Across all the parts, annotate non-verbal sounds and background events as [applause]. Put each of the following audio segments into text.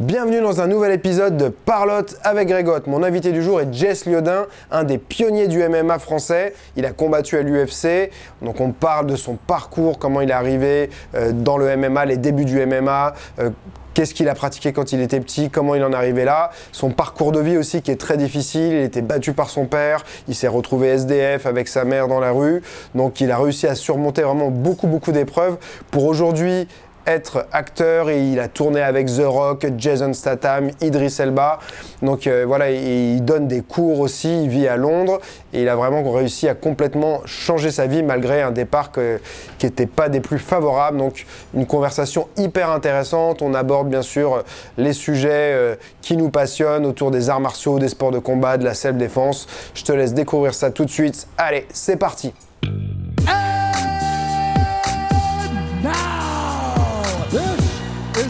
Bienvenue dans un nouvel épisode de Parlotte avec Grégotte. Mon invité du jour est Jess Liodin, un des pionniers du MMA français. Il a combattu à l'UFC. Donc on parle de son parcours, comment il est arrivé euh, dans le MMA, les débuts du MMA, euh, qu'est-ce qu'il a pratiqué quand il était petit, comment il en est arrivé là, son parcours de vie aussi qui est très difficile, il était battu par son père, il s'est retrouvé SDF avec sa mère dans la rue, donc il a réussi à surmonter vraiment beaucoup beaucoup d'épreuves pour aujourd'hui être acteur et il a tourné avec The Rock, Jason Statham, Idris Elba. Donc euh, voilà, il donne des cours aussi, il vit à Londres et il a vraiment réussi à complètement changer sa vie malgré un départ qui n'était pas des plus favorables. Donc une conversation hyper intéressante. On aborde bien sûr les sujets euh, qui nous passionnent autour des arts martiaux, des sports de combat, de la self-défense. Je te laisse découvrir ça tout de suite. Allez, c'est parti.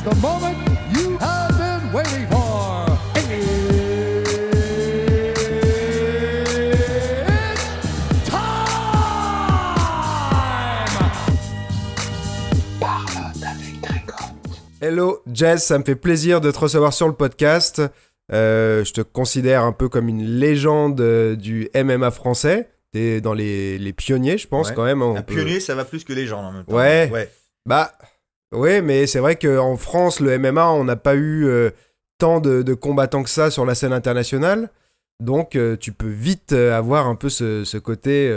The moment you have been waiting for. It's time! Hello Jess, ça me fait plaisir de te recevoir sur le podcast. Euh, je te considère un peu comme une légende euh, du MMA français. T'es dans les, les, pionniers, je pense, quand même. Hein, un pionnier, ça va plus que légende en même temps. Ouais. ouais. Bah, oui, mais c'est vrai qu'en France, le MMA, on n'a pas eu euh, tant de, combattants que ça sur la scène internationale. Donc, euh, tu peux vite euh, avoir un peu ce, côté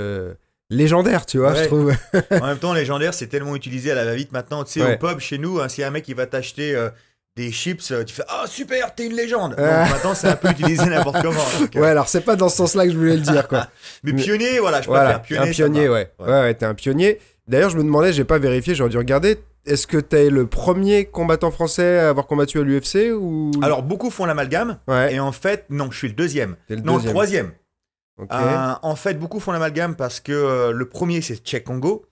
légendaire, tu vois, je trouve. [laughs] en [laughs] même temps, légendaire, c'est tellement utilisé à la va-vite maintenant. Tu sais, au pub, chez nous, hein, si un mec il va t'acheter des chips, tu fais Ah super, t'es une légende. Donc, maintenant, c'est un peu utilisé n'importe comment. [laughs] ouais, alors c'est pas dans ce sens-là que je voulais le dire, quoi. mais pionnier, voilà, je préfère pionnier. Un pionnier, ouais. Ouais, ouais, t'es un pionnier. D'ailleurs, je me demandais, j'ai pas vérifié, j'aurais dû regarder est-ce que tu es le premier combattant français à avoir combattu à l'UFC ou Alors beaucoup font l'amalgame et en fait non, je suis le deuxième. non, le troisième. Euh, en fait, beaucoup font l'amalgame parce que euh, le premier c'est Tchèque Congo,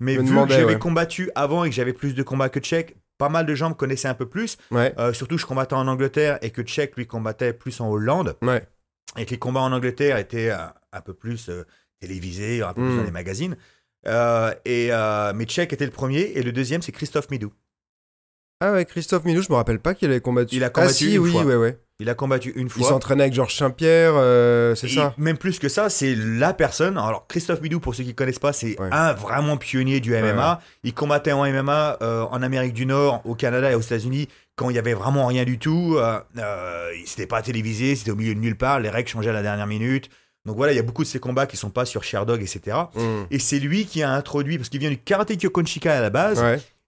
mais vu que j'avais combattu avant et que j'avais plus de combats que Tchèque, pas mal de gens me connaissaient un peu plus. Euh, surtout, je combattais en Angleterre et que Tchèque lui combattait plus en Hollande. Et que les combats en Angleterre étaient un peu plus télévisés, un peu plus dans hmm. les magazines. Euh, et, euh, mais Tchèque était le premier et le deuxième c'est Christophe Midou. Ah ouais, Christophe Midou, je me rappelle pas qu'il avait combattu. Il a combattu ah, si, une oui, fois. Ouais, ouais. Il a combattu une fois. Il s'entraînait avec Georges Saint-Pierre, euh, c'est ça Même plus que ça, c'est la personne. Alors Christophe Midou, pour ceux qui connaissent pas, c'est un vraiment pionnier du MMA. Il combattait en MMA en Amérique du Nord, au Canada et aux États-Unis quand il y avait vraiment rien du tout. Euh, c'était pas télévisé, c'était au milieu de nulle part. Les règles changeaient à la dernière minute. Donc voilà, il y a beaucoup de ces combats qui sont pas sur Sherdog, etc. Mm. Et c'est lui qui a introduit, parce qu'il vient du karaté Kyokonshika à la base,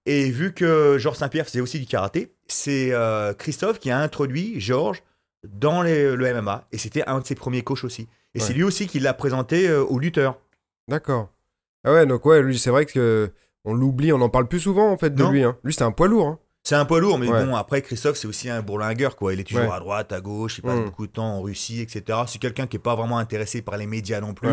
et vu que Georges Saint-Pierre faisait aussi du karaté, c'est euh, Christophe qui a introduit Georges dans le MMA, et c'était un de ses premiers coachs aussi. Et c'est lui aussi qui l'a présenté euh, aux lutteurs. D'accord. Ah ouais, donc ouais, lui, c'est vrai que on l'oublie, on en parle plus souvent en fait de lui. Hein. Lui, c'est un poids lourd. Hein. C'est un poids lourd, mais bon, après, Christophe, c'est aussi un bourlingueur, quoi. Il est toujours à droite, à gauche, il passe mm. beaucoup de temps en Russie, etc. C'est quelqu'un qui n'est pas vraiment intéressé par les médias non plus.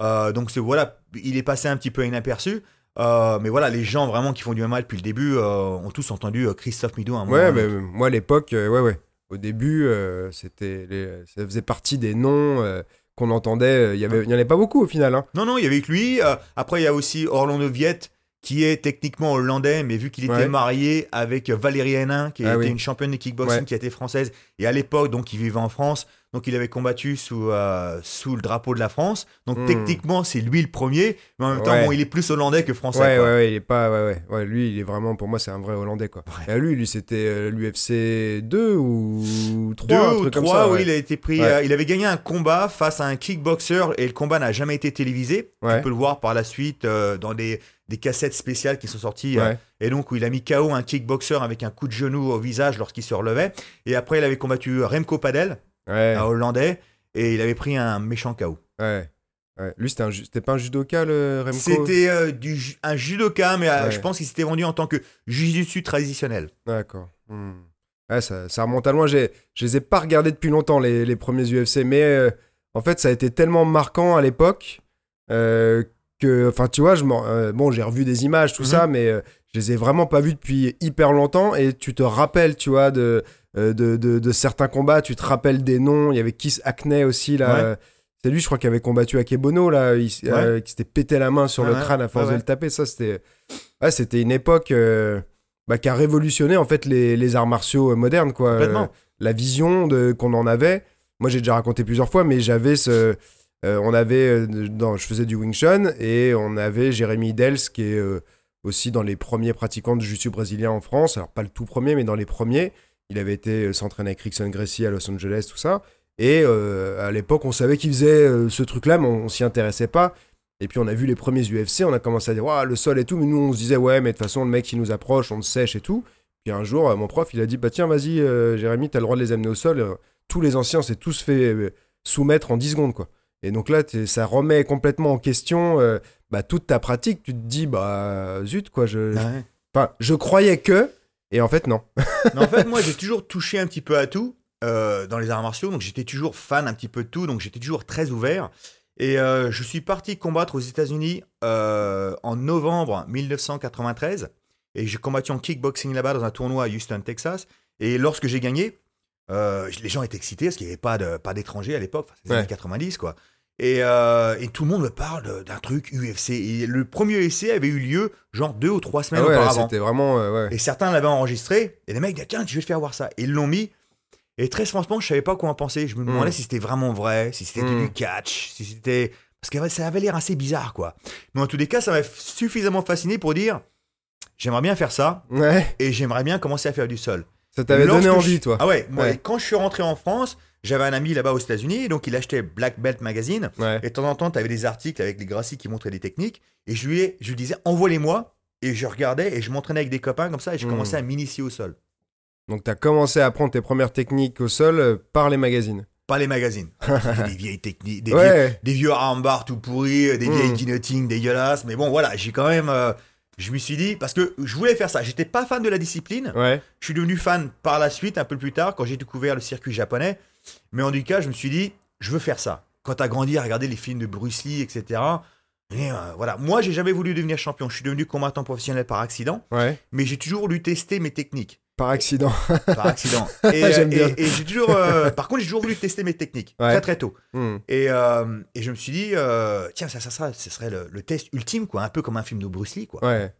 Euh, donc, voilà, il est passé un petit peu inaperçu. Euh, mais voilà, les gens vraiment qui font du MMA depuis le début euh, ont tous entendu Christophe Midou. Un ouais, mais moi à l'époque, ouais, ouais. Au début, c'était, ça faisait partie des noms qu'on entendait. Il y avait, il y en avait pas beaucoup au final. Hein. Non, non, il y avait que lui. après, il y a aussi Orlando Viette qui est techniquement hollandais, mais vu qu'il était marié avec Valérie Hénin, qui ah était une championne de kickboxing qui était française, et à l'époque, donc, il vivait en France, donc il avait combattu sous, euh, sous le drapeau de la France. Donc hmm. techniquement, c'est lui le premier, mais en même temps, il est plus hollandais que français. Ouais, ouais, ouais, il est pas, ouais, ouais, Lui, il est vraiment, pour moi, c'est un vrai hollandais, quoi. Et lui, lui, c'était euh, l'UFC 2 ou 3 2 ou 3, oui, il a été pris. Euh, il avait gagné un combat face à un kickboxer et le combat n'a jamais été télévisé. On peut le voir par la suite dans des des cassettes spéciales qui sont sorties. et donc, où il a mis KO un kickboxer avec un coup de genou au visage lorsqu'il se relevait. Et après, il avait combattu Remco Padel, un Hollandais, et il avait pris un méchant KO. Ouais. Lui, c'était, pas un judoka, le Remco? C'était euh, un judoka, mais euh, je pense qu'il s'était vendu en tant que jiu traditionnel. D'accord. Hmm. ça, ça, remonte à loin. J'ai, je les ai pas regardés depuis longtemps, les, les premiers UFC, mais euh, en fait, ça a été tellement marquant à l'époque que, enfin, tu vois, je bon, j'ai revu des images, tout mhm. ça, mais je les ai vraiment pas vus depuis hyper longtemps. Et tu te rappelles, tu vois, de, euh, de, de, certains combats, tu te rappelles des noms. Il y avait Kiss Acne aussi, là. C'est lui, je crois, qui avait combattu Akebono, là, il, euh, qui s'était pété la main sur le crâne à force de le taper. Ça, c'était. Ouais, c'était une époque. Euh, bah, qui a révolutionné en fait les, les arts martiaux euh, modernes, quoi. Euh, la vision de, qu'on en avait. Moi, j'ai déjà raconté plusieurs fois, mais j'avais ce. Euh, on avait. euh, je faisais du Wing Chun et on avait Jérémy Dels qui est euh, aussi dans les premiers pratiquants de jiu-jitsu brésilien en France. Alors, pas le tout premier, mais dans les premiers. Il avait été s'entraîner avec Rickson Gracie à Los Angeles, tout ça. Et à l'époque, on savait qu'il faisait ce truc-là, mais on, on s'y intéressait pas. Et puis on a vu les premiers UFC, on a commencé à dire le sol et tout, mais nous on se disait ouais, mais de toute façon le mec il nous approche, on le sèche et tout. Puis un jour, mon prof il a dit bah tiens, vas-y, Jérémy, t'as le droit de les amener au sol. Tous les anciens, c'est tous fait soumettre en 10 secondes quoi. Et donc là, ça remet complètement en question euh, bah, toute ta pratique. Tu te dis bah zut quoi, je, Ouais. enfin, je croyais que, et en fait non. [laughs] Mais en fait, moi, j'ai toujours touché un petit peu à tout euh, dans les arts martiaux. Donc, j'étais toujours fan un petit peu de tout. Donc, j'étais toujours très ouvert. Et euh, je suis parti combattre aux États-Unis en novembre 1993. Et j'ai combattu en kickboxing là-bas dans un tournoi à Houston, Texas. Et lorsque j'ai gagné, euh, les gens étaient excités parce qu'il n'y avait pas de- pas d'étrangers à l'époque. Enfin, c'était les Ouais. années 90, quoi. Et, euh, et tout le monde me parle d'un truc UFC. Et le premier UFC avait eu lieu genre deux ou trois semaines Ah ouais, auparavant. c'était vraiment euh, ouais. Et certains l'avaient enregistré. Et les mecs disaient, tiens, je vais te faire voir ça? Et ils l'ont mis. Et très franchement, je savais pas quoi en penser. Je me demandais Mm. si c'était vraiment vrai, si c'était du catch, si c'était. Parce que ça avait l'air assez bizarre, quoi. Mais en tous les cas, ça m'a suffisamment fasciné pour dire j'aimerais bien faire ça Ouais, et j'aimerais bien commencer à faire du sol. Ça t'avait donné je- envie toi. Ah ouais, moi, Ouais. quand je suis rentré en France, j'avais un ami là-bas aux États-Unis, donc il achetait Black Belt Magazine. Ouais. Et de temps en temps, tu avais des articles avec les Gracie qui montraient des techniques. Et je lui, ai- je lui disais, envoie-les-moi. Et je regardais et je m'entraînais avec des copains comme ça et je Mm. commençais à m'initier au sol. Donc t'as commencé à apprendre tes premières techniques au sol euh, par les magazines. Pas les magazines. [laughs] Des vieilles techniques, des, vieux, des vieux armbars tout pourris, des Mm. vieilles guillotines dégueulasses. Mais bon, voilà, j'ai quand même. euh, je me suis dit, parce que je voulais faire ça. J'étais pas fan de la discipline. Ouais. Je suis devenu fan par la suite, un peu plus tard, quand j'ai découvert le circuit japonais. Mais en tout cas, je me suis dit, je veux faire ça. Quand t'as grandi à regarder les films de Bruce Lee, etc. Et euh, voilà, moi, j'ai jamais voulu devenir champion. Je suis devenu combattant professionnel par accident, Ouais. mais j'ai toujours voulu tester mes techniques Par accident. [laughs] par accident. [laughs] Et, j'ai toujours, euh, par contre, j'ai toujours voulu tester mes techniques Ouais. très très tôt. Hmm. Et, euh, et je me suis dit, euh, tiens, ça, ça, ça, ce serait le, le test ultime, quoi, un peu comme un film de Bruce Lee, quoi. Ouais.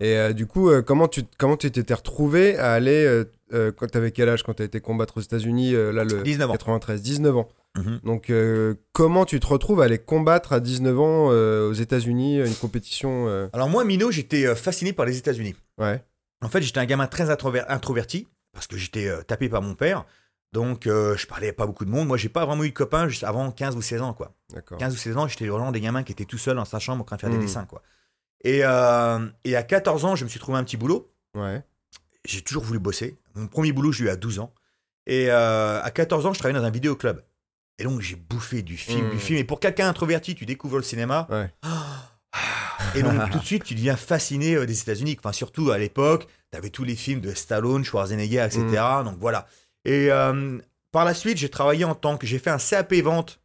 Et du coup, comment tu comment tu t'étais retrouvé à aller quand t'avais quel âge quand t'as été combattre aux États-Unis là le 19 ans. 93, 19 ans. Mhm. Donc euh, comment tu te retrouves à aller combattre à 19 ans euh, aux États-Unis une compétition euh, Alors moi, Mino, j'étais fasciné par les États-Unis. Ouais. En fait, j'étais un gamin très introver- introverti parce que j'étais euh, tapé par mon père. Donc, euh, je parlais à pas beaucoup de monde. Moi, j'ai pas vraiment eu de copains juste avant 15 ou 16 ans, quoi. D'accord. 15 ou 16 ans, j'étais vraiment des gamins qui étaient tout seuls dans sa chambre en train de faire des Mm. dessins, quoi. Et, euh, et à 14 ans, je me suis trouvé un petit boulot. Ouais. J'ai toujours voulu bosser. Mon premier boulot, je l'ai eu à 12 ans. Et à 14 ans, je travaillais dans un vidéoclub. Et donc, j'ai bouffé du film, du film. Et pour quelqu'un introverti, tu découvres le cinéma. Ouais. Et donc, tout de suite, tu deviens fasciné euh, des États-Unis. Enfin, surtout à l'époque, tu avais tous les films de Stallone, Schwarzenegger, etc. Mm. Donc, voilà. Et euh, par la suite, j'ai travaillé en tant que. J'ai fait un CAP vente.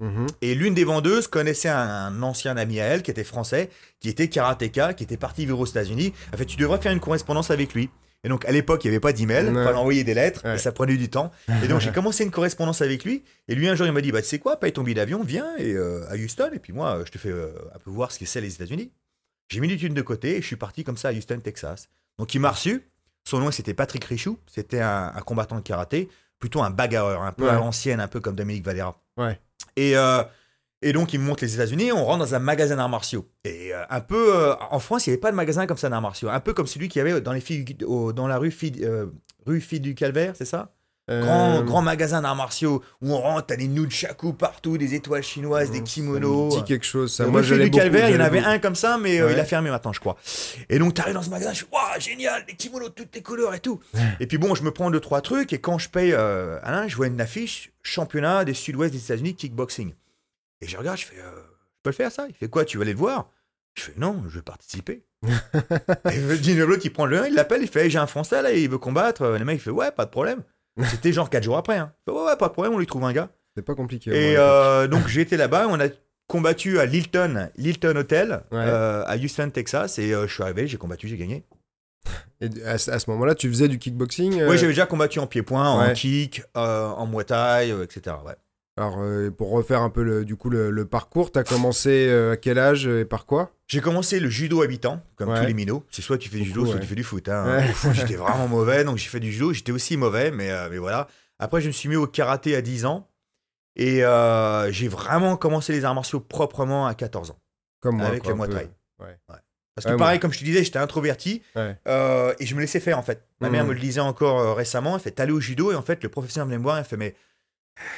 Mhm. Et l'une des vendeuses connaissait un, un ancien ami à elle qui était français, qui était karatéka, qui était parti vivre aux États-Unis. En fait, tu devrais faire une correspondance avec lui. Et donc, à l'époque, il n'y avait pas d'email, il fallait envoyer des lettres, Ouais. et ça prenait du temps. Et donc, [laughs] j'ai commencé une correspondance avec lui. Et lui, un jour, il m'a dit Bah, tu sais quoi, paye ton billet d'avion, viens et, euh, à Houston, et puis moi, je te fais euh, un peu voir ce que c'est les États-Unis. J'ai mis l'étude de côté et je suis parti comme ça à Houston, Texas. Donc, il m'a reçu. Son nom, c'était Patrick Richou. C'était un, un combattant de karaté, plutôt un bagarreur, un peu à l'ancienne, un peu comme Dominique Valera. Ouais. Et, euh, et donc, il me montre les États-Unis. On rentre dans un magasin d'arts martiaux. Et euh, un peu. euh, en France, il n'y avait pas de magasin comme ça d'arts martiaux. Un peu comme celui qu'il y avait dans, les filles, au- dans la rue, Fille, euh, rue Fille du Calvaire, c'est ça? Grand, grand magasin d'arts martiaux où on rentre, t'as des nunchaku partout, des étoiles chinoises, des me kimonos. dit quelque chose. Ça. Moi, l'ai du Calvaire, il y en avait un comme ça, mais Ouais. il a fermé maintenant, je crois. Et donc, t'arrives dans ce magasin, je suis, waouh, génial, des kimonos de toutes les couleurs et tout. et puis bon, je me prends deux, trois trucs, et quand je paye Alain, je vois une affiche championnat des sud-ouest des États-Unis kickboxing. Et je regarde, je fais, euh, je peux le faire ça? Il fait quoi Tu vas aller le voir? Je fais, non, je veux participer. [laughs] et le Gino qui prend le 1, il l'appelle, il fait, Hey, j'ai un Français là, il veut combattre. Le mec, il fait, ouais, pas de problème. [laughs] C'était genre quatre jours après. Hein. Fait, ouais, ouais, pas de problème, on lui trouve un gars. C'est pas compliqué. Et euh, donc j'ai été là-bas, on a combattu à Lilton, Lilton Hotel, Ouais. euh, à Houston, Texas, et euh, je suis arrivé, j'ai combattu, j'ai gagné. Et à, ce- moment-là, tu faisais du kickboxing Oui, j'avais déjà combattu en pied-point, en kick, en muay thai, etc. Ouais. Alors, euh, pour refaire un peu le, du coup le, le parcours, t'as commencé euh, à quel âge et par quoi? J'ai commencé le judo habitant, comme Ouais. tous les minots. C'est soit tu fais du judo, soit ouais. tu fais du foot. hein. Ouais. Au foot, j'étais vraiment mauvais, donc j'ai fait du judo. J'étais aussi mauvais, mais, euh, mais voilà. Après, je me suis mis au karaté à 10 ans. Et j'ai vraiment commencé les arts martiaux proprement à 14 ans. Comme moi. Avec quoi, le. Muay Thai. Parce que Ouais, pareil, comme je te disais, j'étais introverti et je me laissais faire en fait. Ma mère me le disait encore récemment, elle fait t'allais au judo et en fait le professeur venait me voir et elle fait mais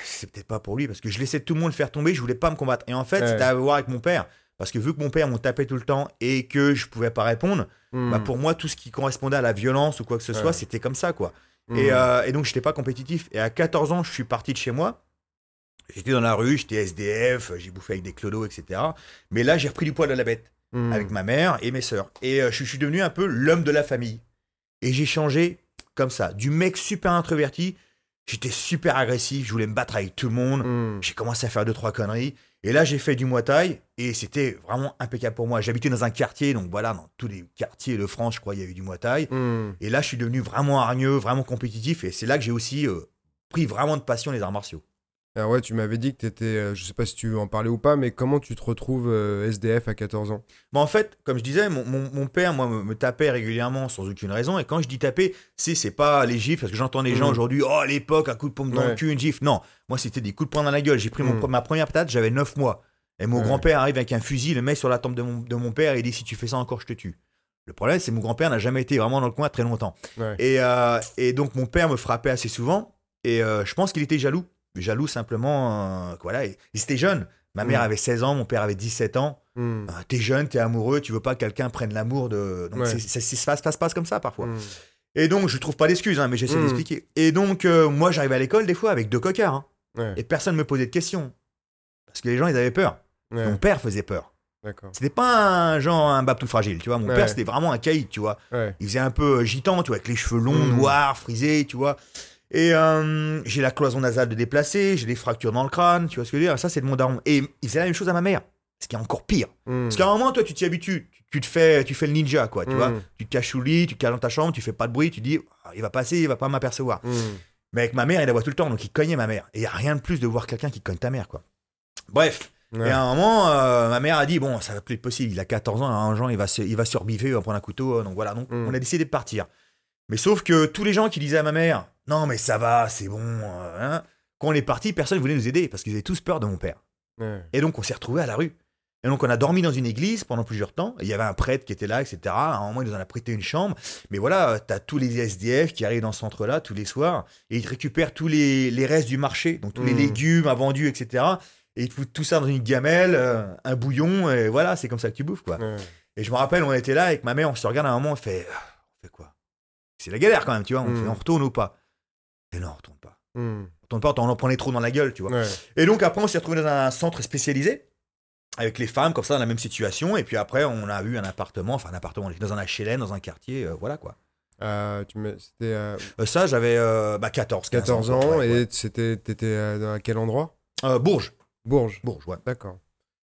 c'est peut-être pas pour lui parce que je laissais tout le monde faire tomber, je voulais pas me combattre. Et en fait Ouais. c'était à voir avec mon père parce que vu que mon père me tapait tout le temps et que je pouvais pas répondre, Hmm. bah, pour moi tout ce qui correspondait à la violence ou quoi que ce soit c'était comme ça quoi. Hmm. Et, euh, et donc j'étais pas compétitif. Et à 14 ans je suis parti de chez moi. J'étais dans la rue, j'étais SDF, j'ai bouffé avec des clodos, etc. Mais là j'ai repris du poil à la bête Hmm. avec ma mère et mes sœurs. Et euh, je, je suis devenu un peu l'homme de la famille. Et j'ai changé comme ça. Du mec super introverti, j'étais super agressif, je voulais me battre avec tout le monde. Hmm. J'ai commencé à faire deux, trois conneries. Et là, j'ai fait du Muay Thai et c'était vraiment impeccable pour moi. J'habitais dans un quartier, donc voilà, dans tous les quartiers de France, je crois, il y avait du Muay Thai. Hmm. Et là, je suis devenu vraiment hargneux, vraiment compétitif. Et c'est là que j'ai aussi euh, pris vraiment de passion les arts martiaux. Alors ouais, tu m'avais dit que t'étais, euh, je sais pas si tu veux en parler ou pas, mais comment tu te retrouves euh, SDF à 14 ans? Mais en fait, comme je disais, mon, mon- mon père, moi, me, me tapait régulièrement sans aucune raison. Et quand je dis taper, c'est c'est pas les gifles, parce que j'entends des gens Mhm. aujourd'hui, oh, à l'époque, un coup de pompe dans le Ouais. cul, une gifle. Non, moi, c'était des coups de poing dans la gueule. J'ai pris mon pre- ma première patate, j'avais 9 mois. Et mon Ouais. grand-père arrive avec un fusil, le met sur la tempe de mon, de mon père et dit, si tu fais ça encore, je te tue. Le problème, c'est que mon grand-père n'a jamais été vraiment dans le coin très longtemps. Ouais. Et, euh, et donc, mon père me frappait assez souvent. Et euh, je pense qu'il était jaloux. Jaloux simplement, euh, voilà, il il était jeune. Ma mère Mhm. avait 16 ans, mon père avait 17 ans. Hmm. Ah, t'es jeune, t'es amoureux, tu veux pas que quelqu'un prenne l'amour de. Donc Ouais. c'est- c'est- ça se passe, ça se passe comme ça parfois. Hmm. Et donc je trouve pas d'excuses, hein, mais j'essaie Mm. d'expliquer. Et donc euh, moi j'arrivais à l'école des fois avec deux cocards hein, Ouais. et personne me posait de questions parce que les gens ils avaient peur. Ouais. Mon père faisait peur. D'accord. C'était pas un genre un bab tout fragile, tu vois. Mon père c'était vraiment un caïd, tu vois. Il faisait un peu euh, gitan, tu vois, avec les cheveux longs, Mm. noirs, frisés, tu vois. Et euh, j'ai la cloison nasale de déplacer, j'ai des fractures dans le crâne, tu vois ce que je veux dire? Ça c'est de mon daron. Et il faisait la même chose à ma mère, ce qui est encore pire. Hmm. Parce qu'à un moment, toi, tu t'y habitues. Tu, tu te fais, tu fais le ninja, quoi. Tu vois, tu te caches le lit, tu te caches dans ta chambre, tu fais pas de bruit, tu dis, Ah, il va passer, il va pas m'apercevoir. Hmm. Mais avec ma mère, il la voit tout le temps, donc il cognait ma mère. Et il y a rien de plus de voir quelqu'un qui cogne ta mère, quoi. Bref. Ouais. Et à un moment, euh, ma mère a dit, bon, ça va plus être possible. Il a 14 ans, un jour, il va se, il va il va prendre un couteau. euh, Donc voilà, donc on a décidé de partir. Mais sauf que tous les gens qui disaient à ma mère, non, mais ça va, c'est bon. euh, hein. Quand on est parti, personne ne voulait nous aider parce qu'ils avaient tous peur de mon père. Et donc, on s'est retrouvés à la rue. Et donc, on a dormi dans une église pendant plusieurs temps. Il y avait un prêtre qui était là, etc. À un moment, il nous en a prêté une chambre. Mais voilà, tu as tous les SDF qui arrivent dans ce centre-là tous les soirs. Et ils récupèrent tous les, les restes du marché. Donc, tous les Mhm. légumes invendus, etc. Et ils te foutent tout ça dans une gamelle, euh, un bouillon. Et voilà, c'est comme ça que tu bouffes, quoi. Et je me rappelle, on était là avec ma mère. On se regarde à un moment. On fait, on fait quoi? C'est la galère quand même, tu vois. On fait, on retourne ou pas Et non, on retourne pas. Hmm. On retourne pas, on en prenait trop dans la gueule, tu vois. Ouais. Et donc après, on s'est retrouvé dans un centre spécialisé avec les femmes comme ça dans la même situation. Et puis après, on a eu un appartement, enfin un appartement, dans un HLM, dans un quartier, euh, voilà quoi. Tu me- C'était à Euh, ça, j'avais euh, bah, 14, 15 14 ans. ouais, et c'était t'étais euh, dans- à quel endroit? Euh, Bourges, Bourges. Bourges, ouais. D'accord.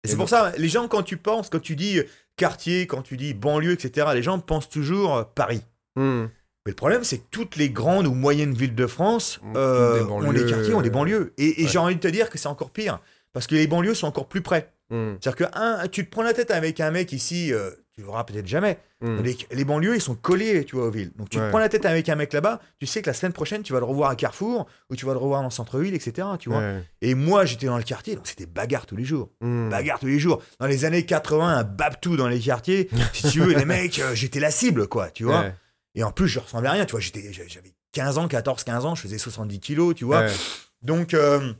Et Et c'est pour ça, les gens quand tu penses, quand tu dis euh, quartier, quand tu dis banlieue, etc., les gens pensent toujours euh, Paris. Hmm. Mais le problème, c'est que toutes les grandes ou moyennes villes de France Ont euh, des ont des banlieues, quartiers, ont des euh, banlieues. Et, et ouais. j'ai envie de te dire que c'est encore pire. Parce que les banlieues sont encore plus près. Hmm. C'est-à-dire que, un, tu te prends la tête avec un mec ici, euh, tu le verras peut-être jamais. Hmm. Les, les banlieues, ils sont collés, tu vois, aux villes. Donc tu te prends la tête avec un mec là-bas, tu sais que la semaine prochaine, tu vas le revoir à Carrefour, ou tu vas le revoir dans le centre-ville, etc. Tu vois. Ouais. Et moi, j'étais dans le quartier, donc c'était bagarre tous les jours. Hmm. Bagarre tous les jours. Dans les années 80, un babtou dans les quartiers, [laughs] si tu veux, les mecs, euh, j'étais la cible, quoi, tu vois. Et en plus, je ressemblais à rien, tu vois. J'étais, j'avais 15 ans, 14, 15 ans, je faisais 70 kilos, tu vois. Ouais. Donc, euh,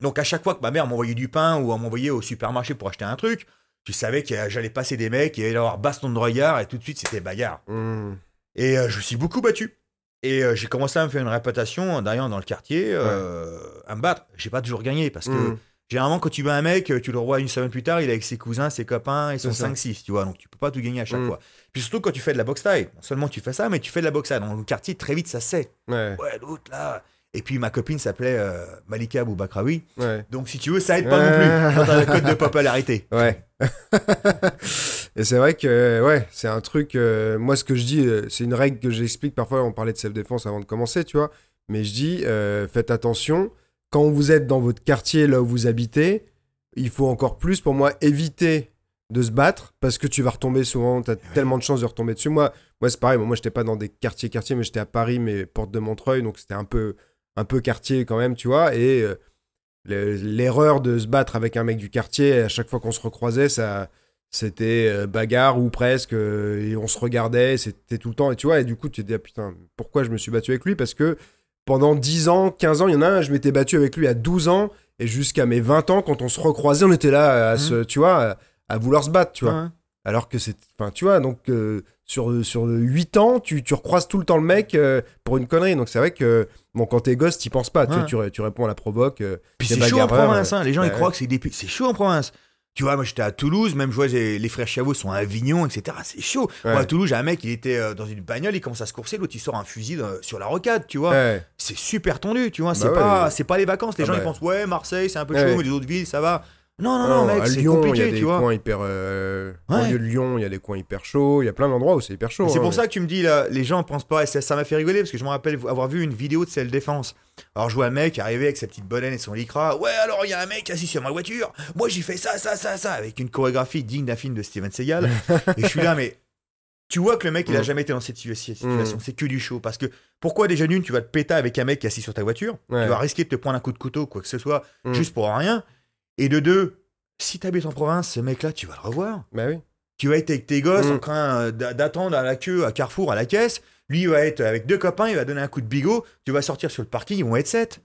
donc à chaque fois que ma mère m'envoyait du pain ou m'envoyait au supermarché pour acheter un truc, tu savais que j'allais passer des mecs, il allait avoir baston de regard et tout de suite c'était bagarre. Hmm. Et euh, je me suis beaucoup battu. Et euh, j'ai commencé à me faire une réputation d'ailleurs dans le quartier, euh, à me battre. J'ai pas toujours gagné parce que Hmm. Généralement quand tu bats un mec, tu le revois une semaine plus tard, il est avec ses cousins, ses copains, ils sont C'est ça. 5-6, tu vois. Donc tu peux pas tout gagner à chaque Mm. fois. Puis surtout quand tu fais de la boxe taille, non seulement tu fais ça, mais tu fais de la boxe taille. Dans le quartier, très vite ça sait. Ouais. Ouais, l'autre là. Et puis ma copine s'appelait euh, Malika Boubakraoui. Ouais. Donc si tu veux, ça aide pas non plus quand t'as le code de popularité. [laughs] Ouais. [laughs] et c'est vrai que, ouais, c'est un truc. euh, moi, ce que je dis, euh, c'est une règle que j'explique. Parfois, on parlait de self-défense avant de commencer, tu vois. Mais je dis, euh, faites attention. Quand vous êtes dans votre quartier, là où vous habitez, il faut encore plus, pour moi, éviter de se battre parce que tu vas retomber souvent, tu as tellement de chances de retomber dessus. Moi, moi c'est pareil, moi, j'étais pas dans des quartiers quartiers, mais j'étais à Paris, mais porte de Montreuil, donc c'était un peu, un peu quartier quand même, tu vois. Et euh, le- l'erreur de se battre avec un mec du quartier, à chaque fois qu'on se recroisait, ça, c'était euh, bagarre ou presque, euh, et on se regardait, c'était tout le temps, et tu vois, et du coup, tu te dis, ah, putain, pourquoi je me suis battu avec lui? Parce que pendant 10 ans, 15 ans, il y en a un, je m'étais battu avec lui à 12 ans, et jusqu'à mes 20 ans, quand on se recroisait, on était là à se, tu vois, à, à vouloir se battre, tu vois. Alors que c'est. Enfin, tu vois, donc euh, sur, sur 8 ans, tu, tu recroises tout le temps le mec euh, pour une connerie. Donc c'est vrai que, bon, quand t'es gosse, t'y penses pas. Tu, Ouais. tu, ré- tu réponds à la provoque. euh, Puis t'es c'est chaud en province, hein. les gens ils croient que c'est des c'est chaud en province. Tu vois, moi j'étais à Toulouse, même je vois les frères Chavot sont à Avignon, etc. C'est chaud. Ouais. Moi à Toulouse, j'ai un mec, il était euh, dans une bagnole, il commence à se courser, l'autre il sort un fusil euh, sur la rocade, tu vois. ouais. C'est super tendu, tu vois. c'est Bah ouais, pas, ouais. c'est pas les vacances. Les Ah gens bah. ils pensent ouais Marseille c'est un peu chaud, mais les autres villes ça va. Non non non, Non, mec, c'est Lyon, il y a compliqué, des tu vois. coins hyper. Euh, Ouais. Au lieu de Lyon, il y a des coins hyper chauds. Il y a plein d'endroits où c'est hyper chaud. C'est hein. pour ça que tu me dis, là, les gens pensent pas, et ça ça m'a fait rigoler parce que je me rappelle avoir vu une vidéo de Celle Défense. Alors je vois un mec arriver avec sa petite bonne et son lycra. Ouais, alors il y a un mec assis sur ma voiture. Moi j'ai fait ça, ça, ça, ça, avec une chorégraphie digne d'un film de Steven Seagal. [laughs] et je suis là, mais tu vois que le mec il a Mm. jamais été dans cette situa- situation. Mm. C'est que du show. Parce que pourquoi déjà d'une, tu vas te péter avec un mec qui est assis sur ta voiture? Ouais. Tu vas risquer de te prendre un coup de couteau, quoi que ce soit, Mm. juste pour rien. Et de deux, si t'habites en province, ce mec-là, tu vas le revoir. Bah oui. Tu vas être avec tes gosses Mm. en train euh, d'a- d'attendre à la queue à Carrefour à la caisse. Lui il va être avec deux copains, il va donner un coup de bigot. Tu vas sortir sur le parking, ils vont être sept.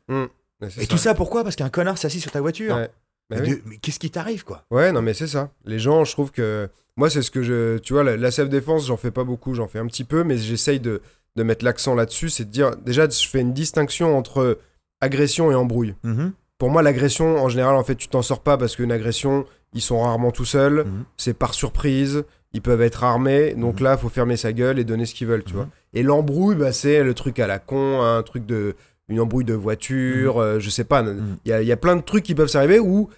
C'est Et tout ça pourquoi? Parce qu'un connard s'assit sur ta voiture. Ouais. Bah mais oui. de- mais qu'est-ce qui t'arrive quoi? Ouais, non, mais c'est ça. Les gens, je trouve que. Moi, c'est ce que je. Tu vois, la, la self-défense, j'en fais pas beaucoup, j'en fais un petit peu, mais j'essaye de, de mettre l'accent là-dessus. C'est de dire. Déjà, je fais une distinction entre agression et embrouille. Pour moi, l'agression, en général, en fait, tu t'en sors pas parce qu'une agression, ils sont rarement tout seuls, Mhm. c'est par surprise, ils peuvent être armés, donc Mhm. là, faut fermer sa gueule et donner ce qu'ils veulent, tu Mhm. vois. Et l'embrouille, bah, c'est le truc à la con, un truc de. Une embrouille de voiture, Mhm. euh, je sais pas. Il y, y a plein de trucs qui peuvent s'arriver où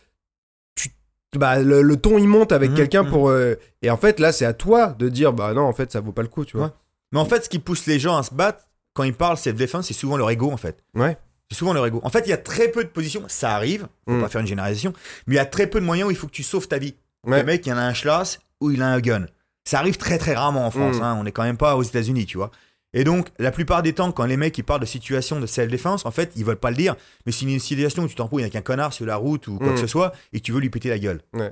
tu, bah, le, le ton il monte avec quelqu'un pour. euh, et en fait, là, c'est à toi de dire, bah non, en fait, ça vaut pas le coup, tu vois. Mais en fait, ce qui pousse les gens à se battre quand ils parlent self-défense, c'est souvent leur ego en fait. Ouais. C'est souvent leur ego. En fait, il y a très peu de positions, ça arrive, faut Mm. pas faire une généralisation, mais il y a très peu de moyens où il faut que tu sauves ta vie. Ouais. Le mec, il en a un schlass ou il a un gun. Ça arrive très très rarement en France, Mm. hein. on n'est quand même pas aux États-Unis, tu vois. Et donc, la plupart des temps, quand les mecs ils parlent de situation de self-défense, en fait, ils veulent pas le dire, mais c'est une situation où tu t'embrouilles avec un connard sur la route ou quoi Mm. que ce soit et tu veux lui péter la gueule. Ouais.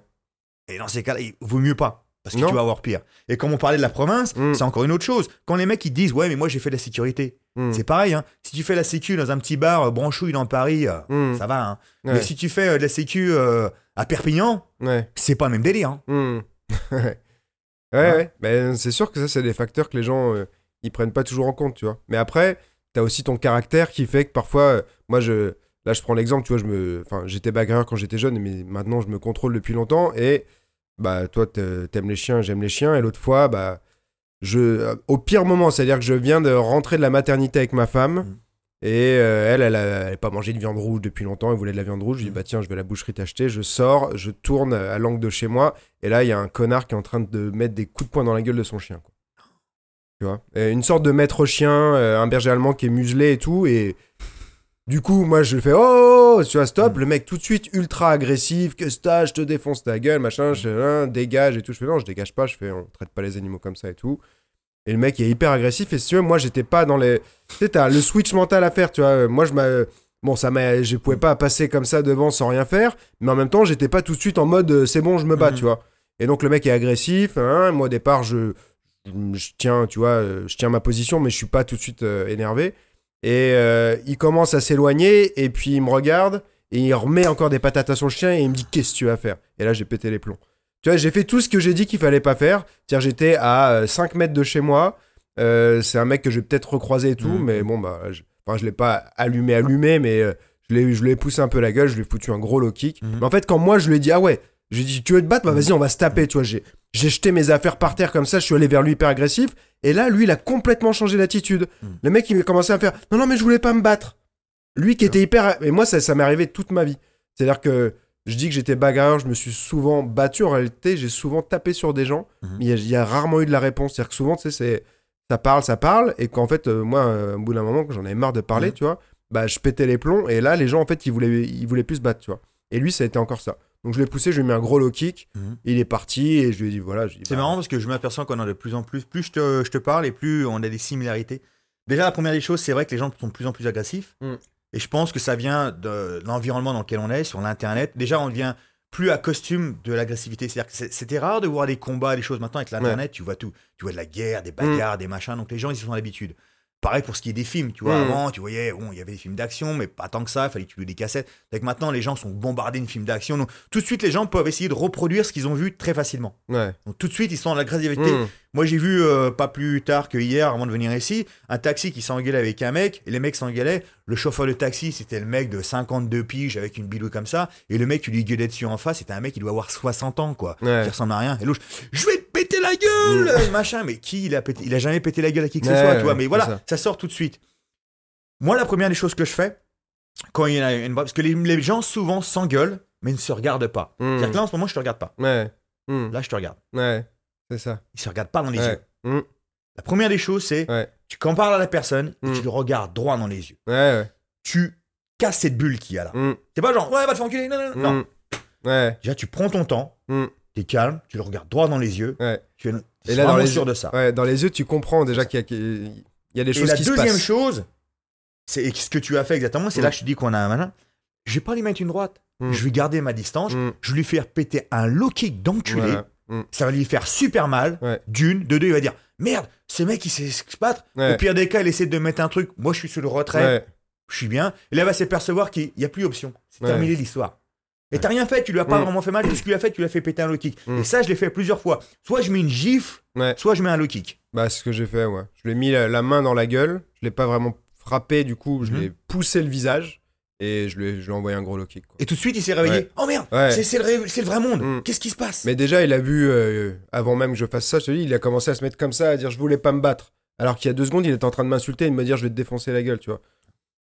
Et dans ces cas-là, il vaut mieux pas. Parce que Non. tu vas avoir pire. Et comme on parlait de la province, Mm. c'est encore une autre chose. Quand les mecs ils disent ouais mais moi j'ai fait de la sécurité, Mm. c'est pareil. Hein. Si tu fais la sécu dans un petit bar euh, branchouille dans Paris, euh, Mm. ça va. Hein. Ouais. Mais si tu fais euh, de la sécu à Perpignan, Ouais. c'est pas le même délire. hein. [laughs] Ouais, ouais. Ben, c'est sûr que ça, c'est des facteurs que les gens, ils prennent pas toujours en compte, tu vois. Mais après, t'as aussi ton caractère qui fait que parfois, moi, je, là, je prends l'exemple, tu vois, je me, enfin, j'étais bagarreur quand j'étais jeune, mais maintenant, je me contrôle depuis longtemps. Et, bah, toi, t'a- t'aimes les chiens, j'aime les chiens. Et l'autre fois, bah, je, au pire moment, c'est-à-dire que je viens de rentrer de la maternité avec ma femme. Mm. Et euh, elle, elle n'avait pas mangé de viande rouge depuis longtemps, elle voulait de la viande rouge. Je dis, Mm. bah tiens, je vais à la boucherie t'acheter. Je sors, je tourne à l'angle de chez moi, et là, il y a un connard qui est en train de mettre des coups de poing dans la gueule de son chien. Quoi. Tu vois? Et Une sorte de maître chien, euh, un berger allemand qui est muselé et tout, et du coup, moi, je fais oh, oh, oh, tu vois, stop. Mm. Le mec, tout de suite, ultra agressif, que ça, je te défonce ta gueule, machin, je hein, dégage et tout. Je fais non, je dégage pas, je fais on traite pas les animaux comme ça et tout. Et le mec est hyper agressif, et si tu veux, moi, j'étais pas dans les. Tu sais, t'as le switch mental à faire, tu vois. Moi, je m'a. Bon, ça m'a, je pouvais pas passer comme ça devant sans rien faire, mais en même temps, j'étais pas tout de suite en mode euh, c'est bon, je me bats, Mhm. tu vois. Et donc le mec est agressif. hein, moi au départ, je, je tiens, tu vois, euh, je tiens ma position, mais je suis pas tout de suite euh, énervé. Et euh, il commence à s'éloigner, et puis il me regarde et il remet encore des patates à son chien et il me dit qu'est-ce que tu vas faire? Et là, j'ai pété les plombs. Tu vois, j'ai fait tout ce que j'ai dit qu'il fallait pas faire. C'est-à-dire, j'étais à euh, 5 mètres de chez moi. Euh, c'est un mec que je vais peut-être recroiser et tout, Mhm. mais bon, bah, je, enfin, je l'ai pas allumé, allumé, mais euh, je l'ai- je lui ai poussé un peu la gueule, je lui ai foutu un gros low kick. Mhm. Mais en fait, quand moi, je lui ai dit, ah ouais, j'ai dit, tu veux te battre? Bah vas-y, on va se taper, tu vois. J'ai j'ai jeté mes affaires par terre comme ça, je suis allé vers lui hyper agressif. Et là, lui, il a complètement changé d'attitude. Mhm. Le mec, il a commencé à faire, non, non, mais je voulais pas me battre. Lui qui était hyper. Et moi, ça, ça m'est arrivé toute ma vie. C'est-à-dire que je dis que j'étais bagarreur, je me suis souvent battu. En réalité, j'ai souvent tapé sur des gens, Mhm. mais il y, a- il y a rarement eu de la réponse. C'est-à-dire que souvent, tu sais, c'est. Ça parle, ça parle, et qu'en fait, euh, moi, euh, au bout d'un moment, que j'en avais marre de parler, Mhm. tu vois, bah, je pétais les plombs. Et là, les gens, en fait, ils voulaient, ils voulaient plus se battre, tu vois. Et lui, ça a été encore ça. Donc je l'ai poussé, je lui ai mis un gros low kick. Mhm. Il est parti et je lui ai dit voilà. C'est bah, marrant parce que je m'aperçois qu'on a de plus en plus. Plus je te, je te parle et plus on a des similarités. Déjà, la première des choses, c'est vrai que les gens sont de plus en plus agressifs. Mm. Et je pense que ça vient de l'environnement dans lequel on est, sur l'Internet. Déjà, on devient plus à costume de l'agressivité. C'est-à-dire que c'est- c'était rare de voir des combats, des choses. Maintenant, avec l'Internet, tu vois tout. Tu vois de la guerre, des bagarres, des machins. Donc les gens, ils y sont l'habitude. Pareil pour ce qui est des films, tu vois. Mm. Avant, tu voyais, bon, il y avait des films d'action, mais pas tant que ça. Il fallait que tu loues des cassettes. Donc maintenant, les gens sont bombardés de films d'action. Donc tout de suite, les gens peuvent essayer de reproduire ce qu'ils ont vu très facilement. Ouais. Donc tout de suite, ils sont dans l'agressivité. Mm. Moi, j'ai vu euh, pas plus tard que hier, avant de venir ici, un taxi qui s'engueulait avec un mec. Et les mecs s'engueulaient. Le chauffeur de taxi, c'était le mec de 52 piges avec une bidouille comme ça. Et le mec qui lui gueulait dessus en face, c'était un mec qui doit avoir 60 ans, quoi. Ouais. Qui ressemble à rien. Et l'autre, je vais péter la gueule euh, Machin. Mais qui il a pété Il a jamais pété la gueule à qui que ce Ouais, soit, tu vois. Mais voilà, ça. ça. sort tout de suite. Moi, la première des choses que je fais, quand il y a une. Parce que les, les gens souvent s'engueulent, mais ne se regardent pas. Mm. C'est-à-dire que là, en ce moment, je te regarde pas. Ouais. Mm. Là, je te regarde. Ouais. C'est ça. Ils se regardent pas dans les Ouais. yeux. Mm. La première des choses, c'est Ouais. tu quand parles à la personne et Mm. tu le regardes droit dans les yeux. Ouais. Ouais. Tu casses cette bulle qu'il y a là. Mm. C'est pas genre, ouais, va te faire enculer. Non, non, non. non. Mm. Ouais. Déjà, tu prends ton temps. T'es calme, tu le regardes droit dans les yeux. Ouais. Tu es Et là, dans les sûr yeux- de ça. Ouais, dans les yeux, tu comprends déjà qu'il y a, qu'il y a des choses la qui se deuxième passent. chose, c'est ce que tu as fait exactement, c'est Mm. là que je te dis qu'on a un malin. Je vais pas lui mettre une droite. Mm. Je vais garder ma distance. Mm. Je vais lui faire péter un low kick d'enculé. Mm. Ça va lui faire super mal. D'une, de deux, il va dire Merde, ce mec il sait se battre. Au pire des cas, il essaie de mettre un truc. Moi, je suis sur le retrait. Je suis bien. Et là, il va s'apercevoir qu'il n'y a plus option. C'est terminé l'histoire. Et t'as rien fait, tu lui as pas Mm. vraiment fait mal, tout ce qu'il a fait, tu lui as fait péter un low kick. Mm. Et ça, je l'ai fait plusieurs fois. Soit je mets une gifle, Ouais. soit je mets un low kick. Bah, c'est ce que j'ai fait, ouais. Je lui ai mis la, la main dans la gueule. Je l'ai pas vraiment frappé, du coup, je Mhm. l'ai poussé le visage et je lui ai, je lui ai envoyé un gros low kick. quoi. Et tout de suite, il s'est réveillé. Ouais. Oh merde, Ouais. c'est le, ré- c'est le vrai monde. Mm. Qu'est-ce qui se passe? Mais déjà, il a vu, euh, avant même que je fasse ça, je te dis, il a commencé à se mettre comme ça, à dire je voulais pas me battre. Alors qu'il y a deux secondes, il était en train de m'insulter et de me dire je vais te défoncer la gueule, tu vois.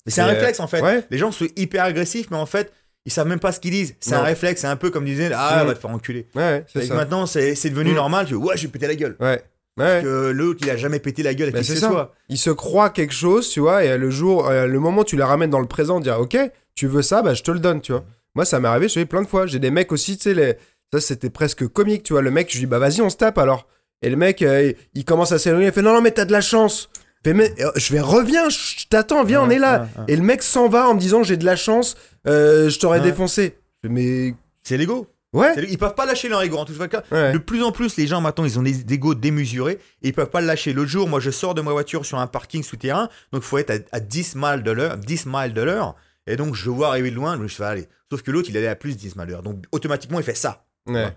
Mais C'est un Et, réflexe en fait. ouais. Les gens sont hyper agressifs, mais en fait, ils savent même pas ce qu'ils disent. C'est un réflexe, c'est un peu comme disait Ah, Mm. va te faire enculer. Ouais, c'est ça. maintenant, c'est c'est devenu Mm. normal. Tu ouais, je vais péter la gueule. Ouais. Parce Ouais. que l'autre, il a jamais pété la gueule à Bah, qui que ce soit. Il se croit quelque chose, tu vois, et le jour, euh, le moment où tu les ramènes dans le présent, dire ok, tu veux ça, bah je te le donne, tu vois. Moi, ça m'est arrivé, je l'ai plein de fois. J'ai des mecs aussi, tu sais, les... ça c'était presque comique, tu vois. Le mec, je lui dis bah vas-y, on se tape alors. Et le mec, euh, il commence à s'éloigner, il fait non, non, mais t'as de la chance. Je fais, mais, euh, je vais reviens, je t'attends, viens, on est là. Ouais, ouais. Et le mec s'en va en me disant j'ai de la chance, euh, je t'aurais défoncé. Mais C'est l'ego. ouais, Ils peuvent pas lâcher leur ego en tout cas. ouais. De plus en plus, les gens maintenant, ils ont des égos démesurés et ils peuvent pas le lâcher. L'autre jour, moi, je sors de ma voiture sur un parking souterrain, donc il faut être à, à 10 miles de l'heure, 10 miles de l'heure, et donc je vois arriver de loin, donc je fais aller. Sauf que l'autre, il allait à plus de 10 miles de l'heure, donc automatiquement, il fait ça. ouais.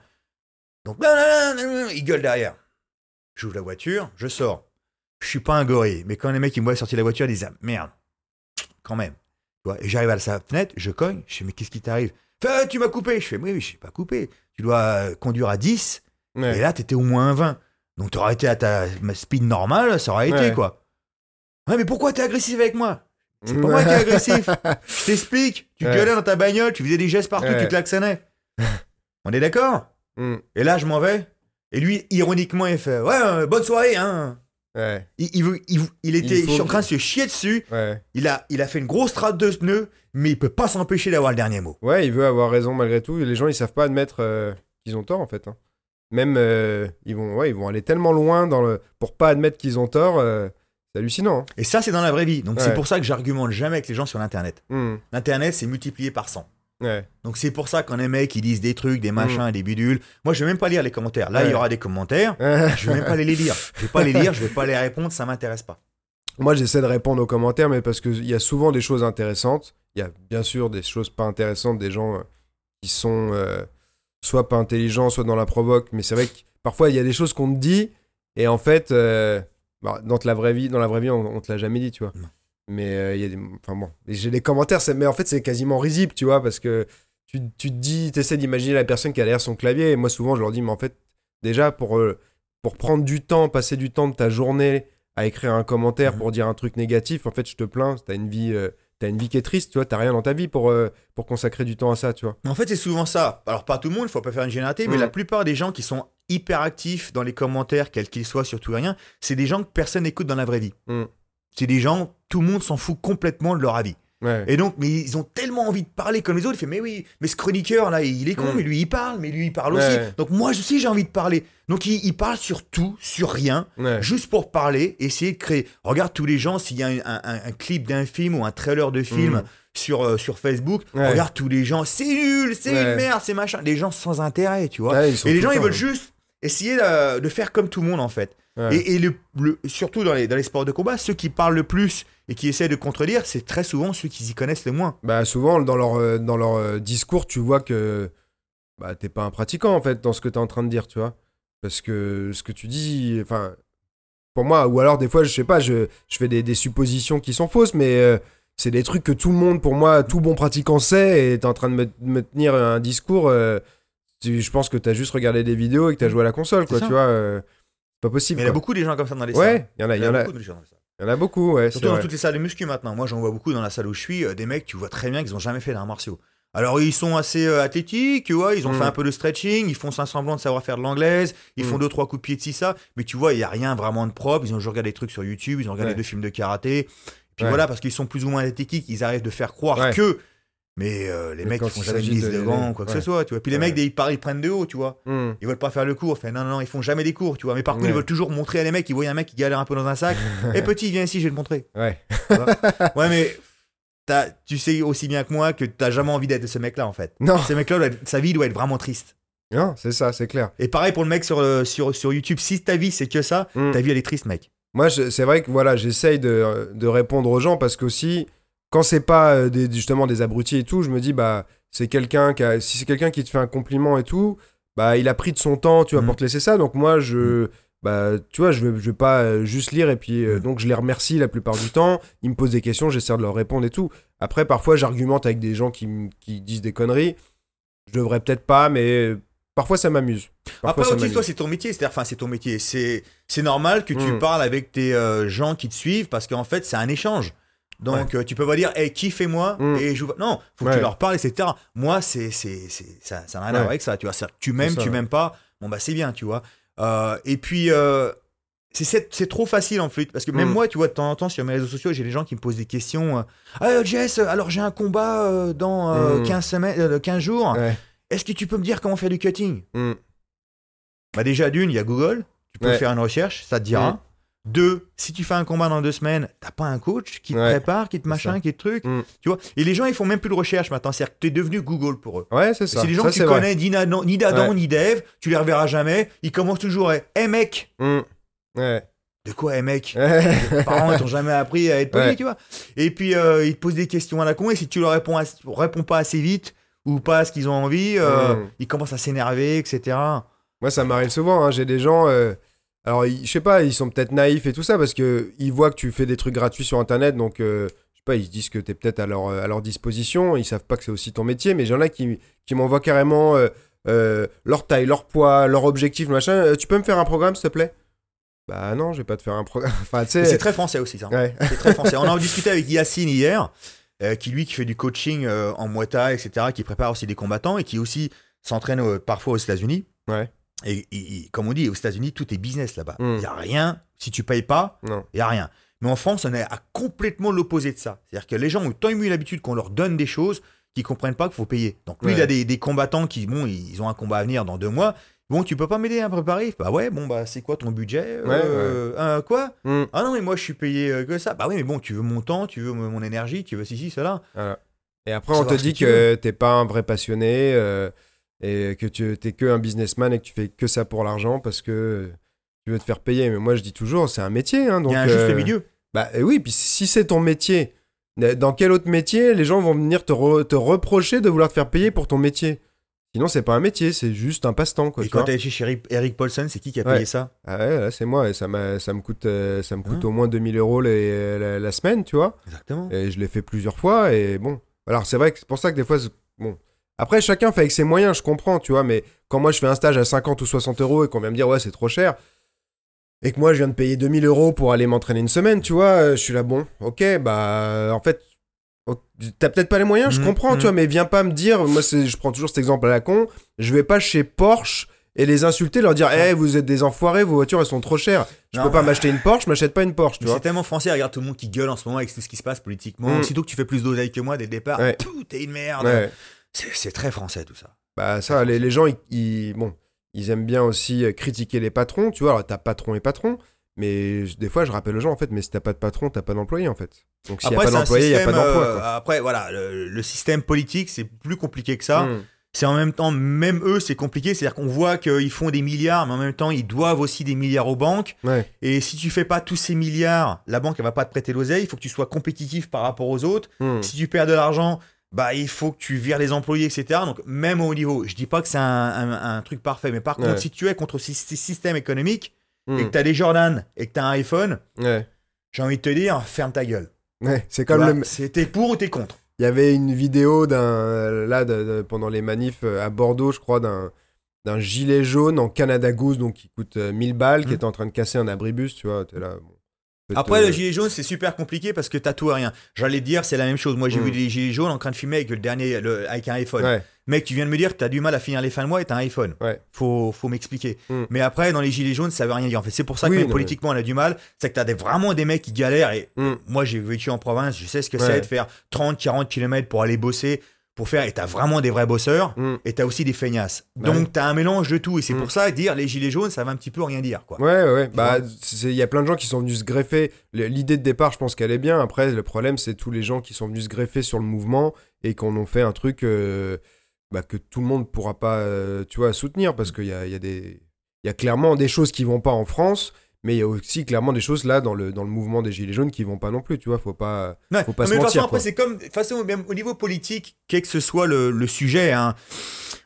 Donc, il gueule derrière. J'ouvre la voiture, je sors. Je suis pas un gorille, mais quand les mecs ils me voient sortir de la voiture, ils disent ah, merde, quand même. Et j'arrive à sa fenêtre, je cogne, je fais mais qu'est-ce qui t'arrive? Ah, tu m'as coupé. Je fais oui, oui, je t'ai pas coupé. Tu dois euh, conduire à 10 Ouais. et là t'étais au moins 20. Donc t'aurais été à ta speed normale, ça aurait été quoi. Ouais, mais pourquoi t'es agressif avec moi? C'est pas moi qui est agressif. [laughs] Je t'explique. Tu gueulais dans ta bagnole, tu faisais des gestes partout, tu klaxonnais. [laughs] On est d'accord? Mm. et là, je m'en vais. Et lui, ironiquement, il fait Ouais, euh, bonne soirée, hein. Ouais, Il, il, veut- il, il était Il en train de se chier dessus. ouais. Il a, il a fait une grosse strate de pneus, mais il peut pas s'empêcher d'avoir le dernier mot. Ouais, il veut avoir raison malgré tout. Les gens, ils savent pas admettre euh, qu'ils ont tort en fait. hein. Même euh, ils vont, ouais, ils vont aller tellement loin dans le pour pas admettre qu'ils ont tort. euh, c'est hallucinant. Et ça, c'est dans la vraie vie. Donc, c'est pour ça que j'argumente jamais avec les gens sur l'Internet. hein. Hmm, L'Internet, c'est multiplié par 100. Ouais. Donc, c'est pour ça quand les mecs, ils disent des trucs, des machins, des bidules. Moi, je vais même pas lire les commentaires. Là, il y Mm. Aura des commentaires. [laughs] Je vais même pas les lire. Je vais pas les lire, je vais pas les répondre, ça m'intéresse pas. Moi, j'essaie de répondre aux commentaires, mais parce qu'il y a souvent des choses intéressantes. Il y a bien sûr des choses pas intéressantes, des gens euh, qui sont euh, soit pas intelligents, soit dans la provoque. Mais c'est vrai que parfois, il y a des choses qu'on te dit, et en fait, euh, bah, dans la vraie vie, dans la vraie vie, on, on te l'a jamais dit, tu vois. Non. Mais euh, il y a des, enfin bon, j'ai des commentaires, mais en fait, c'est quasiment risible, tu vois, parce que tu, tu te dis, tu essaies d'imaginer la personne qui a derrière son clavier, et moi, souvent, je leur dis, mais en fait, déjà, pour, euh, pour prendre du temps, passer du temps de ta journée à écrire un commentaire Mhm. pour dire un truc négatif, en fait, je te plains, t'as une vie, euh, t'as une vie qui est triste, tu vois, t'as rien dans ta vie pour, euh, pour consacrer du temps à ça, tu vois. En fait, c'est souvent ça. Alors, pas tout le monde, il faut pas faire une généralité, mais Mm. la plupart des gens qui sont hyper actifs dans les commentaires, quels qu'ils soient, sur tout et rien, c'est des gens que personne n'écoute dans la vraie vie. Mm. C'est des gens, tout le monde s'en fout complètement de leur avis. Ouais. Et donc, mais ils ont tellement envie de parler comme les autres. Il fait, mais oui, mais ce chroniqueur là, il est con, Mm. mais lui il parle, mais lui il parle Ouais. aussi. Donc moi aussi j'ai envie de parler. Donc il, il parle sur tout, sur rien, Ouais. juste pour parler, essayer de créer. Regarde tous les gens, s'il y a un, un- un clip d'un film ou un trailer de film Mm. sur, euh, sur Facebook, regarde tous les gens, c'est nul, c'est une merde, c'est machin. Les gens sans intérêt, tu vois. Et les gens ils veulent hein. juste essayer de, de faire comme tout le monde en fait. Ouais. Et, et le, le- surtout dans les, dans les sports de combat, ceux qui parlent le plus et qui essaient de contredire, c'est très souvent ceux qui s'y connaissent le moins. Bah souvent dans leur euh, dans leur euh, discours, tu vois que bah t'es pas un pratiquant en fait dans ce que t'es en train de dire, tu vois. Parce que ce que tu dis, enfin pour moi, ou alors des fois je sais pas, je, je fais des, des suppositions qui sont fausses, mais euh, c'est des trucs que tout le monde, pour moi, tout bon pratiquant sait, et t'es en train de me, me tenir un discours. euh, tu- je pense que t'as juste regardé des vidéos et que t'as joué à la console, quoi, ça. tu vois. euh, pas possible. Mais il y a beaucoup des gens comme ça dans les salles. Ouais, il y en a, il y en a, beaucoup de gens il y en a beaucoup, ouais. Surtout dans vrai. toutes les salles de muscu maintenant. Moi, j'en vois beaucoup dans la salle où je suis, euh, des mecs, tu vois très bien qu'ils ont jamais fait d'arts martiaux. Alors, ils sont assez euh, athlétiques, tu vois, ils ont Mm. fait un peu de stretching, ils font un semblant de savoir faire de l'anglaise, ils Mm. font deux, trois coups de pied de ci, ça, mais tu vois, il y a rien vraiment de propre. Ils ont juste regardé des trucs sur YouTube, ils ont regardé Ouais. deux films de karaté. Puis Ouais. voilà, parce qu'ils sont plus ou moins athlétiques, ils arrivent de faire croire Ouais. que. Mais euh, les Mais mecs, ils font jamais de liste de de les- gants, quoi que ce soit, tu vois. Puis les Ouais. mecs, ils, parlent- ils prennent de haut, tu vois. Hmm. Ils veulent pas faire le cours. Fait, non, non, non, ils font jamais des cours, tu vois. Mais par contre, Ouais. ils veulent toujours montrer à les mecs. Ils voient un mec qui galère un peu dans un sac. [laughs] Et petit, viens ici, je vais te montrer. Ouais. Ouais, mais t'as- tu sais aussi bien que moi que t'as jamais envie d'être ce mec-là, en fait. Non, Ce mec-là, sa vie doit être vraiment triste. non, c'est ça, c'est clair. Et pareil pour le mec sur, euh, sur, sur YouTube. Si ta vie, c'est que ça, Hmm. ta vie, elle est triste, mec. Moi, c'est vrai que voilà, j'essaye de, de répondre aux gens parce qu'aussi, quand c'est pas euh, des, justement des abrutis et tout, je me dis, bah, c'est quelqu'un qui a, si c'est quelqu'un qui te fait un compliment et tout, bah, il a pris de son temps, tu vois, Mhm. pour te laisser ça. Donc, moi, je, bah, tu vois, je vais, je vais pas euh, juste lire et puis, euh, Mhm. donc, je les remercie la plupart du temps. Ils me posent des questions, j'essaie de leur répondre et tout. Après, parfois, j'argumente avec des gens qui, qui disent des conneries. Je devrais peut-être pas, mais parfois, ça m'amuse. Après, aussi, toi, c'est ton métier. C'est-à-dire, enfin, c'est ton métier. C'est, normal que tu Mm. parles avec tes euh, gens qui te suivent parce qu'en fait, c'est un échange. Donc, euh, tu peux pas dire, hey, kiffez-moi Mm. et je. Non, faut que Ouais. tu leur parles, etc. Moi, c'est, c'est, c'est, ça, ça n'a rien à voir avec ça. Tu vois, tu m'aimes, tu m'aimes pas. Bon, bah, c'est bien, tu vois. Euh, et puis, euh, c'est, c'est, c'est trop facile en fait. Parce que même Mm. moi, tu vois, de temps en temps, sur mes réseaux sociaux, j'ai des gens qui me posent des questions. ah, Jess, alors j'ai un combat dans euh, Mm. 15, semaines, euh, 15 jours. Est-ce que tu peux me dire comment faire du cutting? Mm. bah déjà d'une, il y a Google, tu peux faire une recherche, ça te dira. Deux, si tu fais un combat dans deux semaines, t'as pas un coach qui te Ouais. prépare, qui te machin, ça. qui te truc, Mm. tu vois. Et les gens ils font même plus de recherche maintenant, c'est-à-dire que t'es devenu Google pour eux. Ouais, c'est ça. C'est des gens Ça, que tu connais ni d'Adam, ni, Ouais. ni d'Ève, tu les reverras jamais. Ils commencent toujours à Hé mec Mm. Ouais. De quoi, hé mec? [laughs] Tes parents ils t'ont jamais appris à être poli, Ouais. tu vois. Et puis euh, ils te posent des questions à la con, et si tu leur réponds, réponds pas assez vite ou pas à ce qu'ils ont envie, euh, Mm. ils commencent à s'énerver, etc. Moi, ça m'arrive souvent. hein. J'ai des gens. euh, alors, je sais pas, ils sont peut-être naïfs et tout ça parce que ils voient que tu fais des trucs gratuits sur Internet. Donc, euh, je sais pas, ils se disent que tu es peut-être à leur, à leur disposition. Ils savent pas que c'est aussi ton métier. Mais j'en ai qui, qui m'envoient carrément euh, euh, leur taille, leur poids, leur objectif, machin. Tu peux me faire un programme, s'il te plaît? Bah non, je vais pas te faire un programme. [laughs] enfin. C'est très français aussi, ça. Ouais. C'est très français. On en a [laughs] discuté avec Yacine hier, euh, qui lui qui fait du coaching euh, en Muay Thai, etc., qui prépare aussi des combattants et qui aussi s'entraîne euh, parfois aux États-Unis. Ouais. Et, et- et comme on dit, aux États-Unis, tout est business là-bas. Il Mm. n'y a rien. Si tu payes pas, il n'y a rien. Mais en France, on est à complètement l'opposé de ça. C'est-à-dire que les gens ont tant eu l'habitude qu'on leur donne des choses qu'ils comprennent pas qu'il faut payer. Donc lui, Ouais. il a des, des combattants qui, bon, ils ont un combat à venir dans deux mois. Bon, tu peux pas m'aider à préparer? Bah ouais, bon, bah c'est quoi ton budget? Euh, euh, Quoi? Mm. ah non, mais moi je suis payé euh, que ça. Bah oui, mais bon, tu veux mon temps, tu veux mon énergie, tu veux ceci, cela. Voilà. Et après, on te dit que tu que t'es pas un vrai passionné euh, et que tu t'es que un businessman et que tu fais que ça pour l'argent parce que tu veux te faire payer. Mais moi, je dis toujours, c'est un métier. hein, donc, Il y a un juste euh, milieu. Bah oui, puis si c'est ton métier, dans quel autre métier les gens vont venir te, re- te reprocher de vouloir te faire payer pour ton métier? Sinon, c'est pas un métier, c'est juste un passe-temps. Quoi, Et tu quand t'es chez Eric, Paulson, c'est qui qui a Ouais. payé ça? Ah ouais, là, c'est moi et ça, m'a- ça me coûte, euh, ça me coûte Hein? au moins 2000 euros les- la, la semaine, tu vois. Exactement. Et je l'ai fait plusieurs fois et bon. Alors c'est vrai que c'est pour ça que des fois, bon. Après, chacun fait avec ses moyens, je comprends, tu vois. Mais quand moi je fais un stage à 50 ou 60 euros et qu'on vient me dire ouais, c'est trop cher. Et que moi je viens de payer 2000 euros pour aller m'entraîner une semaine, tu vois, euh, je suis là, bon, ok, bah en fait, t'as peut-être pas les moyens, je Mhm, comprends, tu vois, mais viens pas me dire, moi je prends toujours cet exemple à la con, je vais pas chez Porsche et les insulter, leur dire Eh, vous êtes des enfoirés, vos voitures elles sont trop chères. Je Non. peux pas m'acheter une Porsche, je m'achète pas une Porsche, tu Mais vois. C'est tellement français, regarde tout le monde qui gueule en ce moment avec tout ce qui se passe politiquement. Mm. Aussitôt que tu fais plus d'oseille que moi dès le départ, Ouais. tout t'es une merde. Ouais. C'est très français tout ça. Bah ça, les, les gens, ils, ils- bon, ils aiment bien aussi euh, critiquer les patrons, tu vois. Alors t'as patron et patron, mais des fois je rappelle aux gens en fait, mais si t'as pas de patron, t'as pas d'employé en fait. Donc s'il y a pas d'employé, il y a pas d'emploi. euh, après, voilà, le, le système politique, c'est plus compliqué que ça. Mm. C'est en même temps, même eux, c'est compliqué. C'est-à-dire qu'on voit qu'ils font des milliards, mais en même temps, ils doivent aussi des milliards aux banques. Ouais. Et si tu fais pas tous ces milliards, la banque, elle va pas te prêter l'oseille. Il faut que tu sois compétitif par rapport aux autres. Mm. Si tu perds de l'argent, bah, il faut que tu vires les employés, etc. Donc, même au niveau, je dis pas que c'est un, un- un truc parfait, mais par contre, Ouais. si tu es contre ce sy- système économique Mm. et que tu as des Jordan et que tu as un iPhone, Ouais. j'ai envie de te dire, ferme ta gueule. Ouais, c'est comme le, t'es pour ou t'es contre? Il y avait une vidéo d'un là de- de- pendant les manifs euh, à Bordeaux, je crois, d'un d'un gilet jaune en Canada Goose, donc qui coûte euh, 1000 balles, qui Mhm. était en train de casser un abribus, tu vois. T'es là. bon. Après, le gilet jaune, c'est super compliqué parce que t'as tout à rien. J'allais te dire, c'est la même chose. Moi, j'ai Mm. vu des gilets jaunes en train de filmer avec le dernier, le- avec un iPhone. Ouais, Mec, tu viens de me dire que t'as du mal à finir les fins de mois et t'as un iPhone. Ouais. Faut, faut m'expliquer. Mm. Mais après, dans les gilets jaunes, ça veut rien dire. En fait, c'est pour ça que Oui, même non, politiquement, on a du mal. C'est que t'as des, vraiment des mecs qui galèrent. Et Mm. moi, j'ai vécu en province. Je sais ce que Ouais. c'est de faire 30, 40 km pour aller bosser, pour faire. Et t'as vraiment des vrais bosseurs. Mm. Et t'as aussi des feignasses. Bah Donc, oui. t'as un mélange de tout. Et c'est Mm. pour ça dire les gilets jaunes, ça va un petit peu rien dire. Quoi. Ouais, ouais. Tu Bah, il y a plein de gens qui sont venus se greffer. L'idée de départ, je pense qu'elle est bien. Après, le problème, c'est tous les gens qui sont venus se greffer sur le mouvement et qu'on ont fait un truc euh, bah, que tout le monde pourra pas, euh, tu vois, soutenir parce qu'il y a, il y a des, il y a clairement des choses qui vont pas en France. Mais il y a aussi clairement des choses là dans le, dans le mouvement des Gilets jaunes qui vont pas non plus, tu vois. Faut pas. Ouais. Faut pas Non, se mais de toute mentir, façon, après, c'est comme, façon, même au niveau politique, quel que ce soit le, le sujet, hein,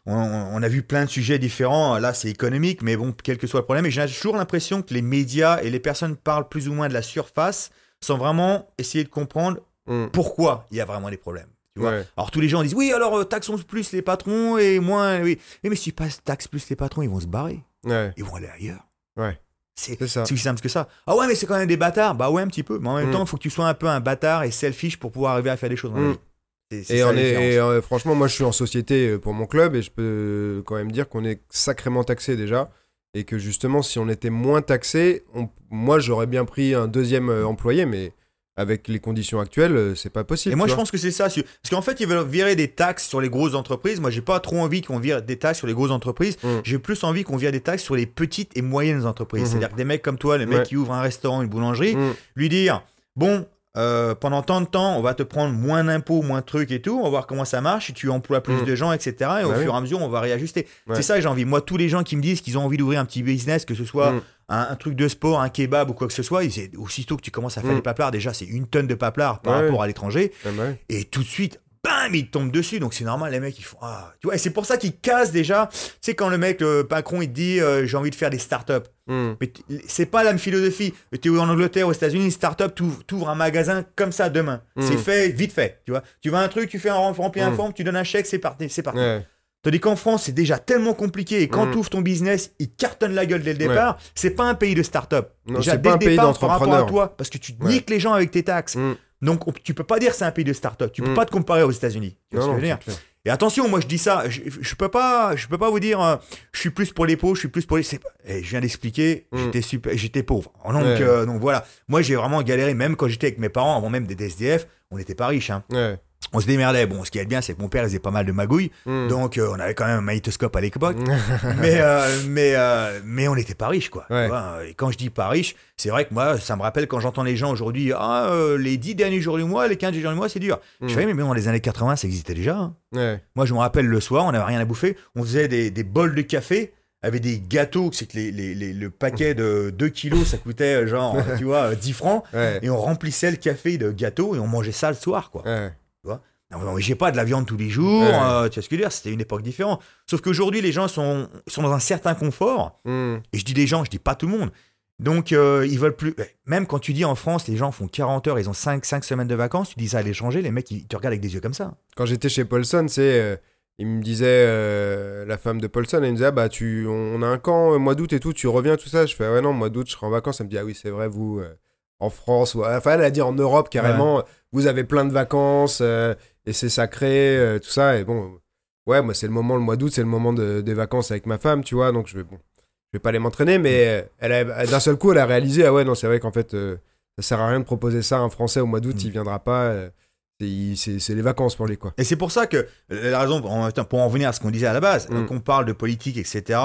on, on a vu plein de sujets différents. Là, c'est économique, mais bon, quel que soit le problème. Et j'ai toujours l'impression que les médias et les personnes parlent plus ou moins de la surface sans vraiment essayer de comprendre Mm. pourquoi il y a vraiment des problèmes. Tu vois Ouais. alors tous les gens disent oui alors euh, taxons plus les patrons et moins oui mais si pas taxes plus les patrons ils vont se barrer Ouais, ils vont aller ailleurs Ouais. C'est aussi simple que ça. Ah ouais, mais c'est quand même des bâtards. Bah ouais, un petit peu. Mais en même Mm. temps, il faut que tu sois un peu un bâtard et selfish pour pouvoir arriver à faire des choses Mm. Et, on est, et, euh, franchement, moi je suis en société euh, pour mon club et je peux quand même dire qu'on est sacrément taxé déjà. Et que justement, si on était moins taxé, on- moi j'aurais bien pris un deuxième euh, employé, mais avec les conditions actuelles, euh, c'est pas possible. Et moi, je pense que c'est ça. Parce qu'en fait, ils veulent virer des taxes sur les grosses entreprises. Moi, j'ai pas trop envie qu'on vire des taxes sur les grosses entreprises. Mm. J'ai plus envie qu'on vire des taxes sur les petites et moyennes entreprises. Mhm. C'est-à-dire que des mecs comme toi, le mec Ouais. qui ouvre un restaurant, une boulangerie, Mm. lui dire bon euh, pendant tant de temps on va te prendre moins d'impôts moins de trucs et tout on va voir comment ça marche si tu emploies plus Mm. de gens etc et au Bah oui. fur et à mesure on va réajuster Ouais. c'est ça que j'ai envie moi tous les gens qui me disent qu'ils ont envie d'ouvrir un petit business que ce soit Mm. un, un truc de sport un kebab ou quoi que ce soit c'est aussitôt que tu commences à faire Mm. des paplards déjà c'est une tonne de paplards par Ouais. rapport à l'étranger Ah bah ouais. et tout de suite bam ils te tombent dessus donc c'est normal les mecs ils font ah tu vois et c'est pour ça qu'ils cassent déjà tu sais quand le mec le patron il te dit euh, j'ai envie de faire des startups Mm. mais c'est pas la même philosophie. Tu es en Angleterre, aux États-Unis, une start-up, t'ouvres un magasin comme ça demain. Mm. C'est fait, vite fait. Tu vois, tu vas un truc, tu fais un rem- remplir un Mm. forme, tu donnes un chèque, c'est parti, c'est parti. Ouais. Tandis qu'en France, c'est déjà tellement compliqué et quand tu ouvres ton business, il cartonne la gueule dès le départ. C'est pas un pays de start-up. Non, déjà dès pas le un pays départ, par rapport à toi, parce que tu Ouais. niques les gens avec tes taxes. Donc on- tu peux pas dire c'est un pays de start-up. Tu peux Mm. pas te comparer aux États-Unis. Et attention, moi je dis ça, je, je peux pas, je peux pas vous dire, euh, je suis plus pour les pauvres, je suis plus pour les. eh, je viens d'expliquer, Mm. j'étais super, j'étais pauvre. Donc, Ouais. euh, donc voilà, moi j'ai vraiment galéré, même quand j'étais avec mes parents, avant même des SDF, on n'était pas riches. Hein. Ouais. On se démerdait. Bon, ce qui est bien, c'est que mon père il faisait pas mal de magouilles, Mm. donc euh, on avait quand même un magnétoscope à l'époque. [laughs] mais euh, mais euh, mais on n'était pas riches quoi. Ouais. Et quand je dis pas riche, c'est vrai que moi ça me rappelle quand j'entends les gens aujourd'hui ah les 10 derniers jours du mois, les 15 derniers jours du mois, c'est dur. Mm. Je fais mais dans les années 80 ça existait déjà. hein. Ouais. Moi, je me rappelle le soir, on n'avait rien à bouffer. On faisait des, des bols de café avec des gâteaux. C'est que les, les- les- le paquet de 2 kilos, ça coûtait genre, [laughs] tu vois, euh, 10 francs. Ouais. Et on remplissait le café de gâteaux et on mangeait ça le soir, quoi. Ouais. Mangeait pas de la viande tous les jours. Ouais. euh, tu vois ce que je veux dire C'était une époque différente. Sauf qu'aujourd'hui, les gens sont, sont dans un certain confort. Mm. Et je dis les gens, je dis pas tout le monde. Donc, euh, ils veulent plus. Même quand tu dis en France, les gens font 40 heures, ils ont 5, 5 semaines de vacances, tu dis ça à l'étranger, les mecs, ils te regardent avec des yeux comme ça. Quand j'étais chez Paulson, c'est. euh, il me disait, la femme de Paulson, elle me disait, ah bah, tu, on a un camp, mois d'août et tout, tu reviens, tout ça. Je fais, ah ouais, non, mois d'août, je serai en vacances. Elle me dit, ah oui, c'est vrai, vous, en France, ou... enfin, elle a dit en Europe carrément, vous avez plein de vacances, euh, et c'est sacré, euh, tout ça. Et bon, ouais, moi, c'est le moment, le mois d'août, c'est le moment de- des vacances avec ma femme, tu vois, donc je vais, bon, je vais pas aller m'entraîner, mais euh, elle a- d'un seul coup, elle a réalisé, ah ouais, non, c'est vrai qu'en fait, euh, ça sert à rien de proposer ça à un Français au mois d'août, Mm. il viendra pas. c'est- les vacances pour lui, quoi. Et c'est pour ça que la raison, en- pour en revenir à ce qu'on disait à la base, Mm. qu'on parle de politique, etc.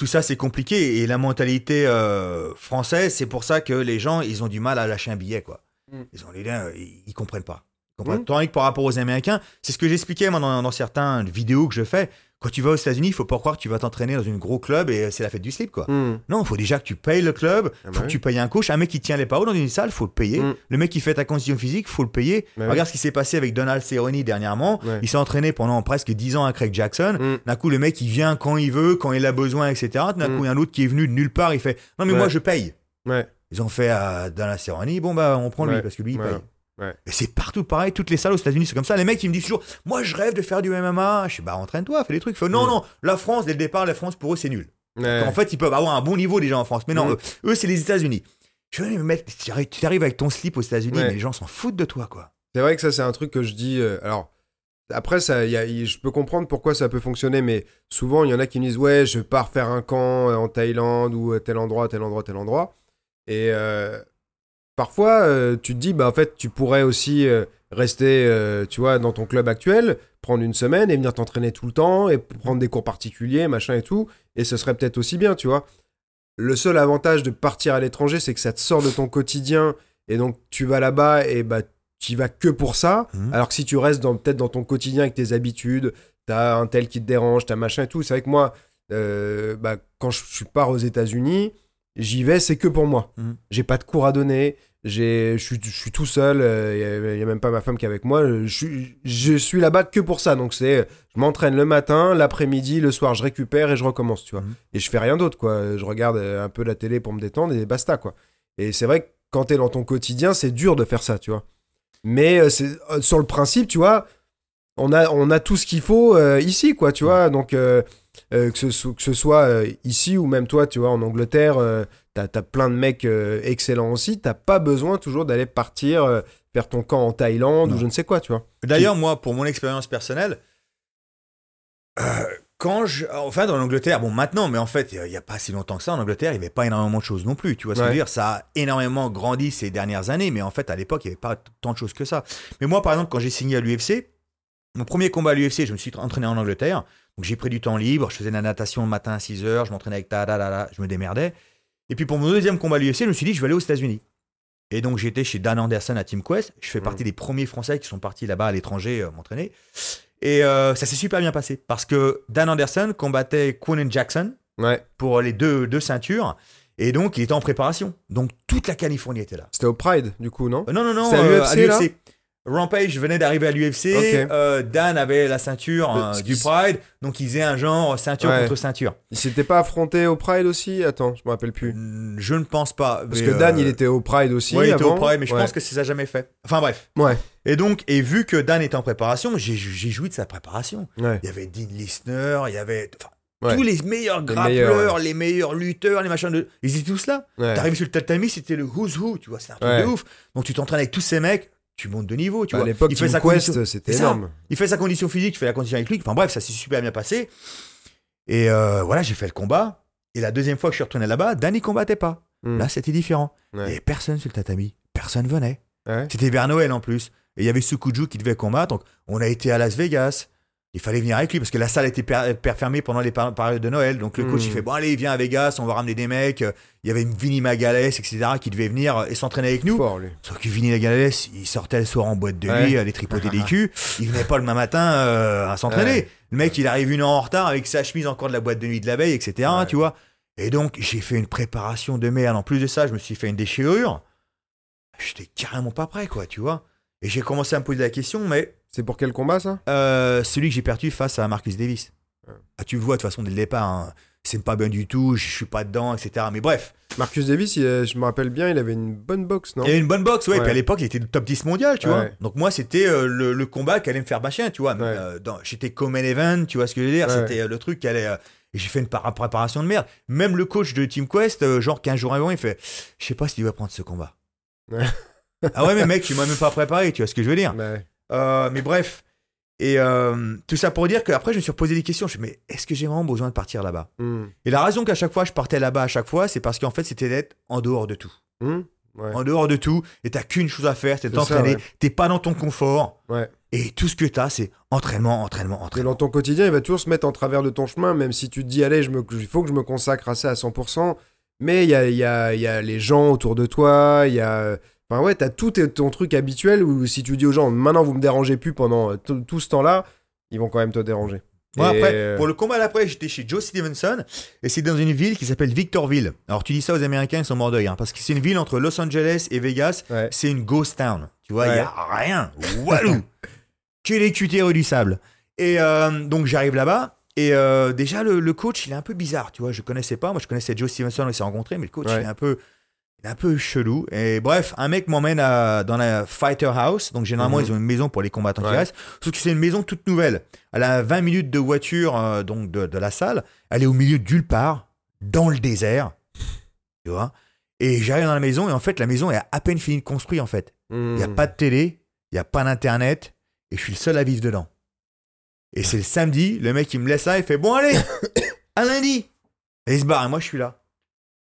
Tout ça, c'est compliqué. Et la mentalité euh, française, c'est pour ça que les gens, ils ont du mal à lâcher un billet, quoi. Mm. Ils ont les liens, ils, ils comprennent pas. Ils comprennent. Mm. Tandis que par rapport aux Américains, c'est ce que j'expliquais moi dans, dans certaines vidéos que je fais. Quand tu vas aux États-Unis, il faut pas croire que tu vas t'entraîner dans une gros club et c'est la fête du slip, quoi. Mm. Non, il faut déjà que tu payes le club, Ah bah faut que oui. tu payes un coach. Un mec qui tient les pas dans une salle, faut le payer. Mm. Le mec qui fait ta condition physique, faut le payer. Bah oui. Regarde ce qui s'est passé avec Donald Cerrone dernièrement. Ouais. Il s'est entraîné pendant presque 10 ans à Craig Jackson. Mm. D'un coup, le mec, il vient quand il veut, quand il a besoin, etc. D'un coup, il y a un autre qui est venu de nulle part, il fait Non, mais Ouais. moi, je paye. Ouais. Ils ont fait à Donald Cerrone, bon, bah, on prend lui parce que lui, il paye. Ouais. Et c'est partout pareil, toutes les salles aux États-Unis, c'est comme ça. Les mecs, ils me disent toujours Moi, je rêve de faire du MMA. Je dis Bah, entraîne-toi, fais des trucs. Non, Mm. non, la France, dès le départ, la France, pour eux, c'est nul. Ouais. En fait, ils peuvent avoir un bon niveau déjà en France. Mais non, Mm. eux, eux, c'est les États-Unis. Je mais mec, tu arrives- avec ton slip aux États-Unis, Ouais. mais les gens s'en foutent de toi, quoi. C'est vrai que ça, c'est un truc que je dis. euh, alors, après, ça, y a- y- je peux comprendre pourquoi ça peut fonctionner, mais souvent, il y en a qui me disent Ouais, je pars faire un camp euh, en Thaïlande ou tel endroit, tel endroit, tel endroit. Et euh, parfois, euh, tu te dis Bah, en fait, tu pourrais aussi euh, rester, euh, tu vois, dans ton club actuel, prendre une semaine et venir t'entraîner tout le temps et prendre des cours particuliers, machin et tout. Et ce serait peut-être aussi bien, tu vois. Le seul avantage de partir à l'étranger, c'est que ça te sort de ton quotidien. Et donc, tu vas là-bas et bah, tu y vas que pour ça. Mhm. Alors que si tu restes dans- peut-être dans ton quotidien avec tes habitudes, t'as un tel qui te dérange, t'as machin et tout. C'est vrai que moi, bah, quand je, je pars aux États-Unis, j'y vais, c'est que pour moi. Mhm. J'ai pas de cours à donner. Je suis, tout seul. Il n'y a, même pas ma femme qui est avec moi. Je, suis- là-bas que pour ça. Donc c'est, je m'entraîne le matin, l'après-midi, le soir, je récupère et je recommence, tu vois. Mhm. Et je fais rien d'autre, quoi. Je regarde euh, un peu la télé pour me détendre et basta, quoi. Et c'est vrai que quand t'es dans ton quotidien, c'est dur de faire ça, tu vois. Mais euh, euh, sur le principe, tu vois, on a, on a tout ce qu'il faut euh, ici, quoi, tu vois. Donc, euh, euh, que, ce, que ce soit euh, ici ou même toi, tu vois, en Angleterre, euh, t'as as plein de mecs euh, excellents aussi. T'as pas besoin toujours d'aller partir euh, faire ton camp en Thaïlande Non. ou je ne sais quoi, tu vois. D'ailleurs, moi, pour mon expérience personnelle, euh, quand je. Enfin, dans l'Angleterre, bon, maintenant, mais en fait, il n'y a pas si longtemps que ça, en Angleterre, il n'y avait pas énormément de choses non plus. Tu vois ce que je veux dire? Ça a énormément grandi ces dernières années, mais en fait, à l'époque, il n'y avait pas tant de choses que ça. Mais moi, par exemple, quand j'ai signé à l'UFC, mon premier combat à l'UFC, je me suis entraîné en Angleterre. Donc, j'ai pris du temps libre. Je faisais de la natation le matin à 6 heures. Je m'entraînais avec ta, ta, ta, ta, je me démerdais. Et puis, pour mon deuxième combat à l'UFC, je me suis dit, je vais aller aux États-Unis. Et donc, j'étais chez Dan Anderson à Team Quest. Je fais Mhm. partie des premiers Français qui sont partis là-bas à l'étranger euh, m'entraîner. Et euh, ça s'est super bien passé parce que Dan Anderson combattait Quinn Jackson Ouais. pour les deux, deux ceintures. Et donc, il était en préparation. Donc, toute la Californie était là. C'était au Pride, du coup, non? Euh, non, non, non, C'était à euh, l'UFC, là? Rampage venait d'arriver à l'UFC. Euh, Dan avait la ceinture Euh, euh, ce du Pride. Donc, il faisait un genre ceinture Ouais. contre ceinture. Il s'était pas affronté au Pride aussi? Attends, je me rappelle plus. Je ne pense pas. Parce que Dan, euh, il était au Pride aussi. ouais, il était au. Pride, mais je Ouais. pense que c'est ça jamais fait. Enfin, bref. Ouais. Et donc, et vu que Dan était en préparation, j'ai joui de sa préparation. Ouais. Il y avait Dean Listner, il y avait tous les meilleurs grappleurs, les meilleurs lutteurs, les machins de. Ils étaient tous là. Ouais. T'arrives sur le tatami, c'était le who's who, tu vois, c'est un truc de ouf. Donc tu t'entraînes avec tous ces mecs, tu montes de niveau, tu Bah, à vois. l'époque, il fait Team sa Quest, c'était ça. énorme. Il fait sa condition physique, tu fais la condition avec lui. Enfin bref, ça s'est super bien passé. Et euh, voilà, j'ai fait le combat. Et la deuxième fois que je suis retourné là-bas, Dan il combattait pas. Hmm. Là, c'était différent. Il Ouais. avait personne sur le tatami. Personne venait. Ouais. C'était vers Noël en plus. Et il y avait Sukuju qui devait combattre. Donc, on a été à Las Vegas. Il fallait venir avec lui parce que la salle était per- per- fermée pendant les par- périodes de Noël. Donc, le coach, Hmm. il fait Bon, allez, viens à Vegas, on va ramener des mecs. Il y avait Vinny Magales, etc., qui devait venir et s'entraîner avec nous. Fort. Sauf que Vinny Magales, il sortait le soir en boîte de nuit, Ouais. aller tripoter des culs. Il venait pas le matin euh, à s'entraîner. Ouais. Le mec, il arrive une heure en retard avec sa chemise encore de la boîte de nuit de la veille, etc., Ouais. tu vois. Et donc, j'ai fait une préparation de merde. En plus de ça, je me suis fait une déchirure. J'étais carrément pas prêt, quoi, tu vois. Et j'ai commencé à me poser la question, mais C'est pour quel combat, ça? Euh, celui que j'ai perdu face à Marcus Davis. Ouais. Ah, tu le vois de toute façon dès le départ, hein, c'est pas bien du tout, je suis pas dedans, etc. Mais bref, Marcus Davis, il, euh, je me rappelle bien, il avait une bonne boxe, non? Il avait une bonne boxe, ouais. Ouais. Puis à l'époque, il était le top 10 mondial, tu Ouais. vois. Donc moi, c'était euh, le, le combat qui allait me faire bâcher, tu vois. Euh, J'étais comme event, tu vois ce que je veux dire. C'était le truc qui allait. et j'ai fait une par- préparation de merde. Même le coach de Team Quest, genre 15 jours avant, il fait Je sais pas si tu vas prendre ce combat. Ah ouais, mais mec, tu m'as même pas préparé, tu vois ce que je veux dire. Ouais. Euh, mais bref. Et euh, tout ça pour dire qu'après, je me suis posé des questions. Je me suis dit, mais est-ce que j'ai vraiment besoin de partir là-bas? Hmm. Et la raison qu'à chaque fois, je partais là-bas à chaque fois, c'est parce qu'en fait, c'était d'être en dehors de tout. Hmm. Ouais. En dehors de tout, et t'as qu'une chose à faire, c'est t'entraîner. ouais. T'es pas dans ton confort. Ouais. Et tout ce que t'as, c'est entraînement, entraînement, Et entraînement. dans ton quotidien, il va toujours se mettre en travers de ton chemin, même si tu te dis, allez, il faut que je me consacre à ça à 100%. Mais il y a, y, a, il y a les gens autour de toi, il y a. Enfin, ouais, t'as tout ton truc habituel où si tu dis aux gens, maintenant vous me dérangez plus pendant euh, tout ce temps-là, ils vont quand même te déranger. Moi, Et, après, euh, pour le combat d'après, j'étais chez Joe Stevenson, et c'est dans une ville qui s'appelle Victorville. Alors, tu dis ça aux Américains, ils sont morts d'œil, hein, parce que c'est une ville entre Los Angeles et Vegas. Ouais. C'est une ghost town. Tu vois, il Ouais. y a rien. Walou. [laughs] que les cutés rue du sable. Et euh, donc, j'arrive là-bas. Et euh, déjà, le, le coach, il est un peu bizarre, tu vois. Je connaissais pas. Moi, je connaissais Joe Stevenson, on s'est rencontrés, mais le coach, Ouais. il est un peu. Il est un peu chelou. Et bref, un mec m'emmène dans la Fighter House. Donc, généralement, Mhm. ils ont une maison pour les combattants qui restent. Sauf que c'est une maison toute nouvelle. Elle a 20 minutes de voiture euh, donc de, de la salle. Elle est au milieu d'ulle part, dans le désert. Tu vois? Et j'arrive dans la maison, et en fait, la maison est à peine finie de construire, en fait. Il n'y a pas de télé, il n'y a pas d'internet, et je suis le seul à vivre dedans. Et c'est le samedi, le mec il me laisse ça, il fait Bon, allez, [coughs] à lundi Et il se barre, et moi je suis là.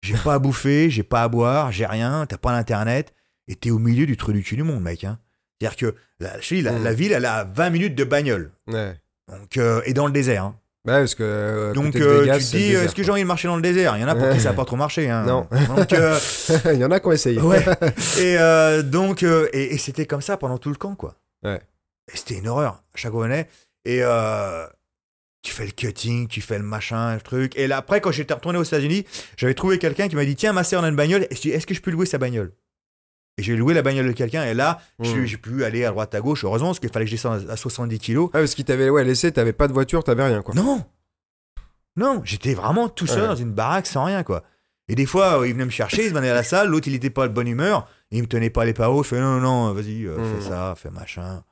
J'ai pas à bouffer, j'ai pas à boire, j'ai rien, t'as pas d'internet, et t'es au milieu du trou du cul du monde, mec. Hein. C'est-à-dire que la, je te dis, la, Mm. la ville, elle a 20 minutes de bagnole, Ouais. donc, euh, et dans le désert. hein. Ouais, parce que. euh, Donc euh, Vegas, tu te dis, est-ce que j'ai envie de marcher dans le désert? Il y en a pour qui ça n'a pas trop marché. Hein. Non. Donc. [laughs] Il y en a qui ont essayé. Ouais. [laughs] Et euh, donc, euh, et, et c'était comme ça pendant tout le camp, quoi. Ouais. Et c'était une horreur. À chaque fois qu'on venait. Et euh, tu fais le cutting, tu fais le machin, le truc. Et là, après, quand j'étais retourné aux États-Unis, j'avais trouvé quelqu'un qui m'a dit Tiens, ma sœur, a une bagnole. Et je dis Est-ce que je peux louer sa bagnole? Et j'ai loué la bagnole de quelqu'un. Et là, j'ai- Mm. j'ai pu aller à droite, à gauche. Heureusement, parce qu'il fallait que je descende à 70 kilos. Ah, parce qu'ils t'avaient ouais, laissé, t'avais pas de voiture, t'avais rien, quoi. Non Non, j'étais vraiment tout seul Ouais. dans une baraque sans rien, quoi. Et des fois, euh, il venait me chercher, il se venait à la salle, l'autre, il était pas de bonne humeur, il me tenait pas les pas je fais non, non, non, vas-y, euh, fais ça, fais machin.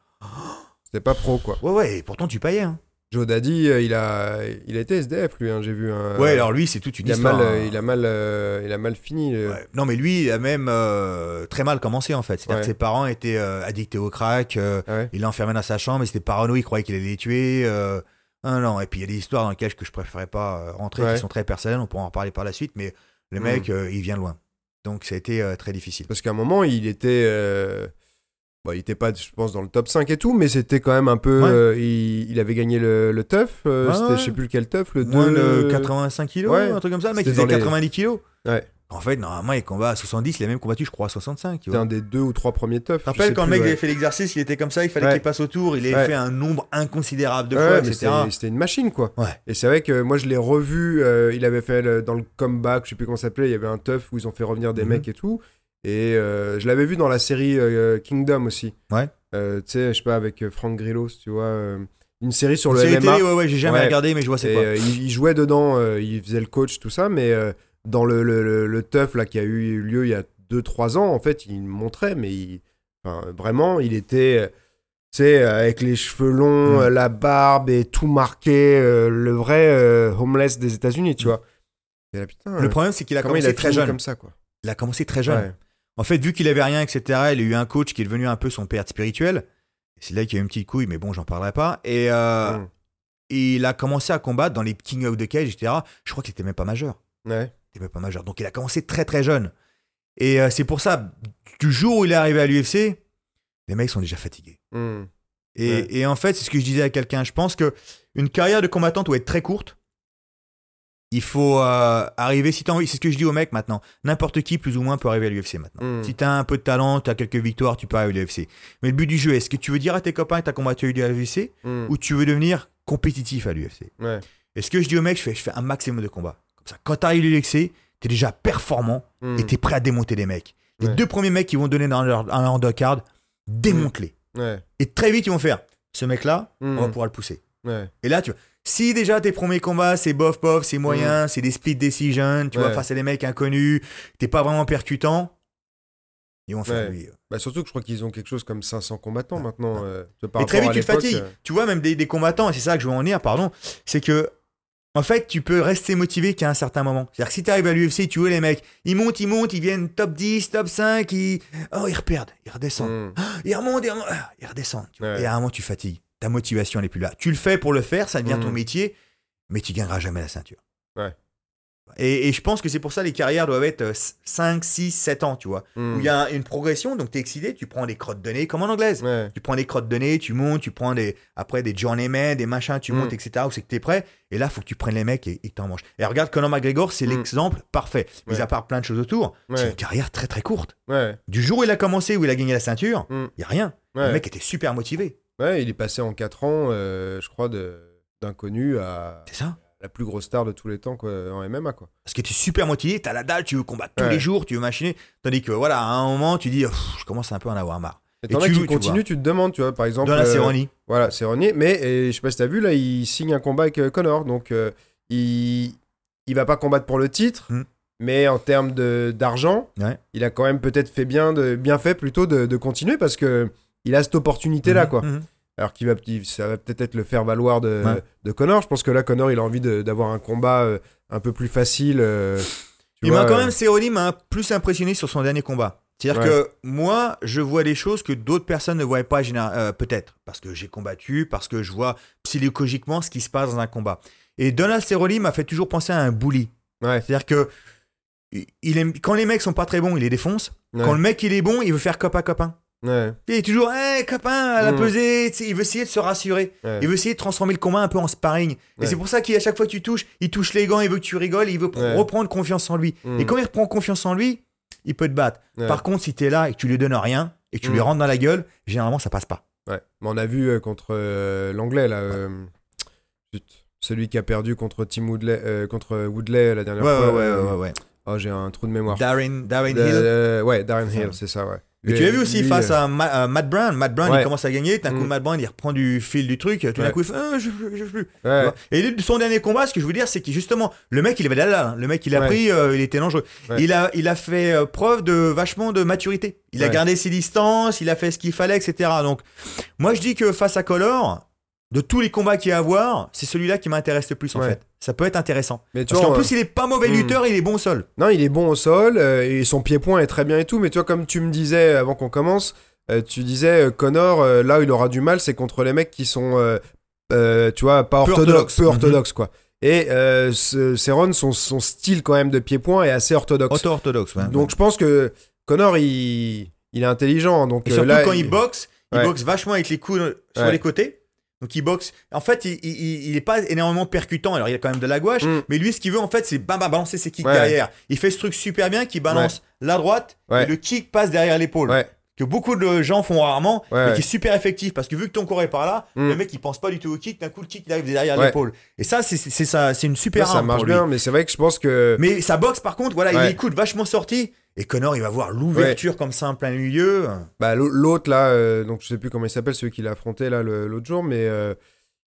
C'était pas pro, quoi. Ouais, ouais, et pourtant tu payais, hein. Joe Daddy, euh, il a, il a été SDF, lui, hein, j'ai vu. un- ouais, alors lui, c'est toute une il a, histoire. mal, hein. euh, il, a mal, euh, il a mal fini. Ouais. Non, mais lui, il a même euh, très mal commencé, en fait. C'est-à-dire Ouais. que ses parents étaient euh, addictés au crack, ouais. il l'a enfermé dans sa chambre, il était parano, il croyait qu'il allait les tuer. Ah non, et puis il y a des histoires dans lesquelles que je préférais pas rentrer, qui sont très personnelles, on pourra en reparler par la suite, mais le Mm. mec, il vient loin. Donc ça a été très difficile. Parce qu'à un moment, il était. Bon, il était pas, je pense, dans le top 5 et tout, mais c'était quand même un peu. Ouais. euh, il, il avait gagné le, le TUF. euh, Ouais, c'était, ouais. je sais plus lequel TUF, le 2. Moins de 85 kilos, Ouais. un truc comme ça. Le mec, il faisait dans les- 90 kilos. Ouais. En fait, normalement, il combat à 70, il a même combattu, je crois, à 65. Tu C'était un des deux ou trois premiers TUF. Tu te rappelles quand le mec avait fait l'exercice, il était comme ça, il fallait Ouais. qu'il passe autour, il avait Ouais. fait un nombre inconsidérable de Ouais, fois, etc. c'était, une machine, quoi. Ouais. Et c'est vrai que moi, je l'ai revu. euh, il avait fait le- dans le comeback, je sais plus comment ça s'appelait. Il y avait un TUF où ils ont fait revenir des Mhm. mecs et tout. Et euh, je l'avais vu dans la série euh, Kingdom aussi. Ouais. Euh, tu sais, je sais pas, avec Frank Grillos, tu vois. une série sur Une le série MMA. télé, ouais, ouais, j'ai jamais Ouais. regardé, mais je vois c'est quoi. il, jouait dedans, il faisait le coach, tout ça, mais dans le, le, le, le teuf là, qui a eu lieu il y a 2-3 ans, en fait, il montrait, mais il, enfin, vraiment, il était, tu sais, avec les cheveux longs, Mm. la barbe et tout marqué, le vrai homeless des États-Unis, tu Mm. vois. Et là, putain, Le problème, c'est qu'il a il commencé a très jeune. comme ça, quoi. Il a commencé très jeune. Ouais. En fait, vu qu'il avait rien, etc., il a eu un coach qui est devenu un peu son père spirituel. C'est là qu'il y a eu une petite couille, mais bon, j'en parlerai pas. Et euh, Mm. il a commencé à combattre dans les King of the Cage, etc. Je crois qu'il était même pas majeur. Ouais. Il était même pas majeur. Donc il a commencé très très jeune. Et euh, c'est pour ça, du jour où il est arrivé à l'UFC, les mecs sont déjà fatigués. Mm. Et, Ouais. et en fait, c'est ce que je disais à quelqu'un. Je pense que une carrière de combattant doit être très courte. Il faut euh, arriver, si tu envie, c'est ce que je dis aux mecs maintenant. N'importe qui, plus ou moins, peut arriver à l'UFC maintenant. Mm. Si tu as un peu de talent, tu as quelques victoires, tu peux arriver à l'UFC. Mais le but du jeu, est-ce que tu veux dire à tes copains que tu as combattu à l'UFC Mm. ou tu veux devenir compétitif à l'UFC Ouais. Et ce que je dis aux mecs, je fais, je fais un maximum de combats. Comme ça, quand tu arrives à l'UFC, tu es déjà performant Mm. et tu es prêt à démonter les mecs. Les Ouais. deux premiers mecs qui vont donner dans leur, leur undercard, démonte-les. Ouais. Et très vite, ils vont faire ce mec-là, on va pouvoir le pousser. Et là, tu vois, si déjà tes premiers combats, c'est bof bof, c'est moyen, c'est des split decisions, tu vois, Mm. Ouais. face à des mecs inconnus, t'es pas vraiment percutant, ils vont faire Ouais. lui. Bah, surtout que je crois qu'ils ont quelque chose comme 500 combattants maintenant. euh, par Et très rapport vite, tu fatigues. euh, Tu vois, même des, des combattants, et c'est ça que je veux en venir, pardon, c'est que, en fait, tu peux rester motivé qu'à un certain moment. C'est-à-dire que si tu arrives à l'UFC, tu vois les mecs, ils montent, ils montent, ils viennent top 10, top 5, ils, oh, ils reperdent, ils redescendent. mm. Ils remontent, ils, remontent, ah, ils redescendent. tu vois. Ouais. Et à un moment, tu fatigues. Ta motivation n'est plus là. Tu le fais pour le faire, ça devient ton Mhm. métier, mais tu gagneras jamais la ceinture. Ouais. Et, et je pense que c'est pour ça les carrières doivent être 5, 6, 7 ans, tu vois. Où il y a une progression, donc tu es excité, tu prends des crottes de nez, comme en anglaise. Ouais. Tu prends des crottes de nez, tu montes, tu prends des, après des journeymen, des machins, tu Mm. montes, etc. Où c'est que tu es prêt. Et là, faut que tu prennes les mecs et et que t'en manges. Et regarde, Conor McGregor, c'est Mm. l'exemple parfait. Mis Ouais. à part plein de choses autour, c'est une carrière très très courte. Du jour où il a commencé, où il a gagné la ceinture, il Mm. y a rien. Le mec était super motivé. Ouais, il est passé en 4 ans, euh, je crois, d'inconnu à C'est ça. la plus grosse star de tous les temps quoi, en MMA. Quoi. Parce que tu es super motivé, tu as la dalle, tu veux combattre tous Ouais. les jours, tu veux machiner. Tandis que voilà, à un moment, tu dis, je commence un peu à en avoir marre. Et Et tu- qui vois. tu te demandes, tu vois, par exemple. Dans la euh. Voilà, c'est. Mais et, je sais pas si t'as vu, là, il signe un combat avec euh, Connor. Donc, euh, il, il va pas combattre pour le titre, Hmm. mais en termes d'argent, Ouais. il a quand même peut-être fait bien, de, bien fait plutôt de, de continuer parce que il a cette opportunité-là, Mhm, quoi. mhm. Alors qu'il va, ça va peut-être être le faire valoir de, Ouais. de Connor. Je pense que là, Connor, il a envie d'avoir un combat euh, un peu plus facile. euh, tu Il vois, quand euh, même, Cerrone m'a plus impressionné sur son dernier combat. C'est-à-dire Ouais. que moi, je vois des choses que d'autres personnes ne voient pas, euh, peut-être, parce que j'ai combattu, parce que je vois psychologiquement ce qui se passe dans un combat. Et Donald Cerrone m'a fait toujours penser à un bully. Ouais, C'est-à-dire que il aime, quand les mecs sont pas très bons, il les défonce. ouais, Quand le mec il est bon, il veut faire copain-copain. Ouais, Il est toujours, hé copain, à la Mm. pesée, il veut essayer de se rassurer. ouais. Il veut essayer de transformer le combat un peu en sparring. Et Ouais. c'est pour ça qu'à chaque fois que tu touches, il touche les gants, il veut que tu rigoles, il veut pr- Ouais. reprendre confiance en lui. Mm. Et quand il reprend confiance en lui, il peut te battre. Ouais. Par contre, si tu es là et que tu lui donnes rien et que tu lui Mm. rentres dans la gueule, généralement ça passe pas. Ouais. Mais on a vu euh, contre euh, l'anglais là, euh, celui qui a perdu contre Tim Woodley, contre Woodley la dernière fois. euh, ouais. Oh, j'ai un trou de mémoire. Darren, Darren Hill. Ouais, Darren. Hill, c'est ça, ouais. Mais tu l'as vu aussi lui, face euh, à, Ma- à Matt Brown. Matt Brown, Ouais. il commence à gagner. D'un coup, Mm. Matt Brown, il reprend du fil du truc. Tout d'un Ouais. coup, il fait Ah, je, je, je, ouais, vois. Et son dernier combat, ce que je veux dire, c'est que justement, le mec, il avait hein. Le mec, il a pris, euh, il était dangereux. Il, a, il a fait euh, preuve de vachement de maturité. Il a gardé ses distances, il a fait ce qu'il fallait, etc. Donc, moi, je dis que face à Color, de tous les combats qu'il y a à voir, c'est celui-là qui m'intéresse le plus, en Ouais. fait. Ça peut être intéressant. Mais tu Parce vois, qu'en on- plus, il est pas mauvais Mm. lutteur, il est bon au sol. Non, il est bon au sol euh, et son pied-point est très bien et tout. Mais tu vois, comme tu me disais avant qu'on commence, euh, tu disais euh, Connor, euh, là où il aura du mal, c'est contre les mecs qui sont, tu vois, pas Peu orthodoxes, peu Mhm. orthodoxes, quoi. Et ce- son, son style quand même de pied-point est assez orthodoxe. Auto-orthodoxe, ouais. Donc je pense que Connor, il, il est intelligent. Donc Et surtout là, quand il boxe, il Ouais. boxe vachement avec les coudes sur les côtés. Donc il boxe. En fait, il, il, il- il est pas énormément percutant. Alors il a quand même de la gouache, Mm. mais lui, ce qu'il veut en fait, c'est bam, bam, balancer ses kicks Ouais. derrière. Il fait ce truc super bien, qui balance la droite Ouais. et le kick passe derrière l'épaule. Que beaucoup de gens font rarement, mais qui est super effectif parce que vu que ton corps est par là, Mm. le mec il pense pas du tout au kick. D'un coup, le kick il arrive derrière l'épaule. Et ça, c'est c'est ça, c'est une super ça arme marche pour lui. bien, mais c'est vrai que je pense que. Mais sa boxe, par contre, voilà, il écoute vachement sorti. Et Connor, il va voir l'ouverture comme ça en plein milieu. Bah, l'au- l'autre là, euh, donc je sais plus comment il s'appelle, celui qui l'a affronté là l'autre jour, mais euh,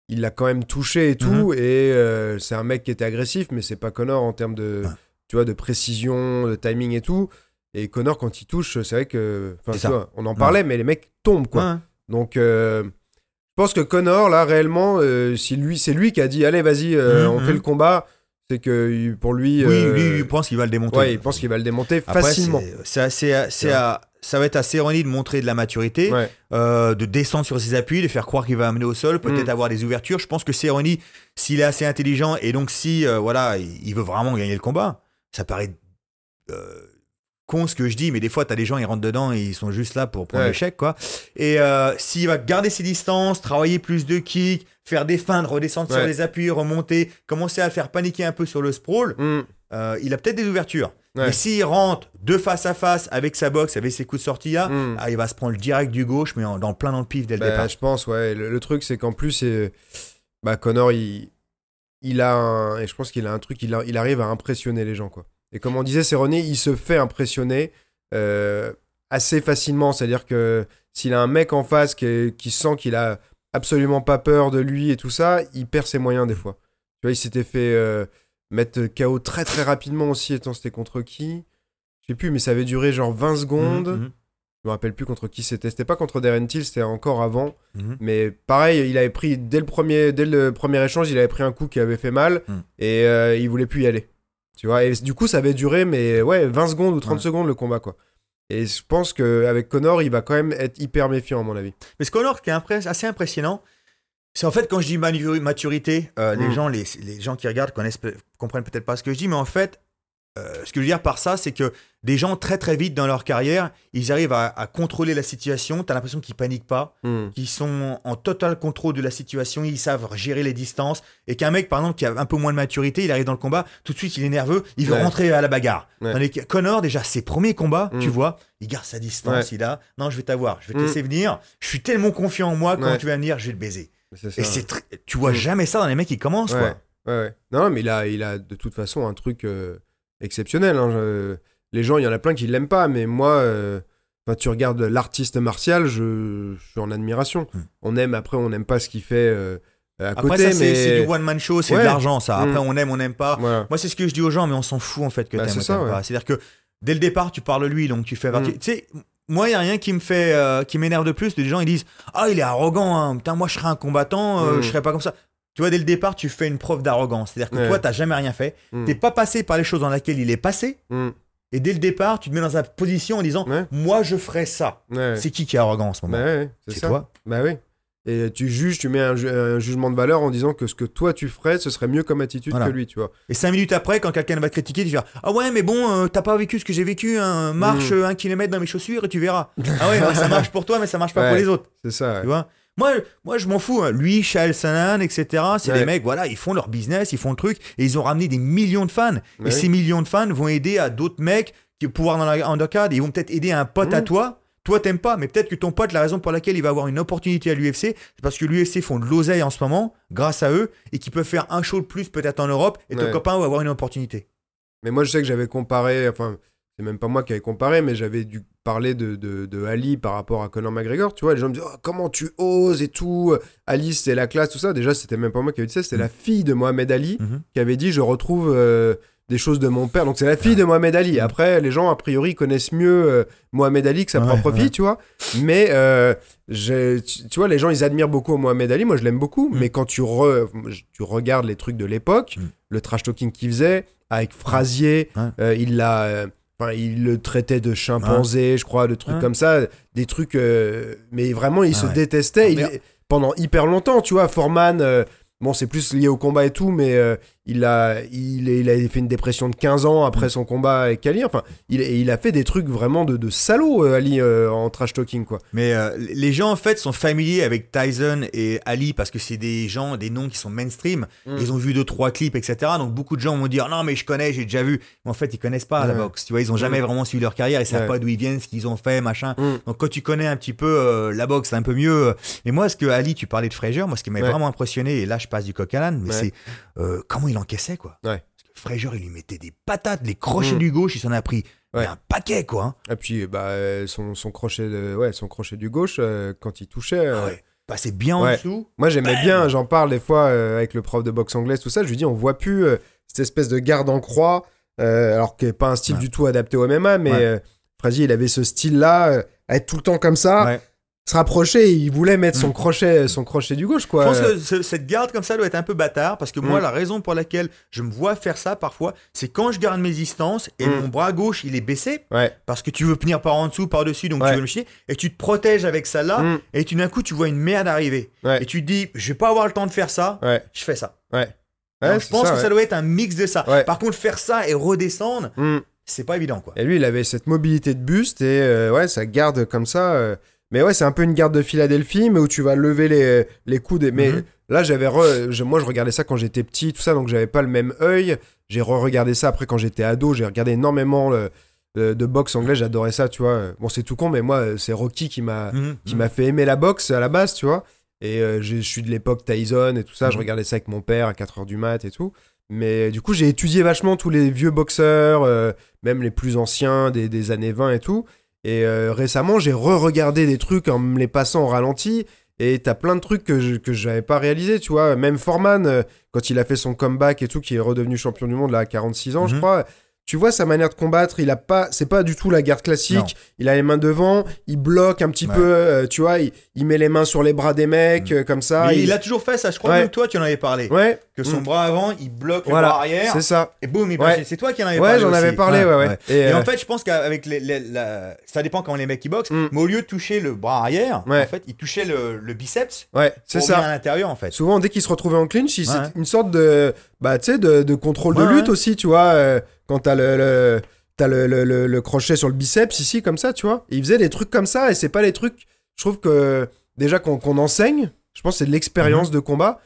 il l'a quand même touché et tout. Mhm. Et euh, c'est un mec qui était agressif, mais c'est pas Connor en termes de, Ouais. tu vois, de précision, de timing et tout. Et Connor quand il touche, c'est vrai que, enfin, tu vois, on en parlait, mais les mecs tombent quoi. Donc, euh, je pense que Connor là réellement, si lui, c'est lui qui a dit, allez vas-y, Mhm, on fait mhm. le combat. C'est que pour lui, Oui, euh, lui, il pense qu'il va le démonter. ouais, il pense qu'il va le démonter Après, facilement. c'est- assez- à- ça va être à Cerrone de montrer de la maturité, Ouais. euh, de descendre sur ses appuis, de faire croire qu'il va amener au sol, peut-être Mm. avoir des ouvertures. Je pense que Cerrone, s'il est assez intelligent et donc si euh, voilà, il veut vraiment gagner le combat, ça paraît euh, con ce que je dis, mais des fois, tu as des gens, ils rentrent dedans et ils sont juste là pour prendre Ouais. l'échec. quoi. Et euh, s'il va garder ses distances, travailler plus de kicks, faire des feintes, redescendre sur les appuis, remonter, commencer à le faire paniquer un peu sur le sprawl, Mm. euh, il a peut-être des ouvertures. Ouais. Mais s'il rentre de face à face avec sa boxe, avec ses coups de sortie là, Mm. ah, il va se prendre le direct du gauche, mais en- dans le plein dans le pif dès le Bah, départ. je pense, ouais. Le, le truc, c'est qu'en plus, bah, Connor, il, il a un, et je pense qu'il a un truc, il, a- il arrive à impressionner les gens, quoi. Et comme on disait, c'est René, il se fait impressionner euh, assez facilement. C'est-à-dire que s'il a un mec en face qui, sent qu'il a absolument pas peur de lui et tout ça, il perd ses moyens des fois. Tu vois, il s'était fait euh, mettre KO très très rapidement aussi. Attends, c'était contre qui? Je sais plus, mais ça avait duré genre 20 secondes. Mhm, Je me rappelle plus contre qui c'était. C'était pas contre Darren Till, c'était encore avant. mhm. Mais pareil, il avait pris dès le premier, dès le premier échange, il avait pris un coup qui avait fait mal Mm. et euh, il voulait plus y aller. Tu vois, et du coup, ça avait duré, mais ouais, 20 secondes ou 30 Ouais. secondes le combat, quoi. Et je pense qu'avec Connor, il va quand même être hyper méfiant, à mon avis. Mais ce Connor qui est assez impressionnant, C'est en fait quand je dis maturité, euh, les Mm. gens, les, les gens qui regardent connaissent, comprennent peut-être pas ce que je dis, mais en fait, ce que je veux dire par ça, c'est que des gens très très vite dans leur carrière, ils arrivent à, à contrôler la situation. T'as l'impression qu'ils paniquent pas, Hmm. qu'ils sont en total contrôle de la situation, ils savent gérer les distances. Et qu'un mec, par exemple, qui a un peu moins de maturité, il arrive dans le combat, tout de suite il est nerveux, il veut Ouais. rentrer à la bagarre. Ouais. Connor, déjà, ses premiers combats, Mm. tu vois, il garde sa distance, Ouais. il a, non, je vais t'avoir, je vais te Mm. laisser venir. Je suis tellement confiant en moi, quand tu vas venir, je vais le baiser. Ça. Et c'est tu vois jamais ça dans les mecs qui commencent, quoi. ouais, ouais. Non, non, mais il a, il a de toute façon un truc euh, exceptionnel. hein. Je- Les gens, il y en a plein qui l'aiment pas, mais moi, euh, tu regardes l'artiste martial, je... je suis en admiration. Hmm. On aime, après, on n'aime pas ce qu'il fait euh, à Après, côté, ça, c'est mais. c'est du one-man show, c'est Ouais. de l'argent, ça. Après, Mm. on aime, on n'aime pas. Moi, c'est ce que je dis aux gens, mais on s'en fout, en fait, que Bah, t'aimes c'est ou ça, t'aimes ouais. pas. C'est-à-dire que dès le départ, tu parles de lui, donc tu fais partie. Mm. Tu sais, moi, il n'y a rien qui me fait, euh, qui m'énerve de plus. Les gens, ils disent Ah, il est arrogant, hein. Putain, moi, je serais un combattant, euh, Mm. je serais pas comme ça. Tu vois, dès le départ, tu fais une preuve d'arrogance. C'est-à-dire que Ouais. toi, t'as jamais rien fait. Mm. T'es pas passé par les choses dans lesquelles il est passé. Hmm. Et dès le départ, tu te mets dans sa position en disant Ouais. Moi, je ferais ça. Ouais. C'est qui qui est arrogant en ce moment Bah c'est toi. Bah oui. Et tu juges, tu mets un, ju- un jugement de valeur en disant que ce que toi tu ferais, ce serait mieux comme attitude Voilà. que lui, tu vois. Et cinq minutes après, quand quelqu'un va te critiquer, tu vas dire Ah ouais, mais bon, euh, t'as pas vécu ce que j'ai vécu, hein. marche Mm. un kilomètre dans mes chaussures et tu verras. ah ouais, ça marche pour toi, mais ça marche pas pour les autres. C'est ça. Tu vois moi, moi, je m'en fous. hein. Lui, Shael Sanan, etc. C'est Ouais. des mecs, voilà, ils font leur business, ils font le truc et ils ont ramené des millions de fans. Ouais. Et ces millions de fans vont aider à d'autres mecs qui pouvoir dans la undercard. Ils vont peut-être aider un pote à Mm. toi. Toi, t'aimes pas, mais peut-être que ton pote, la raison pour laquelle il va avoir une opportunité à l'UFC, c'est parce que l'UFC font de l'oseille en ce moment, grâce à eux, et qu'ils peuvent faire un show de plus peut-être en Europe, et ton copain va avoir une opportunité. Mais moi, je sais que j'avais comparé, enfin, c'est même pas moi qui avais comparé, mais j'avais dû parler de, de, de Ali par rapport à Conor McGregor. Tu vois, les gens me disent Oh, comment tu oses et tout. Ali, c'est la classe, tout ça. Déjà, c'était même pas moi qui avais dit ça, c'était Mhm. la fille de Mohamed Ali Mhm. qui avait dit Je retrouve euh, des choses de mon père. Donc, c'est la fille de Mohamed Ali. Après, les gens, a priori, connaissent mieux euh, Mohamed Ali que sa Ouais, propre ouais. fille, tu vois. Mais, euh, tu tu vois, les gens, ils admirent beaucoup Mohamed Ali. Moi, je l'aime beaucoup. Mhm. Mais quand tu, re- tu regardes les trucs de l'époque, Mhm. le trash talking qu'il faisait avec Frazier, euh, il l'a. Enfin, il le traitait de chimpanzé, je crois, de trucs Ouais. comme ça, des trucs. euh, mais vraiment, il Ah se ouais. détestait. Ah, il- pendant hyper longtemps, tu vois, Foreman. euh, bon, c'est plus lié au combat et tout, mais euh, il a, il, il a fait une dépression de 15 ans après Mm. son combat avec Ali. Enfin, il, il a fait des trucs vraiment de, de salaud, euh, Ali, euh, en trash talking, quoi. Mais euh, les gens, en fait, sont familiers avec Tyson et Ali parce que c'est des gens, des noms qui sont mainstream. Mm. Ils ont vu deux, trois clips, etc. Donc beaucoup de gens vont dire non, mais je connais, j'ai déjà vu. Mais en fait, ils connaissent pas la boxe. Tu vois, ils ont jamais Mm. vraiment suivi leur carrière. Ils savent Ouais. pas d'où ils viennent, ce qu'ils ont fait, machin. Mm. Donc quand tu connais un petit peu euh, la boxe, c'est un peu mieux. Et moi, ce que Ali, tu parlais de Frazier, moi, ce qui m'a Ouais. vraiment impressionné, et là, je passe du coq à l'âne, mais c'est comment il encaissait, quoi. Ouais. Parce que Frazier, il lui mettait des patates, les crochets Mm. du gauche, il s'en a pris Ouais. un paquet, quoi. hein. Et puis, bah, euh, son, son, crochet de, ouais, son crochet du gauche, euh, quand il touchait. Ah euh, ouais. Passait bien en dessous. Moi, j'aimais bien, j'en parle des fois euh, avec le prof de boxe anglaise, tout ça. Je lui dis, on voit plus euh, cette espèce de garde en croix, euh, alors qui n'est pas un style Ouais. du tout adapté au MMA, mais Ouais. Frazier, il avait ce style-là, être tout le temps comme ça. Se rapprocher, il voulait mettre son Mm. crochet, son crochet du gauche, quoi. Je pense que ce- cette garde comme ça doit être un peu bâtard parce que moi, Mm. la raison pour laquelle je me vois faire ça parfois, c'est quand je garde mes distances et Mm. mon bras gauche il est baissé Ouais. parce que tu veux venir par en dessous, par dessus, donc Ouais. tu veux me chier et tu te protèges avec ça là Mm. et tout d'un coup tu vois une merde arriver Ouais. et tu te dis je vais pas avoir le temps de faire ça, Ouais. je fais ça. Ouais. Donc, Ouais, je pense ça, que ouais. ça doit être un mix de ça. Ouais. Par contre, faire ça et redescendre, c'est pas évident quoi. Et lui, il avait cette mobilité de buste et euh, ouais, ça garde comme ça. euh, Mais ouais, c'est un peu une garde de Philadelphie, mais où tu vas lever les, les coudes. et- Mais Mhm. là, j'avais re- moi, je regardais ça quand j'étais petit, tout ça, donc j'avais pas le même œil. J'ai re-regardé ça après quand j'étais ado. J'ai regardé énormément le- de boxe anglais, j'adorais ça, tu vois. Bon, c'est tout con, mais moi, c'est Rocky qui m'a Mhm. m'a fait aimer la boxe à la base, tu vois. Et euh, je suis de l'époque Tyson et tout ça. Je Mhm. regardais ça avec mon père à 4h du mat et tout. Mais du coup, j'ai étudié vachement tous les vieux boxeurs, euh, même les plus anciens des, des années 20 et tout. Et euh, récemment, j'ai re-regardé des trucs en me les passant au ralenti. Et t'as plein de trucs que je que j'avais pas réalisé, tu vois. Même Foreman, euh, quand il a fait son comeback et tout, qui est redevenu champion du monde là à 46 ans, je Mhm. crois. Tu vois sa manière de combattre, il a pas, c'est pas du tout la garde classique. Non. Il a les mains devant, il bloque un petit Ouais. peu, euh, tu vois, il, il met les mains sur les bras des mecs Mm. euh, comme ça. Mais il- il a toujours fait ça, je crois Ouais. que toi tu en avais parlé. ouais, Que son Mm. bras avant, il bloque le Voilà, bras arrière. c'est ça. Et boum, il Ouais. C'est toi qui en avais Ouais, parlé. j'en avais parlé, ouais, ouais. Et, Et euh, en fait, je pense qu'avec les, les- la- ça dépend comment les mecs ils boxent, Mm. mais au lieu de toucher le bras arrière, Ouais. en fait, il touchait le, le biceps ouais, c'est ça. à l'intérieur en fait. Souvent, dès qu'il se retrouvait en clinch, Ouais. c'est une sorte de, bah, tu sais, de, de contrôle de lutte ouais. aussi, tu vois. euh, quand t'as le, le, t'as le, le, le- crochet sur le biceps ici, comme ça, tu vois. Et il faisait des trucs comme ça, et c'est pas les trucs. Je trouve que déjà qu'on qu'on enseigne, je pense que c'est de Mhm. l'expérience de combat.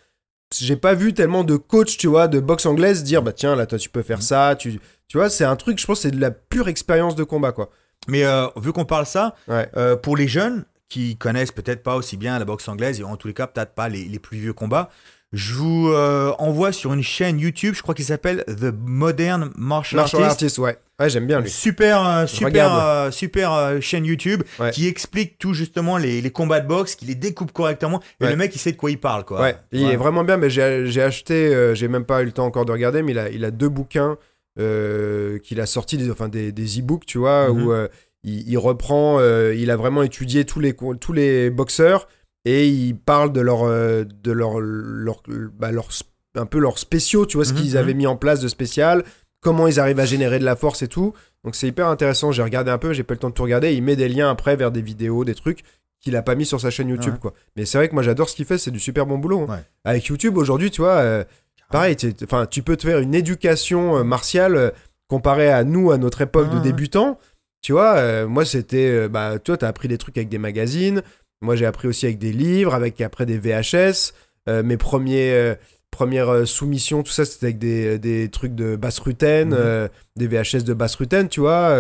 J'ai pas vu tellement de coach, tu vois, de boxe anglaise dire, bah tiens, là, toi, tu peux Mhm. faire ça. Tu, tu vois, c'est un truc, je pense, que c'est de la pure expérience de combat, quoi. Mais euh, vu qu'on parle ça, Ouais. euh, pour les jeunes qui connaissent peut-être pas aussi bien la boxe anglaise et en tous les cas peut-être pas les, les plus vieux combats, je vous euh, envoie sur une chaîne YouTube, je crois qu'il s'appelle The Modern Martial, Martial Artist. artist, ouais. Ouais, j'aime bien lui. Super, euh, super, euh, super chaîne YouTube Ouais. qui explique tout justement les, les combats de boxe, qui les découpe correctement. Et Ouais. le mec, il sait de quoi il parle, quoi. Ouais, il est vraiment bien, mais j'ai acheté, j'ai même pas eu le temps encore de regarder, mais il a, il a deux bouquins qu'il a sortis, des, enfin des, des e-books, tu vois, Mhm. où euh, il, il reprend, il a vraiment étudié tous les, tous les boxeurs et il parle de leur, euh, de leur, leur, bah, leur un peu leurs spéciaux, tu vois, ce Mhm, qu'ils mhm. avaient mis en place de spécial, comment ils arrivent à générer de la force et tout. Donc c'est hyper intéressant. J'ai regardé un peu, j'ai pas le temps de tout regarder. Il met des liens après vers des vidéos, des trucs qu'il a pas mis sur sa chaîne YouTube, Ouais. quoi. Mais c'est vrai que moi j'adore ce qu'il fait, c'est du super bon boulot. hein. Ouais. Avec YouTube aujourd'hui, tu vois, euh, pareil, enfin, tu peux te faire une éducation euh, martiale euh, comparée à nous à notre époque de ouais. débutants. Tu vois, moi c'était, bah, toi t'as appris des trucs avec des magazines. Moi j'ai appris aussi avec des livres, avec après des VHS. Euh, mes premiers euh, premières euh, soumissions, tout ça c'était avec des, des trucs de basse rutaine, Mhm. euh, des VHS de basse rutaine, tu vois.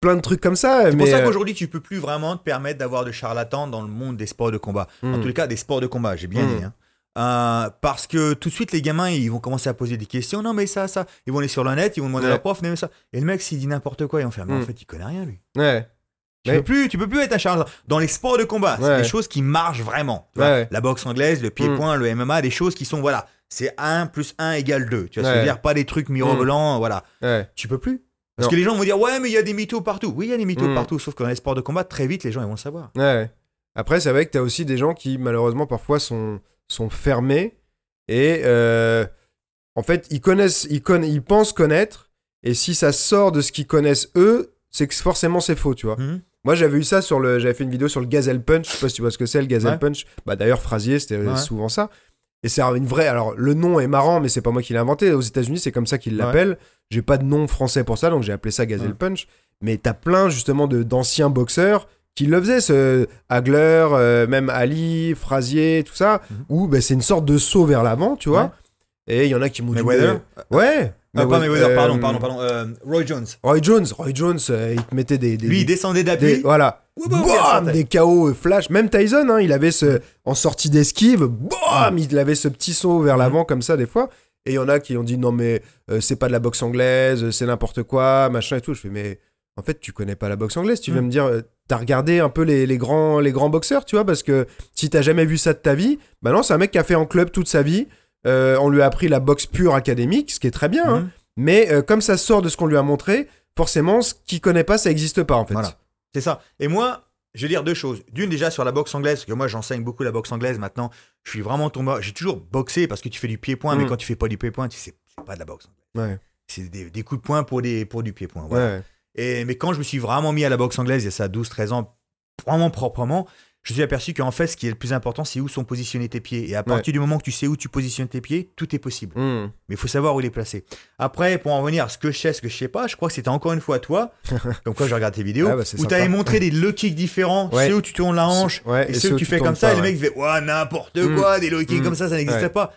plein de trucs comme ça. C'est mais, pour ça qu'aujourd'hui, tu peux plus vraiment te permettre d'avoir de charlatans dans le monde des sports de combat. En hmm. tous les cas, des sports de combat, j'ai bien Mm. dit. hein. Euh, parce que tout de suite, les gamins, ils vont commencer à poser des questions. Non, mais ça, ça. Ils vont aller sur le net, ils vont demander à Ouais. leur prof, mais ça. Et le mec, s'il dit n'importe quoi, ils vont faire, mais en Mm. fait, il connaît rien, lui. Ouais. Tu, peux plus, tu peux plus être un charlatan. Dans les sports de combat, c'est Ouais. des choses qui marchent vraiment. Tu vois. Ouais, ouais. La boxe anglaise, le pied-point, le MMA, des choses qui sont, voilà, c'est 1 plus 1 égale 2. Tu veux Ouais. dire? Pas des trucs mirobolants, voilà. Ouais. Tu peux plus? Parce Non. que les gens vont dire, ouais, mais il y a des mythos partout. Oui, il y a des mythos Mm. partout, sauf que dans les sports de combat, très vite, les gens, ils vont le savoir. Après, c'est vrai que t'as aussi des gens qui, malheureusement, parfois sont, sont fermés et euh, en fait, ils connaissent, ils, conna- ils pensent connaître et si ça sort de ce qu'ils connaissent eux, c'est que forcément c'est faux, tu vois. Mhm. Moi, j'avais eu ça sur le, j'avais fait une vidéo sur le Gazelle Punch. Je sais pas si tu vois ce que c'est le Gazelle Ouais. Punch. Bah d'ailleurs, Frasier, c'était Ouais. souvent ça. Et c'est une vraie. Alors, le nom est marrant, mais c'est pas moi qui l'ai inventé. Aux États-Unis, c'est comme ça qu'ils Ouais. l'appellent. J'ai pas de nom français pour ça, donc j'ai appelé ça Gazelle Ouais. Punch. Mais t'as plein justement d'anciens boxeurs qui le faisaient, ce Hagler, euh, même Ali, Frasier, tout ça, Mhm. où bah, c'est une sorte de saut vers l'avant, tu vois. Et il y en a qui m'ont dit. Ouais. Ah, pas Mayweather, pardon, pardon, pardon. euh, Roy Jones. Roy Jones, Roy Jones, euh, il te mettait des, des, Lui, il des- descendait des- d'appui. voilà. Boum, des KO flash. Même Tyson, hein, il avait ce en sortie d'esquive, bam, il avait ce petit saut vers Mhm. l'avant comme ça des fois. Et il y en a qui ont dit non mais euh, c'est pas de la boxe anglaise, c'est n'importe quoi, machin et tout. Je fais mais en fait tu connais pas la boxe anglaise. Tu vas Mhm. me dire euh, t'as regardé un peu les, les grands les grands boxeurs, tu vois, parce que si t'as jamais vu ça de ta vie, bah non c'est un mec qui a fait en club toute sa vie. Euh, on lui a appris la boxe pure académique, ce qui est très bien. hein. Mhm. Mais euh, comme ça sort de ce qu'on lui a montré, forcément ce qu'il connaît pas ça existe pas en fait. Voilà. C'est ça. Et moi, je vais dire deux choses. D'une, déjà sur la boxe anglaise, parce que moi, j'enseigne beaucoup la boxe anglaise maintenant. Je suis vraiment tombé. J'ai toujours boxé parce que tu fais du pied-point, mais Mm. quand tu fais pas du pied-point, tu sais, c'est pas de la boxe anglaise. Ouais. C'est des, des coups de poing pour, des, pour du pied-point. voilà. Ouais. Et, mais quand je me suis vraiment mis à la boxe anglaise, il y a ça 12-13 ans, vraiment proprement, je me suis aperçu qu'en fait, ce qui est le plus important, c'est où sont positionnés tes pieds. Et à partir du moment que tu sais où tu positionnes tes pieds, tout est possible. Mhm. Mais il faut savoir où il est placé. Après, pour en revenir à ce que je sais, ce que je sais pas, je crois que c'était encore une fois toi, [laughs] comme quoi je regarde tes vidéos, Ah bah, c'est où tu avais montré des low kicks différents, Ouais. ceux où tu tournes la hanche, Ouais, et, ceux que tu fais comme ça, et les mecs faisaient Ouais, n'importe Mm. quoi, des low kicks Mm. comme ça, ça n'existait Ouais. pas.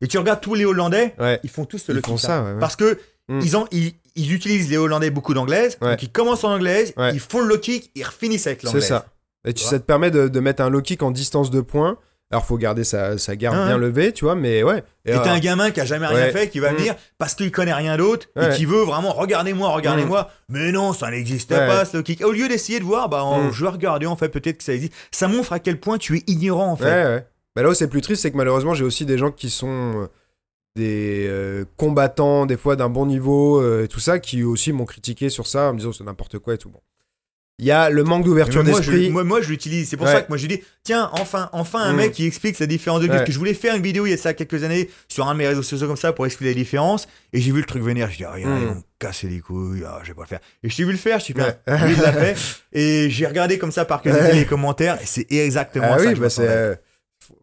Et tu regardes tous les Hollandais, ils font tous Ils low font kick ça, ouais, ouais. Parce que ils, ont, ils, ils utilisent les Hollandais beaucoup d'anglaise, donc ils commencent en anglaise, ils font le low kick, ils refinissent avec C'est l'anglaise. ça. Et tu, ça te permet de, de mettre un low kick en distance de points. Alors, faut garder sa, sa garde Ah bien levée, tu vois, mais ouais. Et t'as un gamin qui a jamais rien Ouais. fait, qui va Mm. venir parce qu'il connaît rien d'autre Ouais. et qui veut vraiment regardez-moi, regardez-moi. Mais non, ça Ouais. pas ce low kick. Au lieu d'essayer de voir, bah, en- Mm. je vais regarder en fait peut-être que ça existe. Ça montre à quel point tu es ignorant en fait. Ouais, ouais. Bah là où c'est plus triste, c'est que malheureusement, j'ai aussi des gens qui sont. euh, des euh, combattants, des fois d'un bon niveau, euh, et tout ça, qui aussi m'ont critiqué sur ça, en me disant c'est n'importe quoi et tout. Bon. Il y a le manque d'ouverture d'esprit. moi, moi, je l'utilise. C'est pour Ouais. ça que moi, je dis, tiens, enfin, enfin, un Mm. mec qui explique la différence de vie. Ouais. Parce que je voulais faire une vidéo il y a ça quelques années sur un de mes réseaux sociaux comme ça pour expliquer les différences. Et j'ai vu le truc venir. Je dis, ah, il y en a, Mm. ils vont casser les couilles. Ah, je vais pas le faire. Et je t'ai vu le faire. Je suis Ouais. [laughs] lui, il l'a fait. [laughs] Et j'ai regardé comme ça par curiosité les commentaires. Et c'est exactement Ah ça. oui, que bah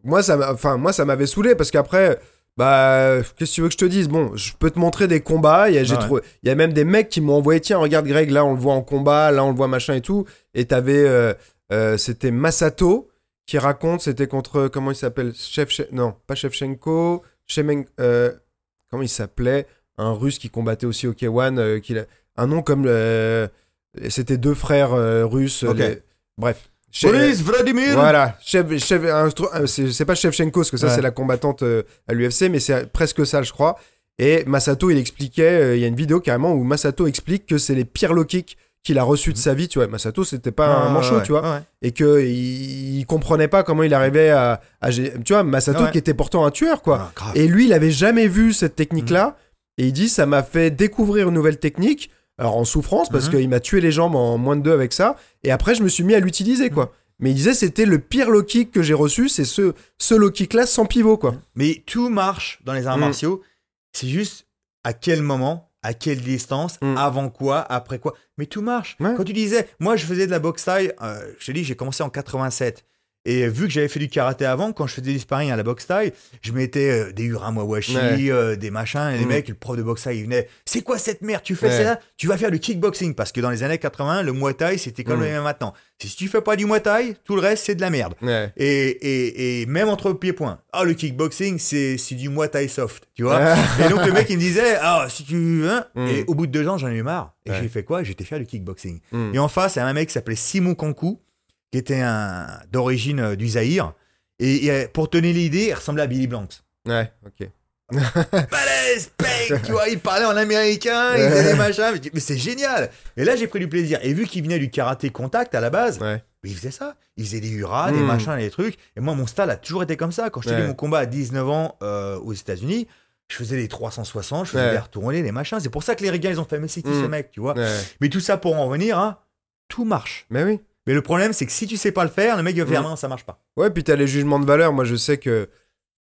Moi, ça m'a- enfin, moi, ça m'avait saoulé parce qu'après, bah, qu'est-ce que tu veux que je te dise? Bon, je peux te montrer des combats. Il y a, j'ai Ouais. trouvé- il y a même des mecs qui m'ont envoyé tiens, regarde Greg, là, on le voit en combat, là, on le voit machin et tout. Et t'avais. euh, euh, c'était Masato qui raconte, c'était contre. Comment il s'appelle? Chef. Non, pas Shevchenko. Shemen. euh, comment il s'appelait? Un russe qui combattait aussi au K1. euh, qu'il a- un nom comme. c'était deux frères russes. Les- Bref. Boris Vladimir. Voilà, chef, chef, euh, c'est pas Shevchenko, parce que ça Ouais. c'est la combattante euh, à l'UFC, mais c'est presque ça, je crois. Et Masato, il expliquait, euh, il y a une vidéo carrément où Masato explique que c'est les pires low kicks qu'il a reçus de sa vie, tu vois. Masato, c'était pas un manchot, ouais, tu vois. ouais. Et que il, il comprenait pas comment il arrivait à, à Tu vois, Masato qui était pourtant un tueur, quoi. Ah. Et lui, il avait jamais vu cette technique-là. Et il dit, ça m'a fait découvrir une nouvelle technique. Alors en souffrance, parce Mhm. qu'il m'a tué les jambes en moins de deux avec ça. Et après, je me suis mis à l'utiliser, quoi. Mais il disait, c'était le pire low kick que j'ai reçu, c'est ce, ce low kick-là sans pivot, quoi. Mais tout marche dans les arts Mm. martiaux. C'est juste à quel moment, à quelle distance, Mm. avant quoi, après quoi. Mais tout marche. Ouais. Quand tu disais, moi je faisais de la boxe taille, euh, je te dis, j'ai commencé en 87. Et vu que j'avais fait du karaté avant, quand je faisais du sparring à la boxe taille, je mettais euh, des uramawashi, Ouais. euh, des machins, et les Mm. mecs, le prof de boxe taille, il venait, c'est quoi cette merde Tu fais Ouais. ça? Tu vas faire du kickboxing. Parce que dans les années 80, le muay thai, c'était comme Mm. le maintenant. Si tu fais pas du muay thai, tout le reste, c'est de la merde. Ouais. Et, et, et même entre pieds-points. Ah, le kickboxing, c'est c'est du Muay Thai soft, tu vois? [laughs] et donc le mec, il me disait, ah, si tu. Hein Mm. Et au bout de deux ans, j'en ai eu marre. Et j'ai fait quoi? J'étais faire du kickboxing. Mm. Et en face, il y a un mec qui s'appelait Simon Kankou, qui était un d'origine euh, du Zaïre. Et, et, pour tenir l'idée, il ressemblait à Billy Blanks. Ouais, ok. [laughs] Balèze, pec, tu vois, il parlait en américain, il faisait des machins. Mais, c'est génial. Et là, j'ai pris du plaisir. Et vu qu'il venait du karaté contact à la base, Ouais. il faisait ça. Il faisait des hurrahs, des Mm. machins, des trucs. Et moi, mon style a toujours été comme ça. Quand je Ouais. mon combat à 19 ans euh, aux États-Unis, je faisais les 360, je faisais Ouais. les retournés, les machins. C'est pour ça que les gars, ils ont fait, mais c'est qui Mm. ce mec, tu vois. Mais tout ça pour en revenir, hein, tout marche. Mais oui. Mais le problème, c'est que si tu sais pas le faire, le mec il va faire, non, ça marche pas. Ouais, puis t'as les jugements de valeur. Moi, je sais que.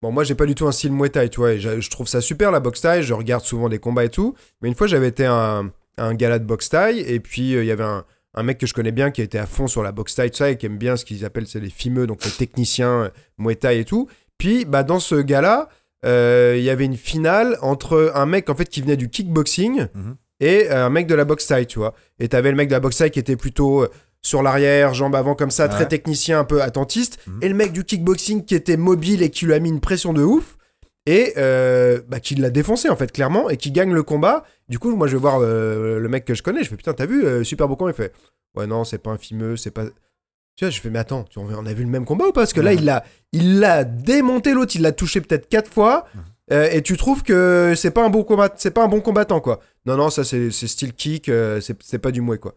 Bon, moi, j'ai pas du tout un style Muay Thai, tu vois. et je, je trouve ça super, la boxe Thai. Je regarde souvent des combats et tout. Mais une fois, j'avais été à un, à un gala de boxe Thai. Et puis, euh, il y avait un, un mec que je connais bien qui était à fond sur la boxe Thai, tout ça, et qui aime bien ce qu'ils appellent c'est les fimeux, donc les techniciens euh, Muay Thai et tout. Puis, bah, dans ce gala, euh, il y avait une finale entre un mec, en fait, qui venait du kickboxing Mhm. et un mec de la boxe Thai, tu vois. Et t'avais le mec de la boxe Thai qui était plutôt. Sur l'arrière, jambes avant comme ça, très technicien, un peu attentiste. Mhm. Et le mec du kickboxing qui était mobile et qui lui a mis une pression de ouf. Et euh, bah, qui l'a défoncé, en fait, clairement, et qui gagne le combat. Du coup, moi, je vais voir euh, le mec que je connais. Je fais, putain, t'as vu, euh, super beau combat. Il fait, ouais, non, c'est pas un fimeux, c'est pas. Tu vois, je fais, mais attends, tu- on a vu le même combat ou pas? Parce que là, Ouais. il l'a il l'a démonté l'autre, il l'a touché peut-être quatre fois. euh, et tu trouves que c'est pas un bon combat, c'est pas un bon combattant quoi. Non non, ça c'est c'est style kick, euh, c'est c'est pas du mouet quoi.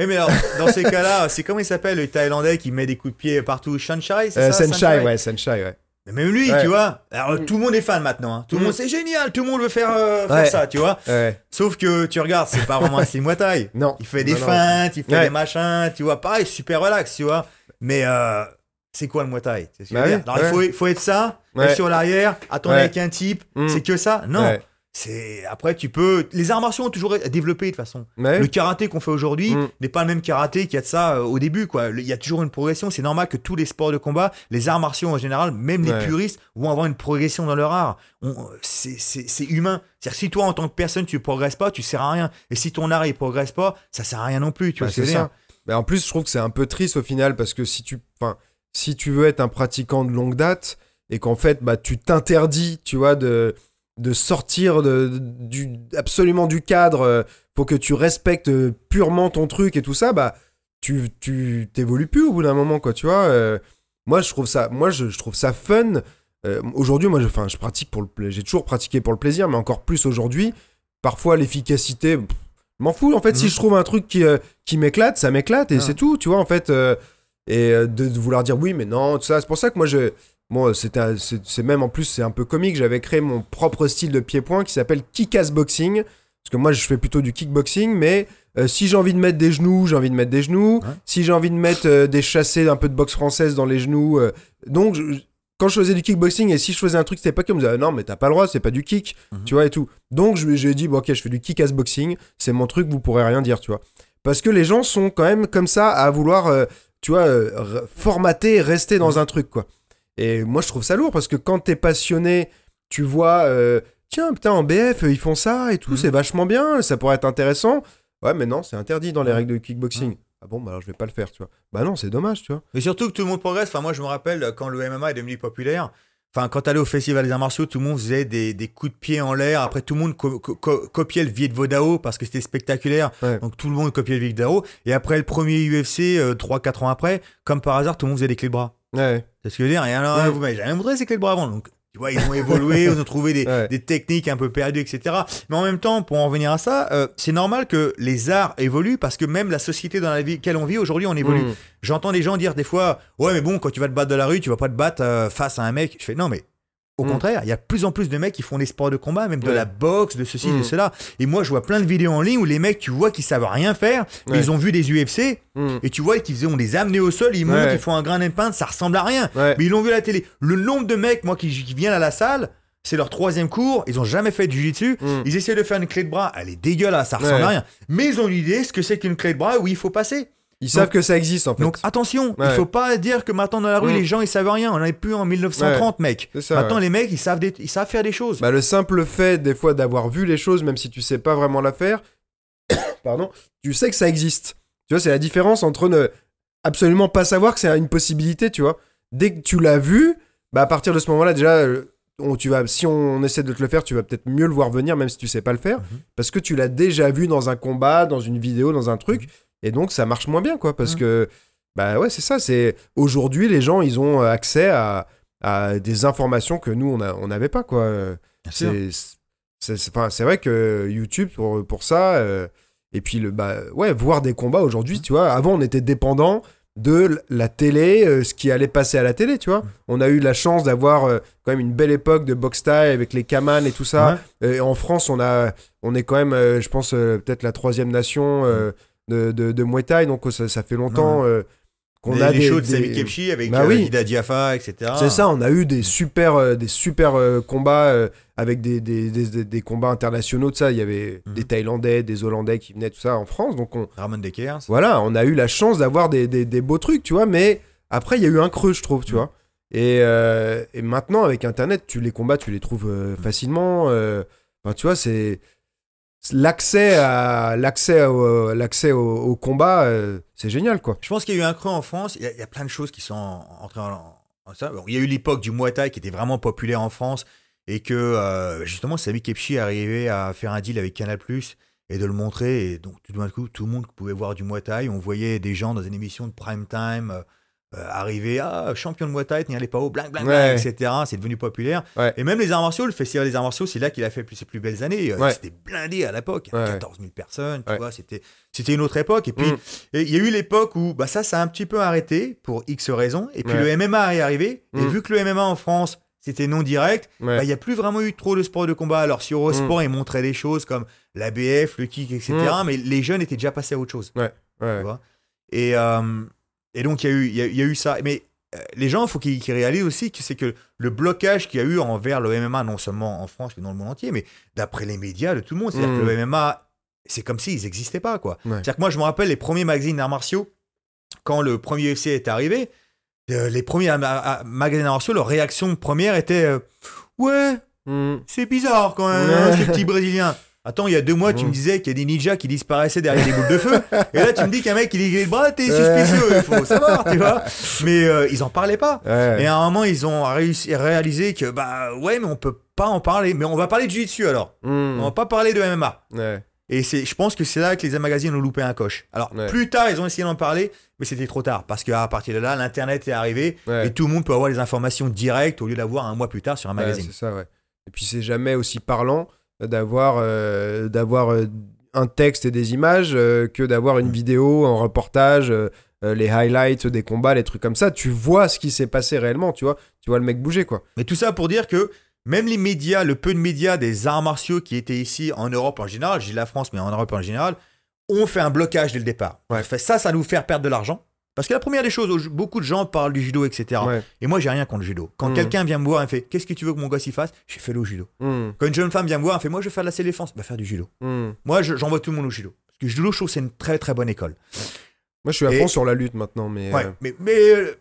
Eh, mais alors, dans ces [laughs] cas-là, c'est comment il s'appelle le Thaïlandais qui met des coups de pied partout? Shanchai, c'est Euh, ça? Senshai, ouais, Senshai, ouais. Mais même lui, Ouais. tu vois. Alors, tout le monde est fan maintenant. hein. Tout le Mm. monde, c'est génial. Tout le monde veut faire, euh, faire Ouais. ça, tu vois. Ouais. Sauf que tu regardes, c'est pas vraiment un style Muay Thai. Non. Il fait des Non, non. feintes, il fait Ouais. des machins, tu vois. Pareil, super relax, tu vois. Mais euh, c'est quoi le Muay Thai? C'est ce que je Bah veux oui, dire. Alors, il faut, être ça, sur l'arrière, attendre Ouais. avec un type. Mm. C'est que ça? Non. C'est Après, tu peux. Les arts martiaux ont toujours développé de toute façon. Ouais. Le karaté qu'on fait aujourd'hui Mm. n'est pas le même karaté qu'il y a de ça euh, au début. Quoi. Il y a toujours une progression. C'est normal que tous les sports de combat, les arts martiaux en général, même les puristes, vont avoir une progression dans leur art. On- C'est humain. C'est-à-dire si toi, en tant que personne, tu progresses pas, tu sers à rien. Et si ton art, il progresse pas, ça sert à rien non plus. Tu Bah, vois ce que c'est je veux dire ça. Mais en plus, je trouve que c'est un peu triste au final parce que si tu, enfin, si tu veux être un pratiquant de longue date et qu'en fait, bah, tu t'interdis, tu vois, de, de sortir de, du, absolument du cadre, euh, faut que tu respectes euh, purement ton truc et tout ça, bah, tu, tu t'évolues plus au bout d'un moment, quoi, tu vois. euh, moi, je trouve ça, moi, je, je trouve ça fun. Euh, aujourd'hui, moi, je, enfin, je pratique pour le, j'ai toujours pratiqué pour le plaisir, mais encore plus aujourd'hui. Parfois, l'efficacité, m'en fous. En fait, si Mhm. je trouve un truc qui, euh, qui m'éclate, ça m'éclate et Ah. c'est tout, tu vois, en fait. et de, de vouloir dire oui, mais non, tout ça. C'est pour ça que moi, je, Bon, c'était, c'est même en plus, c'est un peu comique. J'avais créé mon propre style de pied-point qui s'appelle Kick-Ass Boxing. Parce que moi, je fais plutôt du kickboxing, mais euh, si j'ai envie de mettre des genoux, j'ai envie de mettre des genoux. Ouais. Si j'ai envie de mettre euh, des chassés, un peu de boxe française dans les genoux. euh, donc, je- quand je faisais du kickboxing et si je faisais un truc, c'était pas comme ça. Non, mais t'as pas le droit, c'est pas du kick, Mhm. tu vois, et tout. Donc, j'ai dit, bon, ok, je fais du kick-ass boxing, c'est mon truc, vous pourrez rien dire, tu vois. Parce que les gens sont quand même comme ça à vouloir, euh, tu vois, euh, formater rester dans un truc, quoi. Et moi, je trouve ça lourd parce que quand t'es passionné, tu vois, euh, tiens, putain, en BF, euh, ils font ça et tout, Mhm. c'est vachement bien, ça pourrait être intéressant. Ouais, mais non, c'est interdit dans les règles de kickboxing. Ah bon, bah alors je vais pas le faire, tu vois. Bah non, c'est dommage, tu vois. Mais surtout que tout le monde progresse. Enfin, moi, je me rappelle euh, quand le MMA est devenu populaire. Enfin, quand t'allais au festival des arts martiaux, tout le monde faisait des, des coups de pied en l'air. Après, tout le monde co- co- co- copiait le Viet Vodao parce que c'était spectaculaire. Ouais. Donc, tout le monde copiait le Viet Vodao. Et après le premier UFC, 3-4 ans après, comme par hasard, tout le monde faisait des clés de bras. Ouais. C'est ce que je veux dire. Et alors, Ouais. vous m'avez jamais montré ces clés de bras avant. Donc, tu vois, ils ont évolué, [laughs] ils ont trouvé des, Ouais. des techniques un peu perdues, etc. Mais en même temps, pour en revenir à ça, euh, c'est normal que les arts évoluent parce que même la société dans laquelle on vit aujourd'hui, on évolue. Mhm. J'entends des gens dire des fois, ouais, mais bon, quand tu vas te battre dans la rue, tu vas pas te battre euh, face à un mec. Je fais, non, mais au Mm. contraire, il y a de plus en plus de mecs qui font des sports de combat, même de la boxe, de ceci, de Mm. cela. Et moi, je vois plein de vidéos en ligne où les mecs, tu vois qu'ils savent rien faire, mais Ouais. ils ont vu des UFC, Mhm. et tu vois qu'ils faisaient- on les a amenés au sol, ils montent, Ouais. ils font un grain pound, ça ressemble à rien. Mais ils l'ont vu à la télé. Le nombre de mecs, moi, qui, qui viennent à la salle, c'est leur troisième cours, ils ont jamais fait de jiu-jitsu, ils essaient de faire une clé de bras, elle est dégueulasse, ça ressemble Ouais. à rien. Mais ils ont l'idée ce que c'est qu'une clé de bras où il faut passer. Ils savent que ça existe en fait. Donc attention, il Ouais. faut pas dire que maintenant dans la rue Mm. les gens ils savent rien. On n'est plus en 1930 mec. Ça, maintenant ouais. les mecs ils savent des- ils savent faire des choses. Bah, le simple fait, des fois, d'avoir vu les choses, même si tu sais pas vraiment la faire, [coughs] pardon, tu sais que ça existe. Tu vois, c'est la différence entre ne absolument pas savoir que c'est une possibilité, tu vois. Dès que tu l'as vu, bah, à partir de ce moment-là, déjà, euh, on, tu vas, si on essaie de te le faire, tu vas peut-être mieux le voir venir, même si tu sais pas le faire, Mhm. parce que tu l'as déjà vu dans un combat, dans une vidéo, dans un truc, et donc ça marche moins bien, quoi, parce Mhm. que, bah ouais, c'est ça, c'est aujourd'hui, les gens, ils ont accès à, à des informations que nous, on a- on n'avait pas, quoi. C'est c'est- c'est vrai que YouTube pour, pour ça euh, et puis le bah ouais voir des combats aujourd'hui tu vois avant on était dépendant de la télé euh, ce qui allait passer à la télé tu vois. On a eu la chance d'avoir euh, quand même une belle époque de box style avec les Kaman et tout ça. En France on a on est quand même je pense peut-être la troisième nation de, de, de Muay Thai donc ça, ça fait longtemps euh, qu'on les, a les des, shows de Sami Kepchi avec Bah euh, oui. Ida Diafa, etc. c'est ça, on a eu des super, euh, des super combats avec des, des, des, combats internationaux de ça. Il y avait Mhm. des Thaïlandais, des Hollandais qui venaient, tout ça en France. Donc on, Ramon Dekers. voilà, on a eu la chance d'avoir des, des, des beaux trucs, tu vois. Mais après, il y a eu un creux, je trouve, tu Mhm. vois. Et, euh, et maintenant, avec Internet, tu les combats, tu les trouves euh, facilement. euh, Enfin, tu vois, c'est l'accès au, combat, euh, c'est génial, quoi. Je pense qu'il y a eu un creux en France. Il y a, plein de choses qui sont en- entrées en, ça. Il y a eu l'époque du Muay Thai qui était vraiment populaire en France et que euh, justement Sami Kepchi arrivait à faire un deal avec Canal et de le montrer. Et donc tout d'un coup, tout le monde pouvait voir du Muay Thai. On voyait des gens dans une émission de prime time. euh, euh, arriver à champion de Muay Thai, tenir les pas bling bling, Ouais. bling, etc. C'est devenu populaire. Ouais. Et même les arts martiaux, le festival des arts martiaux, c'est là qu'il a fait ses plus belles années. Euh, Ouais. C'était blindé à l'époque. Il y avait Ouais. 14 000 personnes, tu vois. C'était, c'était une autre époque. Et puis, Mm. et il y a eu l'époque où bah, ça, ça a un petit peu arrêté pour X raisons. Et puis le MMA est arrivé. Et Mm. vu que le MMA en France, c'était non direct, bah, il n'y a plus vraiment eu trop de sport de combat. Alors, si Eurosport, ils montraient des choses comme l'ABF, le kick, etc. Mm. Mais les jeunes étaient déjà passés à autre chose. Ouais. tu vois. Et, euh, et donc, il y, a eu- il y a- il y a eu ça. Mais euh, les gens, il faut qu'ils réalisent aussi que c'est que le blocage qu'il y a eu envers le MMA, non seulement en France, mais dans le monde entier, mais d'après les médias de tout le monde, c'est-à-dire Mm. que le MMA, c'est comme s'ils n'existaient pas, quoi. Ouais. C'est-à-dire que moi, je me rappelle les premiers magazines d'arts martiaux, quand le premier UFC est arrivé, euh, les premiers ma- ma- magazines d'arts martiaux, leur réaction première était euh, Ouais, Mm. c'est bizarre quand même, Ouais. hein, ces petits Brésiliens. Attends, il y a deux mois, tu me disais qu'il y a des ninjas qui disparaissaient derrière des boules de feu. Et là, tu me dis qu'un mec, il est le bras, t'es suspicieux, il faut [laughs] savoir, tu vois. Mais euh, ils en parlaient pas. Ouais. Et à un moment, ils ont réussi, réalisé que, bah ouais, mais on peut pas en parler. Mais on va parler de jiu-jitsu alors. Mm. On va pas parler de MMA. Ouais. Et c'est, je pense que c'est là que les magazines ont loupé un coche. Alors, Ouais. plus tard, ils ont essayé d'en parler, mais c'était trop tard. Parce qu'à partir de là, l'Internet est arrivé et tout le monde peut avoir les informations directes au lieu d'avoir un mois plus tard sur un magazine. c'est ça, ouais. Et puis c'est jamais aussi parlant d'avoir euh, d'avoir euh, un texte et des images euh, que d'avoir une Mm. vidéo, un reportage euh, les highlights des combats, les trucs comme ça, tu vois ce qui s'est passé réellement, tu vois. Tu vois le mec bouger, quoi. Mais tout ça pour dire que même les médias, le peu de médias des arts martiaux qui étaient ici en Europe en général, dis la France, mais en Europe en général, ont fait un blocage dès le départ. Ouais. Ça, ça nous fait perdre de l'argent. Parce que la première des choses, beaucoup de gens parlent du judo, etc. Ouais. Et moi, j'ai rien contre le judo. Quand Mm. quelqu'un vient me voir et me fait Qu'est-ce que tu veux que mon gosse y fasse? J'ai fait le judo. Hmm, Quand une jeune femme vient me voir et fait Moi, je veux faire de la défense, va faire du judo. hmm. Moi, je- j'envoie tout le monde au judo. Parce que le judo, je trouve c'est une très très bonne école. Moi, je suis à Et- fond sur la lutte maintenant, mais. Ouais, euh, mais, mais euh,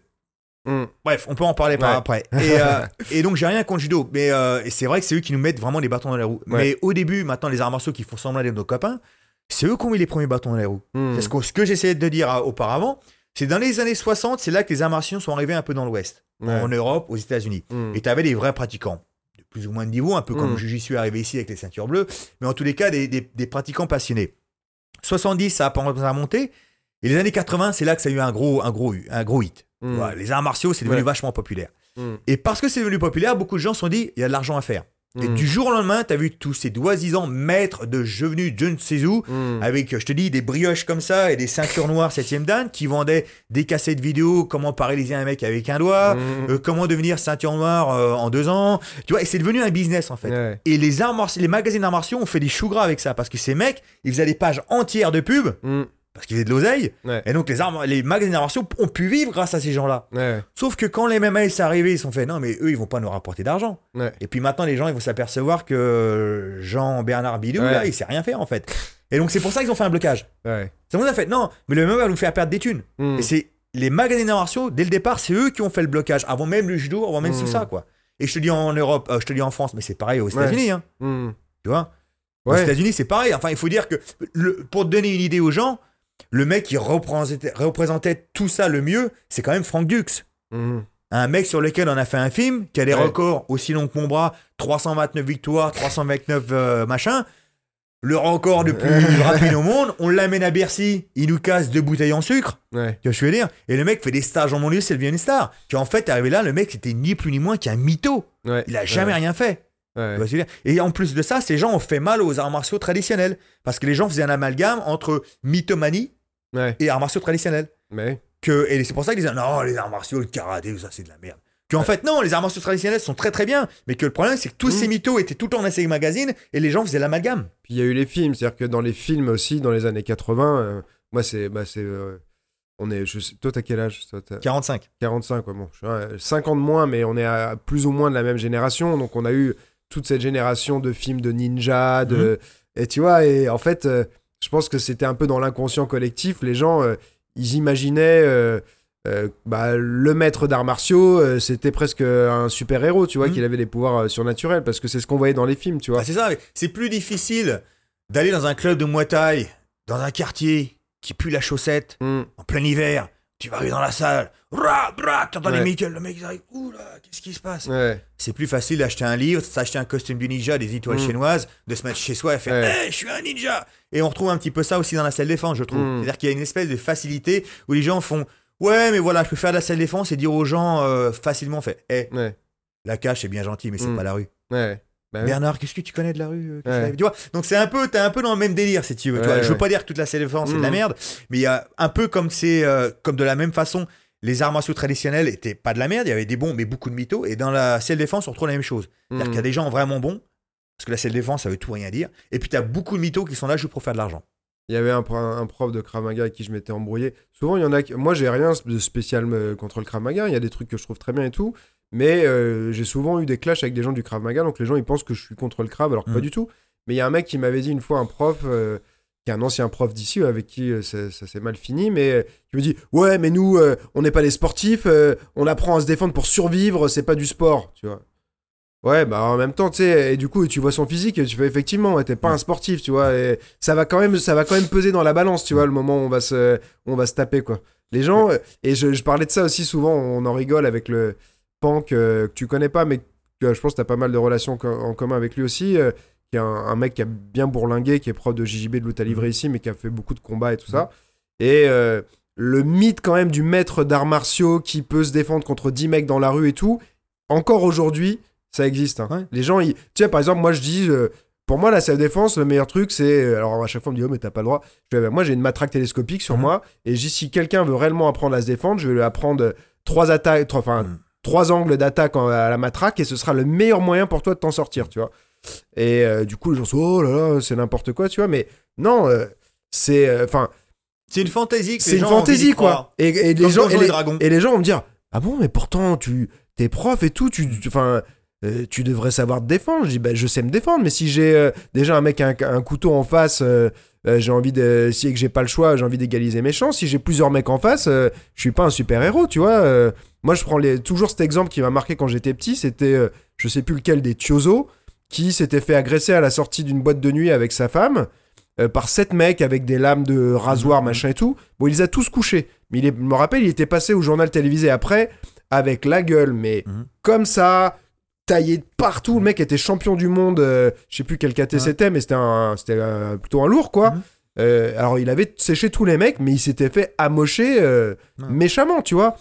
hmm. bref, on peut en parler par après. Et, euh, [laughs] et donc, j'ai rien contre le judo. Mais euh, c'est vrai que c'est eux qui nous mettent vraiment des bâtons dans les roues. Mais au début, maintenant, les arts martiaux qui font semblant d'être nos copains, c'est eux qui ont mis les premiers bâtons dans les roues. Hmm. C'est ce que, ce que j'essayais de dire auparavant. C'est dans les années 60, c'est là que les arts martiaux sont arrivés un peu dans l'Ouest. Ouais. En Europe, aux États-Unis. Hmm. Et tu avais des vrais pratiquants, de plus ou moins de niveau, un peu comme Mm. j'y suis arrivé ici avec les ceintures bleues, mais en tous les cas, des, des- des pratiquants passionnés. 70, ça a commencé à monter. Et les années 80, c'est là que ça a eu un gros, un gros, un gros hit. Hmm. Voilà, les arts martiaux, c'est devenu Ouais. vachement populaire. Hmm. Et parce que c'est devenu populaire, beaucoup de gens se sont dit, il y a de l'argent à faire. Et Hmm. du jour au lendemain, tu as vu tous ces doisisants maîtres de jeux venus je ne sais où, Hmm. avec, je te dis, des brioches comme ça et des ceintures noires 7ème dan qui vendaient des cassettes vidéo, comment paralyser un mec avec un doigt, Hmm. euh, comment devenir ceinture noire euh, en deux ans. Tu vois, et c'est devenu un business en fait. Ouais. Et les, arts les magazines d'arts martiaux ont fait des choux gras avec ça parce que ces mecs, ils faisaient des pages entières de pub Hmm. Parce qu'ils faisaient de l'oseille. Ouais. Et donc les, arts- les magazines d'arts martiaux ont pu vivre grâce à ces gens-là. Ouais. Sauf que quand les MMA sont arrivés, ils se sont fait non, mais eux, ils vont pas nous rapporter d'argent. Ouais. Et puis maintenant, les gens, ils vont s'apercevoir que Jean-Bernard Bidou, là, il sait rien faire en fait. Et donc c'est pour ça qu'ils ont fait un blocage. C'est pour ça fait non, mais le MMA va nous faire perdre des thunes. Hmm. Et c'est les magazines d'arts martiaux, dès le départ, c'est eux qui ont fait le blocage, avant même le judo, avant même Mm. tout ça, quoi. Et je te dis en Europe, euh, je te dis en France, mais c'est pareil aux. États-Unis, hein, Hmm. tu vois? Aux Ouais. États-Unis, c'est pareil. Enfin, il faut dire que, le, pour donner une idée aux gens, le mec qui représentait, représentait tout ça le mieux, c'est quand même Frank Dux. Hmm. Un mec sur lequel on a fait un film, qui a des Ouais. records aussi longs que mon bras, 329 victoires, 329 euh, machin. Le record le plus rapide au monde, on l'amène à Bercy, il nous casse deux bouteilles en sucre. Ouais. Tu vois ce que je veux dire? Et le mec fait des stages en mon lieu, c'est devenu une star. Qui en fait, arrivé là, le mec, c'était ni plus ni moins qu'un mytho. Ouais. Il a jamais rien fait. Ouais. Que dire Et en plus de ça, ces gens ont fait mal aux arts martiaux traditionnels. Parce que les gens faisaient un amalgame entre mythomanie Ouais. et arts martiaux traditionnels. Que, et c'est pour ça qu'ils disaient non, les arts martiaux, le karaté, ça, c'est de la merde. Qu'en fait, non, les arts martiaux traditionnels sont très très bien. Mais que le problème, c'est que tous ces mythos étaient tout le temps dans ces magazines et les gens faisaient l'amalgame. Puis il y a eu les films, c'est-à-dire que dans les films aussi, dans les années 80, euh, moi c'est. Bah, c'est euh, on est, je sais- toi, t'as quel âge Toi, t'as 45. 45, quoi. Bon, je suis, euh, 5 ans de moins, mais on est à plus ou moins de la même génération. Donc on a eu toute cette génération de films de ninja, de. Et tu vois, et en fait, euh, je pense que c'était un peu dans l'inconscient collectif. Les gens, euh, ils imaginaient. euh, bah, le maître d'arts martiaux, c'était presque un super-héros, tu vois, Mhm. qu'il avait des pouvoirs surnaturels, parce que c'est ce qu'on voyait dans les films, tu vois. Ah, c'est ça, c'est plus difficile d'aller dans un club de Muay Thai, dans un quartier qui pue la chaussette, Mm. en plein hiver. Tu vas arriver dans la salle, rah, rah, t'entends les. Michael, le mec il arrive, oula, qu'est-ce qui se passe? Ouais. C'est plus facile d'acheter un livre, d'acheter un costume du ninja, des étoiles Mm. chinoises, de se mettre chez soi et faire Ouais. Hey, je suis un ninja Et on retrouve un petit peu ça aussi dans la salle défense, je trouve. Mm. C'est-à-dire qu'il y a une espèce de facilité où les gens font Ouais, mais voilà, je peux faire de la salle défense et dire aux gens euh, facilement fait Eh, Ouais. la cage c'est bien gentil, mais c'est Mm. pas la rue. Ouais. Bah oui. Bernard, qu'est-ce que tu connais de la rue euh, Ouais. t'as- Tu vois Donc c'est un peu, t'es un peu dans le même délire si tu veux. tu Ouais, vois. Je veux pas dire que toute la défense c'est de la Mhm. merde, mais il y a un peu comme c'est, euh, comme de la même façon, les arts martiaux traditionnels étaient pas de la merde. Il y avait des bons, mais beaucoup de mythos. Et dans la salle défense, on retrouve la même chose. C'est-à-dire Mm. qu'il y a des gens vraiment bons, parce que la salle défense, ça veut tout rien dire. Et puis tu as beaucoup de mythos qui sont là juste pour faire de l'argent. Il y avait un, pro- un prof de Krav Maga avec qui je m'étais embrouillé. Souvent, il y en a. Moi, j'ai rien de spécial euh, contre le Krav Maga. Il y a des trucs que je trouve très bien et tout. Mais euh, j'ai souvent eu des clashs avec des gens du Krav Maga. Donc, les gens, ils pensent que je suis contre le Krav, alors que pas du tout. Mais il y a un mec qui m'avait dit une fois, un prof, euh, qui est un ancien prof d'ici, avec qui euh, ça, ça s'est mal fini, mais euh, qui me dit Ouais, mais nous, euh, on n'est pas des sportifs. euh, on apprend à se défendre pour survivre. C'est pas du sport, tu vois. Ouais, bah en même temps, tu sais, et du coup, tu vois son physique et tu fais effectivement, ouais, t'es pas un sportif, tu vois, et ça va quand même, ça va quand même peser dans la balance, tu vois, le moment où on va se, on va se taper, quoi. Les gens, euh, et je, je parlais de ça aussi souvent, on en rigole avec le Euh, que tu connais pas, mais que euh, je pense que t'as pas mal de relations co- en commun avec lui aussi, euh, qui est un, un mec qui a bien bourlingué, qui est prof de JJB de lutte à livrer ici, mais qui a fait beaucoup de combats et tout ça. Et euh, le mythe quand même du maître d'arts martiaux qui peut se défendre contre 10 mecs dans la rue et tout, encore aujourd'hui, ça existe. hein. Ouais. Les gens, ils... tu sais, par exemple, moi je dis, euh, pour moi, la self-défense, le meilleur truc, c'est. Alors, à chaque fois, on me dit, oh, mais t'as pas le droit. Je vais, moi, j'ai une matraque télescopique sur Mhm. moi. Et si quelqu'un veut réellement apprendre à se défendre, je vais lui apprendre trois attaques, trois, enfin, Mhm. Trois angles d'attaque à la matraque. Et ce sera le meilleur moyen pour toi de t'en sortir, tu vois. Et euh, du coup, les gens sont, oh là là, c'est n'importe quoi, tu vois. Mais non, euh, c'est. euh, Enfin, C'est une fantaisie que c'est une fantaisie, quoi. Et, et les gens. Et les, et les gens vont me dire Ah bon, mais pourtant, tu t'es prof et tout, tu. tu- Enfin. euh, tu devrais savoir te défendre. Je dis, bah, je sais me défendre, mais si j'ai déjà un mec, un, un couteau en face, euh, j'ai envie de. Si que j'ai pas le choix, j'ai envie d'égaliser mes chances. Si j'ai plusieurs mecs en face, euh, je suis pas un super héros, tu vois. euh. moi, je prends les, toujours cet exemple qui m'a marqué quand j'étais petit. C'était, je sais plus lequel des Tiozo, qui s'était fait agresser à la sortie d'une boîte de nuit avec sa femme. par sept mecs avec des lames de rasoir, Mhm. machin et tout. Bon, il les a tous couchés. Mais il est- je me rappelle, il était passé au journal télévisé après, avec la gueule, mais Mhm. comme ça, taillé de partout. Le mec était champion du monde, euh, je sais plus quel KT Ouais. c'était, mais c'était un, c'était euh, plutôt un lourd, quoi. Mhm. Euh, alors, il avait séché tous les mecs, mais il s'était fait amocher euh, Ouais. méchamment, tu vois.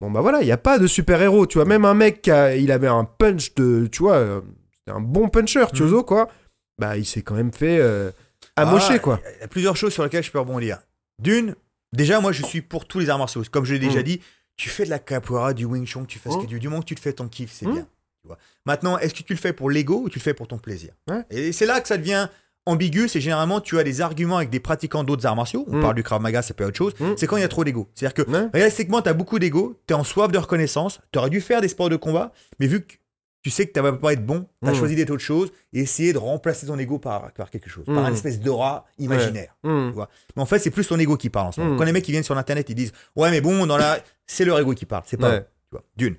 Bon, bah voilà, il n'y a pas de super-héros, tu vois. Même un mec, qui a- il avait un punch de, tu vois, c'était un bon puncher, Mhm. Tiozo, quoi. Bah, il s'est quand même fait euh, amocher, Ah, quoi. Il y a plusieurs choses sur lesquelles je peux rebondir. D'une, déjà, moi, je suis pour tous les arts martiaux. Comme je l'ai déjà Mm. dit, tu fais de la capoeira, du wing chun, tu fais ce Mm. que tu du moment que tu te fais ton kiff, c'est Mm. bien. Tu vois. Maintenant, est-ce que tu le fais pour l'ego ou tu le fais pour ton plaisir Ouais. Et c'est là que ça devient ambigu. C'est généralement, tu as des arguments avec des pratiquants d'autres arts martiaux. On Mm. parle du Krav Maga, c'est pas autre chose. Mm. C'est quand il y a trop d'ego. C'est-à-dire que réalistiquement, tu as beaucoup d'ego, tu es en soif de reconnaissance, tu aurais dû faire des sports de combat, mais vu que tu sais que tu vas pas être bon, tu as Mm. choisi d'être autre chose et essayer de remplacer ton ego par, par quelque chose, par Mm. un espèce d'aura imaginaire. Mhm. Mais en fait, c'est plus ton ego qui parle en ce moment. Quand les mecs qui viennent sur internet, ils disent Ouais, mais bon, dans la... c'est leur ego qui parle, c'est pas tu vois. D'une.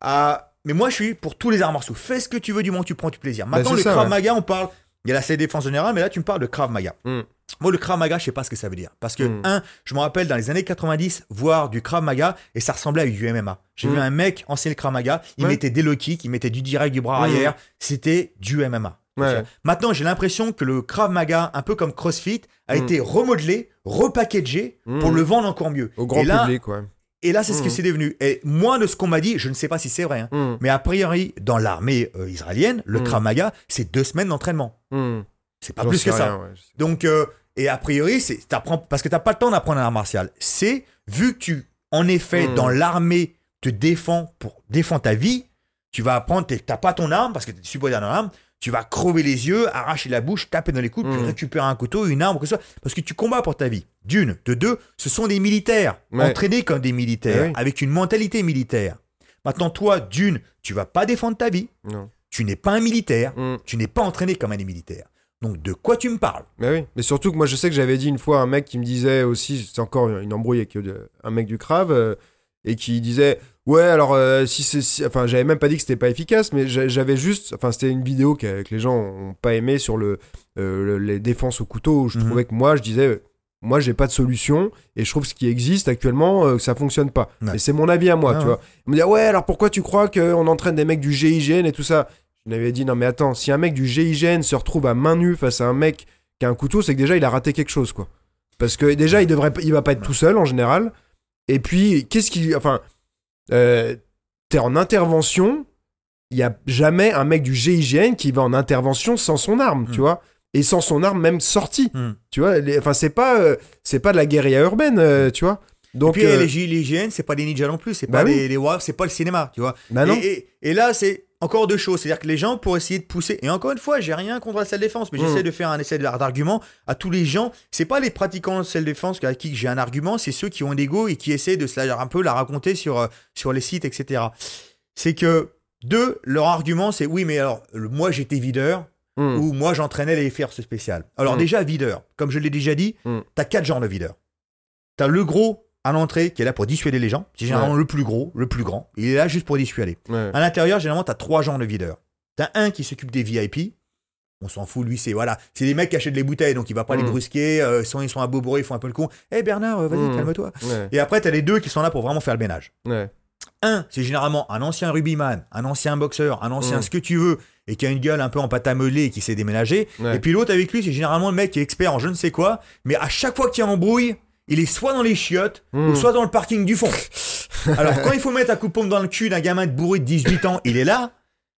Ah, mais moi, je suis pour tous les arts martiaux. Fais ce que tu veux du moment que tu prends du plaisir. Maintenant, Bah, c'est le ça, Krav ouais. Maga, on parle. Il y a la CDF défense générale, mais là, tu me parles de Krav Maga. Mm. Moi, le Krav Maga, je sais pas ce que ça veut dire. Parce que, Mm. un, je me rappelle dans les années 90, voir du Krav Maga, et ça ressemblait à du MMA. J'ai Mm. vu un mec enseigner le Krav Maga, il Ouais. mettait des low kicks, il mettait du direct du bras arrière. C'était du MMA. Ouais. Maintenant, j'ai l'impression que le Krav Maga, un peu comme CrossFit, a été remodelé, repackagé pour le vendre encore mieux. Au grand et là, public, ouais. Et là, c'est ce que Mm. c'est devenu. Et moi, de ce qu'on m'a dit, je ne sais pas si c'est vrai, hein, Mhm. mais a priori, dans l'armée euh, israélienne, le Mm. Krav Maga, c'est deux semaines d'entraînement. C'est pas J'en plus que ça. ouais. Donc, euh, et a priori, c'est t'apprends parce que t'as pas le temps d'apprendre un art martial. C'est vu que tu, en effet, Mm. dans l'armée, te défends pour défendre ta vie, tu vas apprendre. t'es- T'as pas ton arme parce que t'es supposé avoir une arme. Tu vas crever les yeux, arracher la bouche, taper dans les coudes, puis Mm. récupérer un couteau, une arme, que ce soit. Parce que tu combats pour ta vie. D'une. De deux, ce sont des militaires. Ouais. Entraînés comme des militaires. Eh. Avec une mentalité militaire. Maintenant, toi, d'une, tu vas pas défendre ta vie. Non. Tu n'es pas un militaire. Mhm. Tu n'es pas entraîné comme un des militaires. Donc, de quoi tu me parles? Mais oui, mais surtout que moi je sais que j'avais dit une fois à un mec qui me disait aussi, c'est encore une embrouille avec euh, un mec du Crave, euh, et qui disait Ouais, alors euh, si c'est. si- Enfin, j'avais même pas dit que c'était pas efficace, mais j'a- j'avais juste. Enfin, c'était une vidéo que, que les gens ont pas aimé sur le, euh, le- les défenses au couteau. Où je Mhm. trouvais que moi, je disais euh, Moi, j'ai pas de solution, et je trouve ce qui existe actuellement, euh, que ça fonctionne pas. Ouais. Et c'est mon avis à moi, Ouais, tu ouais. vois. Il me dit Ouais, alors pourquoi tu crois qu'on entraîne des mecs du GIGN et tout ça? Je lui avais dit Non, mais attends, si un mec du GIGN se retrouve à main nue face à un mec qui a un couteau, c'est que déjà il a raté quelque chose, quoi. Parce que déjà, il devrait, il va pas être tout seul en général. Et puis, qu'est-ce qui, enfin, euh, t'es en intervention. Il y a jamais un mec du GIGN qui va en intervention sans son arme, tu Mm. vois, et sans son arme même sortie. Mm. Tu vois, les- enfin, c'est pas, euh, c'est pas de la guérilla urbaine, euh, tu vois. Donc, et puis euh, les, G- les GN, c'est pas des ninjas non plus, c'est Bah pas oui. des, des warriors, c'est pas le cinéma, tu vois. bah non. Et là, c'est encore deux choses. C'est-à-dire que les gens, pour essayer de pousser, et encore une fois, j'ai rien contre la self-défense, mais Mm. j'essaie de faire un essai d'argument à tous les gens. C'est pas les pratiquants de self-défense à qui j'ai un argument, c'est ceux qui ont l'ego et qui essaient de se la, un peu la raconter sur, euh, sur les sites, etc. C'est que, deux, leur argument, c'est oui, mais alors, moi j'étais videur, Mm. ou moi j'entraînais les forces spéciales. Alors Mm. déjà, videur, comme je l'ai déjà dit, t'as quatre genres de videurs. T'as le gros à l'entrée qui est là pour dissuader les gens. C'est généralement le plus gros, le plus grand. Il est là juste pour dissuader. Ouais. À l'intérieur, généralement, t'as trois genres de videurs. T'as un qui s'occupe des VIP. On s'en fout, lui, c'est voilà, c'est des mecs qui achètent les bouteilles, donc il va pas les Mm. brusquer. euh, ils, sont, ils sont à beau bruit, ils font un peu le con. Eh Bernard, euh, vas-y, Mm. calme-toi. Ouais. Et après, t'as les deux qui sont là pour vraiment faire le ménage. Un, c'est généralement un ancien rugbyman, un ancien boxeur, un ancien Mm. ce que tu veux, et qui a une gueule un peu en pâte à meuler et qui sait déménager. Ouais. Et puis l'autre avec lui, c'est généralement le mec qui est expert en je ne sais quoi, mais à chaque fois qu'il y a embrouille, il est soit dans les chiottes, ou soit dans le parking du fond. [laughs] Alors quand il faut mettre un coup de pompe dans le cul d'un gamin de bourré de 18 ans, il est là.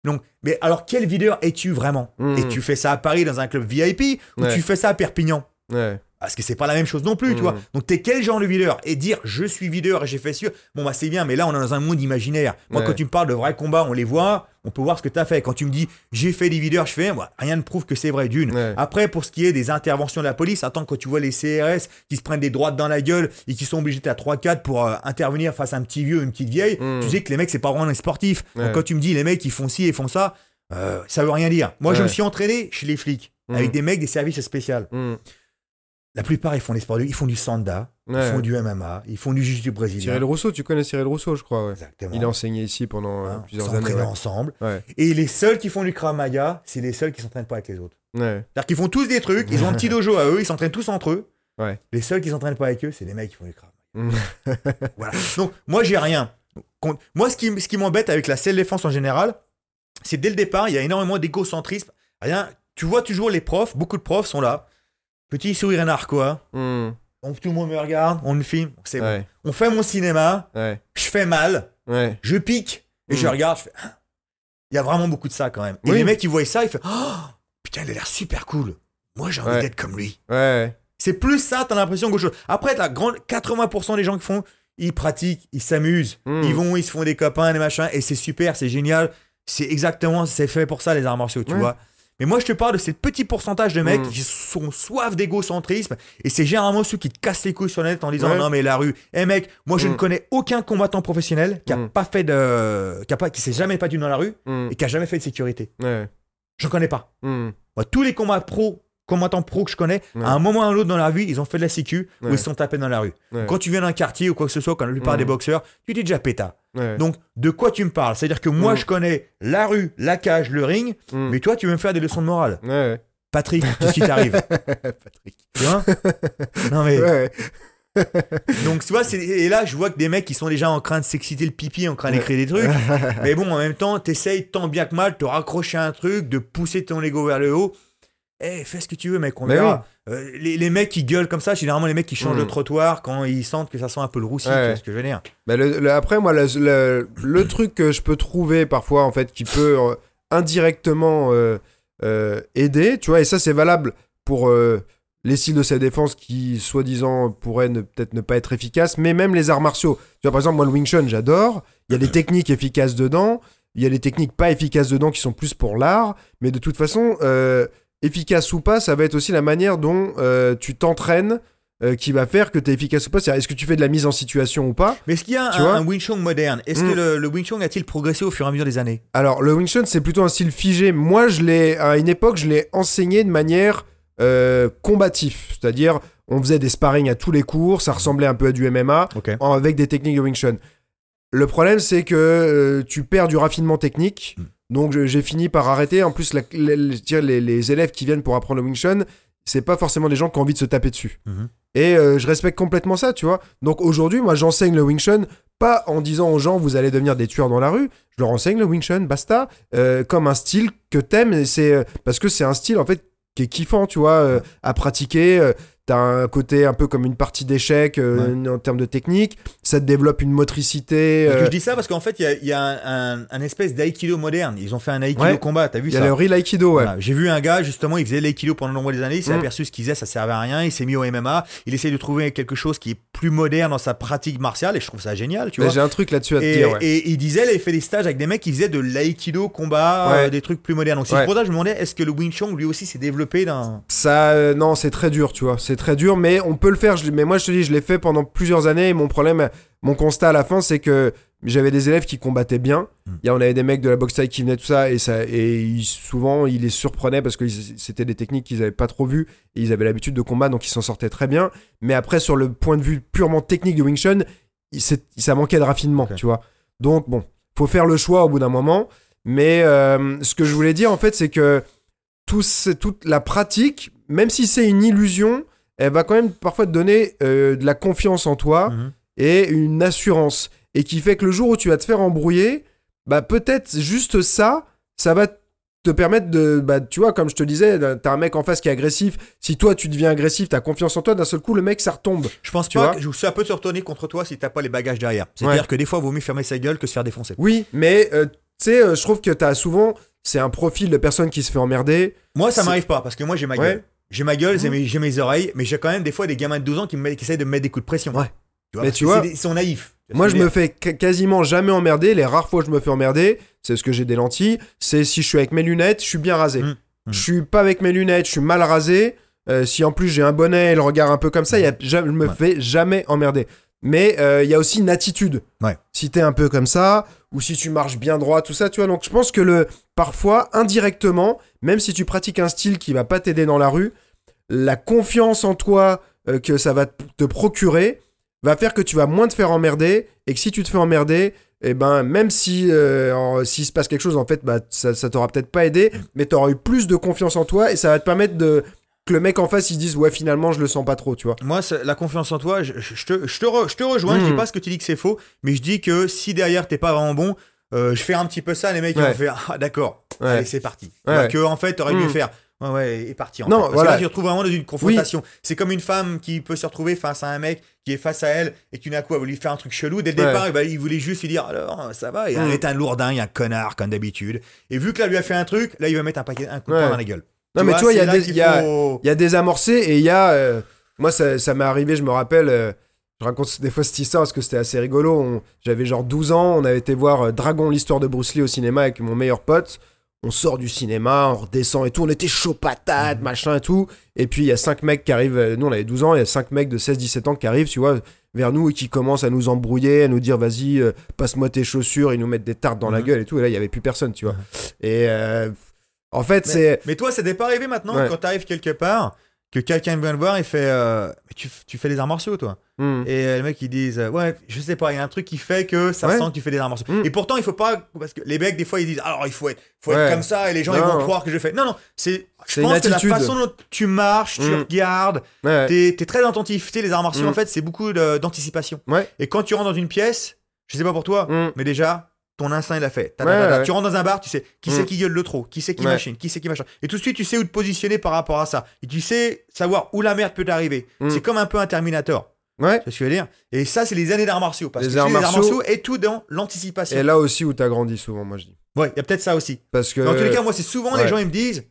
Donc, mais alors quel videur es-tu vraiment? Mhm. Et tu fais ça à Paris dans un club VIP ou Ouais. tu fais ça à Perpignan? Ouais. Parce que c'est pas la même chose non plus, tu vois. Donc t'es quel genre de videur? Et dire je suis videur et j'ai fait sûr, bon bah c'est bien, mais là on est dans un monde imaginaire. Moi Ouais. quand tu me parles de vrais combats, on les voit, on peut voir ce que t'as fait. Quand tu me dis j'ai fait des videurs, je fais, moi, rien ne prouve que c'est vrai d'une. Ouais. Après pour ce qui est des interventions de la police, attends quand tu vois les CRS qui se prennent des droites dans la gueule et qui sont obligés à 3-4 pour euh, intervenir face à un petit vieux, une petite vieille, Mhm. tu sais que les mecs c'est pas vraiment des sportifs. Donc quand tu me dis les mecs ils font ci et font ça, euh, ça veut rien dire. Moi je me suis entraîné chez les flics avec Mhm. des mecs des services spéciaux. La plupart, ils font des sports, de- ils font du sanda, ils Ouais. font du MMA, ils font du jiu-jitsu brésilien. Cyril Rousseau, tu connais Cyril Rousseau, je crois. Ouais. Exactement. Il a enseigné ici pendant euh, plusieurs ils années. Ouais. ensemble. Et les seuls qui font du Krav Maga, c'est les seuls qui s'entraînent pas avec les autres. C'est-à-dire qu'ils font tous des trucs, ils ont un petit [laughs] dojo à eux, ils s'entraînent tous entre eux. Les seuls qui s'entraînent pas avec eux, c'est les mecs qui font du Krav Maga. Hmm. [laughs] Voilà. Donc, moi, j'ai rien. Moi, ce qui, ce qui m'embête avec la self-défense en général, c'est dès le départ, il y a énormément d'égocentrisme. Rien. Tu vois toujours les profs, beaucoup de profs sont là. Petit sourire narquois. Hmm. Donc, tout le monde me regarde, on me filme. C'est bon. On fait mon cinéma, Ouais. je fais mal, Ouais. je pique, et Mm. je regarde, je fais. Ah. Il y a vraiment beaucoup de ça quand même. Et les mecs, ils voient ça, ils font Oh, Putain, il a l'air super cool. Moi, j'ai envie d'être comme lui. Ouais. C'est plus ça, t'as l'impression qu'autre chose. Après, la grande 80% des gens qui font, ils pratiquent, ils s'amusent, Mm. ils vont, ils se font des copains, des machins, et c'est super, c'est génial. C'est exactement, c'est fait pour ça, les arts martiaux, tu vois. Mais moi, je te parle de ces petits pourcentages de mecs Mm. qui sont soif d'égocentrisme, et c'est généralement ceux qui te cassent les couilles sur le net en disant Ouais. non, mais la rue, eh mec, moi, je ne connais aucun combattant professionnel qui a Mm. pas fait de. qui, a pas, qui s'est jamais battu dans la rue Hmm. et qui a jamais fait de sécurité. Ouais. Je connais pas. Hmm. Moi, tous les combats pro, combattants pro que je connais, Ouais. à un moment ou à un autre dans la vie, ils ont fait de la sécu ou Ouais. ils se sont tapés dans la rue. Ouais. Quand tu viens d'un quartier ou quoi que ce soit, quand la plupart des boxeurs, tu t'es déjà péta. Donc, de quoi tu me parles? C'est-à-dire que moi, Mhm. je connais la rue, la cage, le ring, Hmm. mais toi, tu veux me faire des leçons de morale. Patrick, qu'est-ce qui t'arrive [laughs] Patrick. Tu vois? Non, mais. Donc, tu vois, et là, je vois que des mecs qui sont déjà en train de s'exciter le pipi, en train d'écrire des trucs. [laughs] mais bon, en même temps, t'essayes tant bien que mal de te raccrocher à un truc, de pousser ton ego vers le haut. Eh, fais ce que tu veux, mec, on Mais verra. Euh, les, les mecs qui gueulent comme ça, généralement les mecs qui changent Mm. de trottoir quand ils sentent que ça sent un peu le roussi, Ouais. tu vois ce que je veux dire. Bah, le- le- après, moi, le, le- le truc que je peux trouver parfois, en fait, qui peut euh, indirectement euh, aider, tu vois, et ça, c'est valable pour les styles de cette défense qui, soi-disant, pourraient peut-être ne pas être efficaces, mais même les arts martiaux. Tu vois, par exemple, moi, le Wing Chun, j'adore. Il y a des techniques efficaces dedans. Il y a des techniques pas efficaces dedans qui sont plus pour l'art. Mais de toute façon, euh, efficace ou pas, ça va être aussi la manière dont euh, tu t'entraînes euh, qui va faire que tu es efficace ou pas. C'est-à-dire, est-ce que tu fais de la mise en situation ou pas Mais est-ce qu'il y a Tu un, un Wing Chun moderne? Est-ce Mm. que le, le Wing Chun a-t-il progressé au fur et à mesure des années? Alors, le Wing Chun, c'est plutôt un style figé. Moi, je l'ai, à une époque, je l'ai enseigné de manière euh, combatif. C'est-à-dire, on faisait des sparring à tous les cours, ça ressemblait un peu à du MMA, en- avec des techniques de Wing Chun. Le problème, c'est que euh, tu perds du raffinement technique. Mm. Donc, j'ai fini par arrêter. En plus, la- les, élèves qui viennent pour apprendre le Wing Chun, c'est pas forcément des gens qui ont envie de se taper dessus. Mhm. Et euh, je respecte complètement ça, tu vois. Donc aujourd'hui, moi, j'enseigne le Wing Chun, pas en disant aux gens, vous allez devenir des tueurs dans la rue. Je leur enseigne le Wing Chun, basta, euh, comme un style que t'aimes. et C'est euh, parce que c'est un style en fait qui est kiffant, tu vois, à pratiquer. T'as un côté un peu comme une partie d'échecs euh, en termes de technique. Ça te développe une motricité. Que euh, je dis ça parce qu'en fait, il y a, il y a un, un- un espèce d'aïkido moderne. Ils ont fait un aïkido Ouais. combat, t'as vu Il y a ça le real ouais. Voilà. J'ai vu un gars, justement, il faisait l'aïkido pendant de nombreuses années, il s'est Mm. aperçu ce qu'il faisait, ça servait à rien, il s'est mis au MMA, il essaye de trouver quelque chose qui est plus moderne dans sa pratique martiale, et je trouve ça génial, tu vois. J'ai un truc là-dessus à te Et, dire, ouais. et il disait, il fait des stages avec des mecs qui faisaient de l'aïkido combat, euh, des trucs plus modernes. Donc c'est pour ça que je me demandais, est-ce que le Wing Chun lui aussi s'est développé dans. Ça, non, c'est très dur, tu vois. C'est très dur, mais on peut le faire. Je mais moi, je te dis, je l'ai fait pendant plusieurs années. Et mon problème, mon constat à la fin, c'est que j'avais des élèves qui combattaient bien. Mm. Il y a- on avait des mecs de la boxe thaï qui venaient tout ça, et ça, et ils- souvent, ils les surprenaient parce que c'était des techniques qu'ils avaient pas trop vues et ils avaient l'habitude de combattre, donc ils s'en sortaient très bien. Mais après, sur le point de vue purement technique de Wing Chun, il- ça manquait de raffinement, tu vois. Donc bon, faut faire le choix au bout d'un moment. Mais euh, ce que je voulais dire en fait, c'est que tout toute la pratique, même si c'est une illusion, elle va quand même parfois te donner euh, de la confiance en toi Mhm. et une assurance. Et qui fait que le jour où tu vas te faire embrouiller, bah peut-être juste ça, ça va te permettre de, bah, tu vois, comme je te disais, t'as un mec en face qui est agressif. Si toi tu deviens agressif, t'as confiance en toi, d'un seul coup le mec ça retombe. Je pense Tu pas vois que ça peut se retourner contre toi si t'as pas les bagages derrière. C'est-à-dire que des fois, il vaut mieux fermer sa gueule que se faire défoncer. Oui, mais euh, sais, euh, je trouve que t'as souvent, c'est un profil de personne qui se fait emmerder. Moi, ça m'arrive pas parce que moi, j'ai ma Ouais. J'ai ma gueule, j'ai mes, j'ai mes oreilles, mais j'ai quand même des fois des gamins de 12 ans qui, me mettent- qui essayent de me mettre des coups de pression. Ouais. Tu vois, Mais parce tu vois, des- ils sont naïfs. Moi, je me fais qu- quasiment jamais emmerder. Les rares fois où je me fais emmerder, c'est ce que j'ai des lentilles. C'est si je suis avec mes lunettes, je suis bien rasé. Mm. Mm. Je suis pas avec mes lunettes, je suis mal rasé. Euh, si en plus j'ai un bonnet et le regard un peu comme ça, y a, ja- je me Ouais. fais jamais emmerder. Mais euh, il y a aussi une attitude. Ouais. Si t'es un peu comme ça, ou si tu marches bien droit, tout ça, tu vois. Donc je pense que le parfois, indirectement, même si tu pratiques un style qui va pas t'aider dans la rue, la confiance en toi euh, que ça va te procurer va faire que tu vas moins te faire emmerder et que si tu te fais emmerder, et ben même si euh, s'il se passe quelque chose en fait, bah ça, ça t'aura peut-être pas aidé, mais t'auras eu plus de confiance en toi et ça va te permettre de que le mec en face il dise ouais finalement je le sens pas trop, tu vois. Moi, la confiance en toi, je, je- je te, je, te re- je te rejoins. Je Mhm. dis pas ce que tu dis que c'est faux, mais je dis que si derrière t'es pas vraiment bon, euh, je fais un petit peu ça, les mecs ils vont faire Ah, d'accord, allez, c'est parti. Que en fait, t'aurais mieux Mhm. faire. Ouais, ouais, et parti. En Non, fait. Parce voilà. que là, tu te retrouves vraiment dans une confrontation. C'est comme une femme qui peut se retrouver face à un mec qui est face à elle et qui d'un coup, elle veut lui faire un truc chelou. Dès le Ouais. départ, eh ben, il voulait juste lui dire Alors, ça va, elle est un lourdin, il a un connard, comme d'habitude. Et vu que là, lui a fait un truc, là, il va mettre un, paquet, un coup de Ouais. poing dans la gueule. Non mais tu vois il y a des il y a- faut- il y a des amorcés et il y a. euh, moi, ça, ça m'est arrivé, je me rappelle. euh, je raconte des fois cette histoire parce que c'était assez rigolo. on- J'avais genre 12 ans, on avait été voir euh, Dragon, l'histoire de Bruce Lee au cinéma avec mon meilleur pote. On sort du cinéma, on redescend et tout. On était chaud patate, Mhm. machin et tout. Et puis il y a 5 mecs qui arrivent. euh, Nous, on avait 12 ans, il y a 5 mecs de 16-17 ans qui arrivent, tu vois, vers nous et qui commencent à nous embrouiller, à nous dire vas-y, euh, passe-moi tes chaussures. Ils nous mettent des tartes dans la Mhm. gueule et tout. Et là, il y avait plus personne, tu vois. Et euh, en fait, Mais- c'est. Mais toi, ça t'est pas arrivé maintenant Ouais. quand t'arrives quelque part, que quelqu'un vient te voir et fait euh, tu, tu fais des arts martiaux, toi Hmm. Et euh, les mecs, ils disent euh, Ouais, je sais pas, il y a un truc qui fait que ça Ouais. sent que tu fais des arts martiaux. Mm. Et pourtant, il faut pas. Parce que les mecs, des fois, ils disent Alors, il faut être, faut Ouais. être comme ça et les gens, ils vont non. croire que je fais. Non, non, c'est. Je pense que la façon dont tu marches, tu Mm. regardes, Ouais. t'es es très attentif. Tu sais, les arts martiaux, en fait, c'est beaucoup d'anticipation. Ouais. Et quand tu rentres dans une pièce, je sais pas pour toi, mais déjà, ton instinct, il a fait. Ta- ta- ta-. Tu rentres dans un bar, tu sais qui Mm. c'est qui gueule le trop, qui c'est qui machine, qui c'est qui machin. Et tout de suite, tu sais où te positionner par rapport à ça. Et tu sais savoir où la merde peut t'arriver. Mm. C'est comme un peu un Terminator. Ouais. Vois ce que je veux dire? Et ça, c'est les années d'arts martiaux. Parce Les que arts les martiaux- est tout dans l'anticipation. Et là aussi où t'as grandi souvent, moi je dis. Ouais, il y a peut-être ça aussi. Parce que. Dans tous les cas, moi, c'est souvent les gens, ils me disent.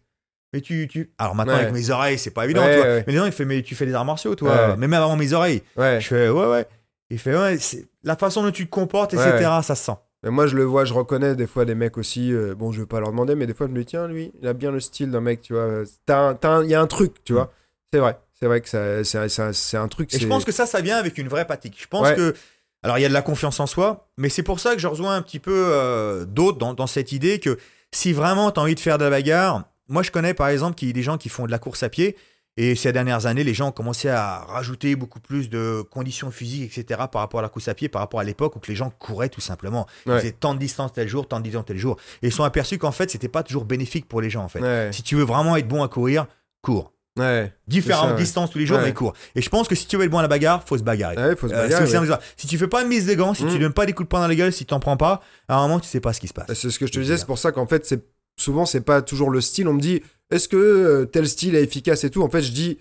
Mais tu, tu... Alors maintenant, Ouais. avec mes oreilles, c'est pas évident, Ouais. Mais les gens, ils font, mais tu fais des arts martiaux, toi. Même avant mes oreilles. Ouais. Je fais, ouais, ouais. Il fait, ouais, c'est la façon dont tu te comportes, etc., ça se sent. Mais moi je le vois, je reconnais des fois des mecs aussi. euh, bon, je vais pas leur demander, mais des fois je me dis, tiens, lui, il a bien le style d'un mec, tu vois. Il y a un truc, tu Mm. vois. C'est vrai. C'est vrai que ça- c'est un- truc. Et je pense que ça, ça vient avec une vraie pratique. Je pense Ouais. que. Alors, il y a de la confiance en soi, mais c'est pour ça que je rejoins un petit peu euh, d'autres dans, dans cette idée que si vraiment tu as envie de faire de la bagarre, moi je connais par exemple qu'il y a des gens qui font de la course à pied. Et ces dernières années, les gens ont commencé à rajouter beaucoup plus de conditions physiques, etc., par rapport à la course à pied, par rapport à l'époque où que les gens couraient tout simplement. Ils Ouais. faisaient tant de distance tel jour, tant de distance tel jour. Et ils se sont aperçus qu'en fait, c'était pas toujours bénéfique pour les gens, en fait. Ouais. Si tu veux vraiment être bon à courir, cours. Ouais. Différentes ouais. distances tous les jours, Ouais. mais cours. Et je pense que si tu veux être bon à la bagarre, faut se bagarrer. Faut se Euh, bagarrer, ça. Si tu fais pas de mise de gants, si Mm. tu donnes pas des coups de poing dans la gueule, si t'en prends pas, à un moment tu sais pas ce qui se passe. C'est ce que je te disais, c'est pour ça qu'en fait, c'est souvent, c'est pas toujours le style. On me dit, est-ce que euh, tel style est efficace et tout? En fait, je dis,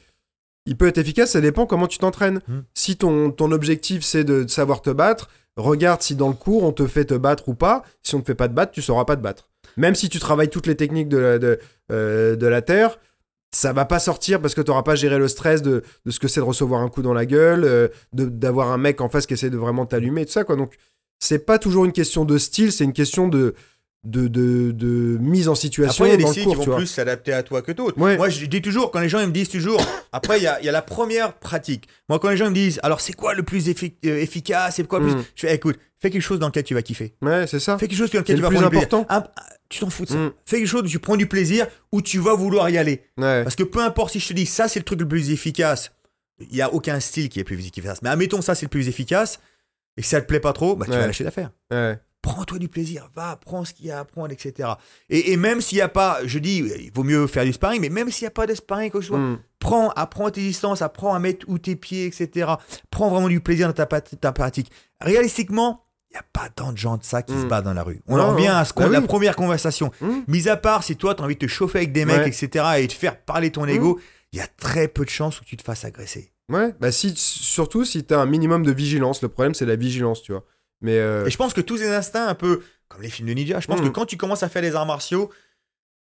il peut être efficace, ça dépend comment tu t'entraînes. Hmm. Si ton, ton objectif, c'est de, de savoir te battre, regarde si dans le cours, on te fait te battre ou pas. Si on te fait pas te battre, tu sauras pas te battre. Même si tu travailles toutes les techniques de la, de, euh, de la terre, ça va pas sortir parce que tu n'auras pas géré le stress de, de ce que c'est de recevoir un coup dans la gueule, euh, d'avoir un mec en face qui essaie de vraiment t'allumer et tout ça. Quoi. Donc, c'est pas toujours une question de style, c'est une question de, de, de, de mise en situation Après, il y a des cours, qui vont plus s'adapter à toi que d'autres. Ouais. Moi, je dis toujours, quand les gens ils me disent toujours, [coughs] après, il y a, y a la première pratique. Moi, quand les gens ils me disent, alors c'est quoi le plus euh, efficace, c'est quoi le plus. Mm. Je fais, écoute, fais quelque chose dans lequel tu vas kiffer. Ouais, c'est ça. Fais quelque chose dans lequel le tu vas plus prendre du plaisir. Ah, tu t'en fous de ça. Mm. Fais quelque chose où tu prends du plaisir, où tu vas vouloir y aller. Ouais. Parce que peu importe si je te dis ça c'est le truc le plus efficace, il n'y a aucun style qui est plus efficace. Mais admettons ça c'est le plus efficace, et si ça te plaît pas trop, bah, tu vas lâcher l'affaire. Ouais. Prends-toi du plaisir, va, prends ce qu'il y a à apprendre, etc. Et, et même s'il n'y a pas, je dis, il vaut mieux faire du sparring, mais même s'il n'y a pas de sparring, quoi que ce soit, Mm. prends, apprends tes distances, apprends à mettre où tes pieds, etc. Prends vraiment du plaisir dans ta, pratique. Réalistiquement, il n'y a pas tant de gens de ça qui Mm. se battent dans la rue. On Non, en revient à ce qu'on Bah la première conversation. Mm. Mis à part si toi, tu as envie de te chauffer avec des mecs, Ouais. etc., et de faire parler ton ego, il y a très peu de chances où tu te fasses agresser. Ouais, bah si, surtout si t'as un minimum de vigilance. Le problème, c'est la vigilance, tu vois. Mais euh, Et je pense que tous ces instincts un peu comme les films de ninja. Je pense Mm. que quand tu commences à faire des arts martiaux,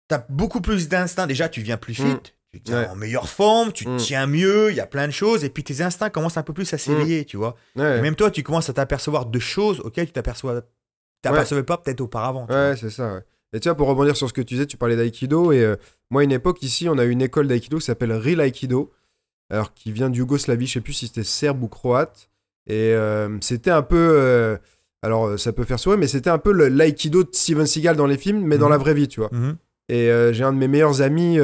t'as beaucoup plus d'instinct. Déjà, tu deviens plus fit, Mm. tu deviens Ouais. en meilleure forme, tu Mm. tiens mieux, il y a plein de choses, et puis tes instincts commencent un peu plus à s'éveiller, tu vois. Ouais, Et même toi, tu commences à t'apercevoir de choses auxquelles tu t'aperçois, t'apercevais pas peut-être auparavant. tu. Ouais, c'est ça. Et tu vois, pour rebondir sur ce que tu disais, tu parlais d'aïkido. Et euh, moi, à une époque, ici, on a une école d'aïkido qui s'appelle Real Aikido. Alors, qui vient de Yougoslavie. Je sais plus si c'était serbe ou croate. Et euh, c'était un peu. euh, alors, euh, ça peut faire sourire, mais c'était un peu le- l'aïkido de Steven Seagal dans les films, mais dans Mhm. la vraie vie, tu vois. Mhm. Et euh, j'ai un de mes meilleurs amis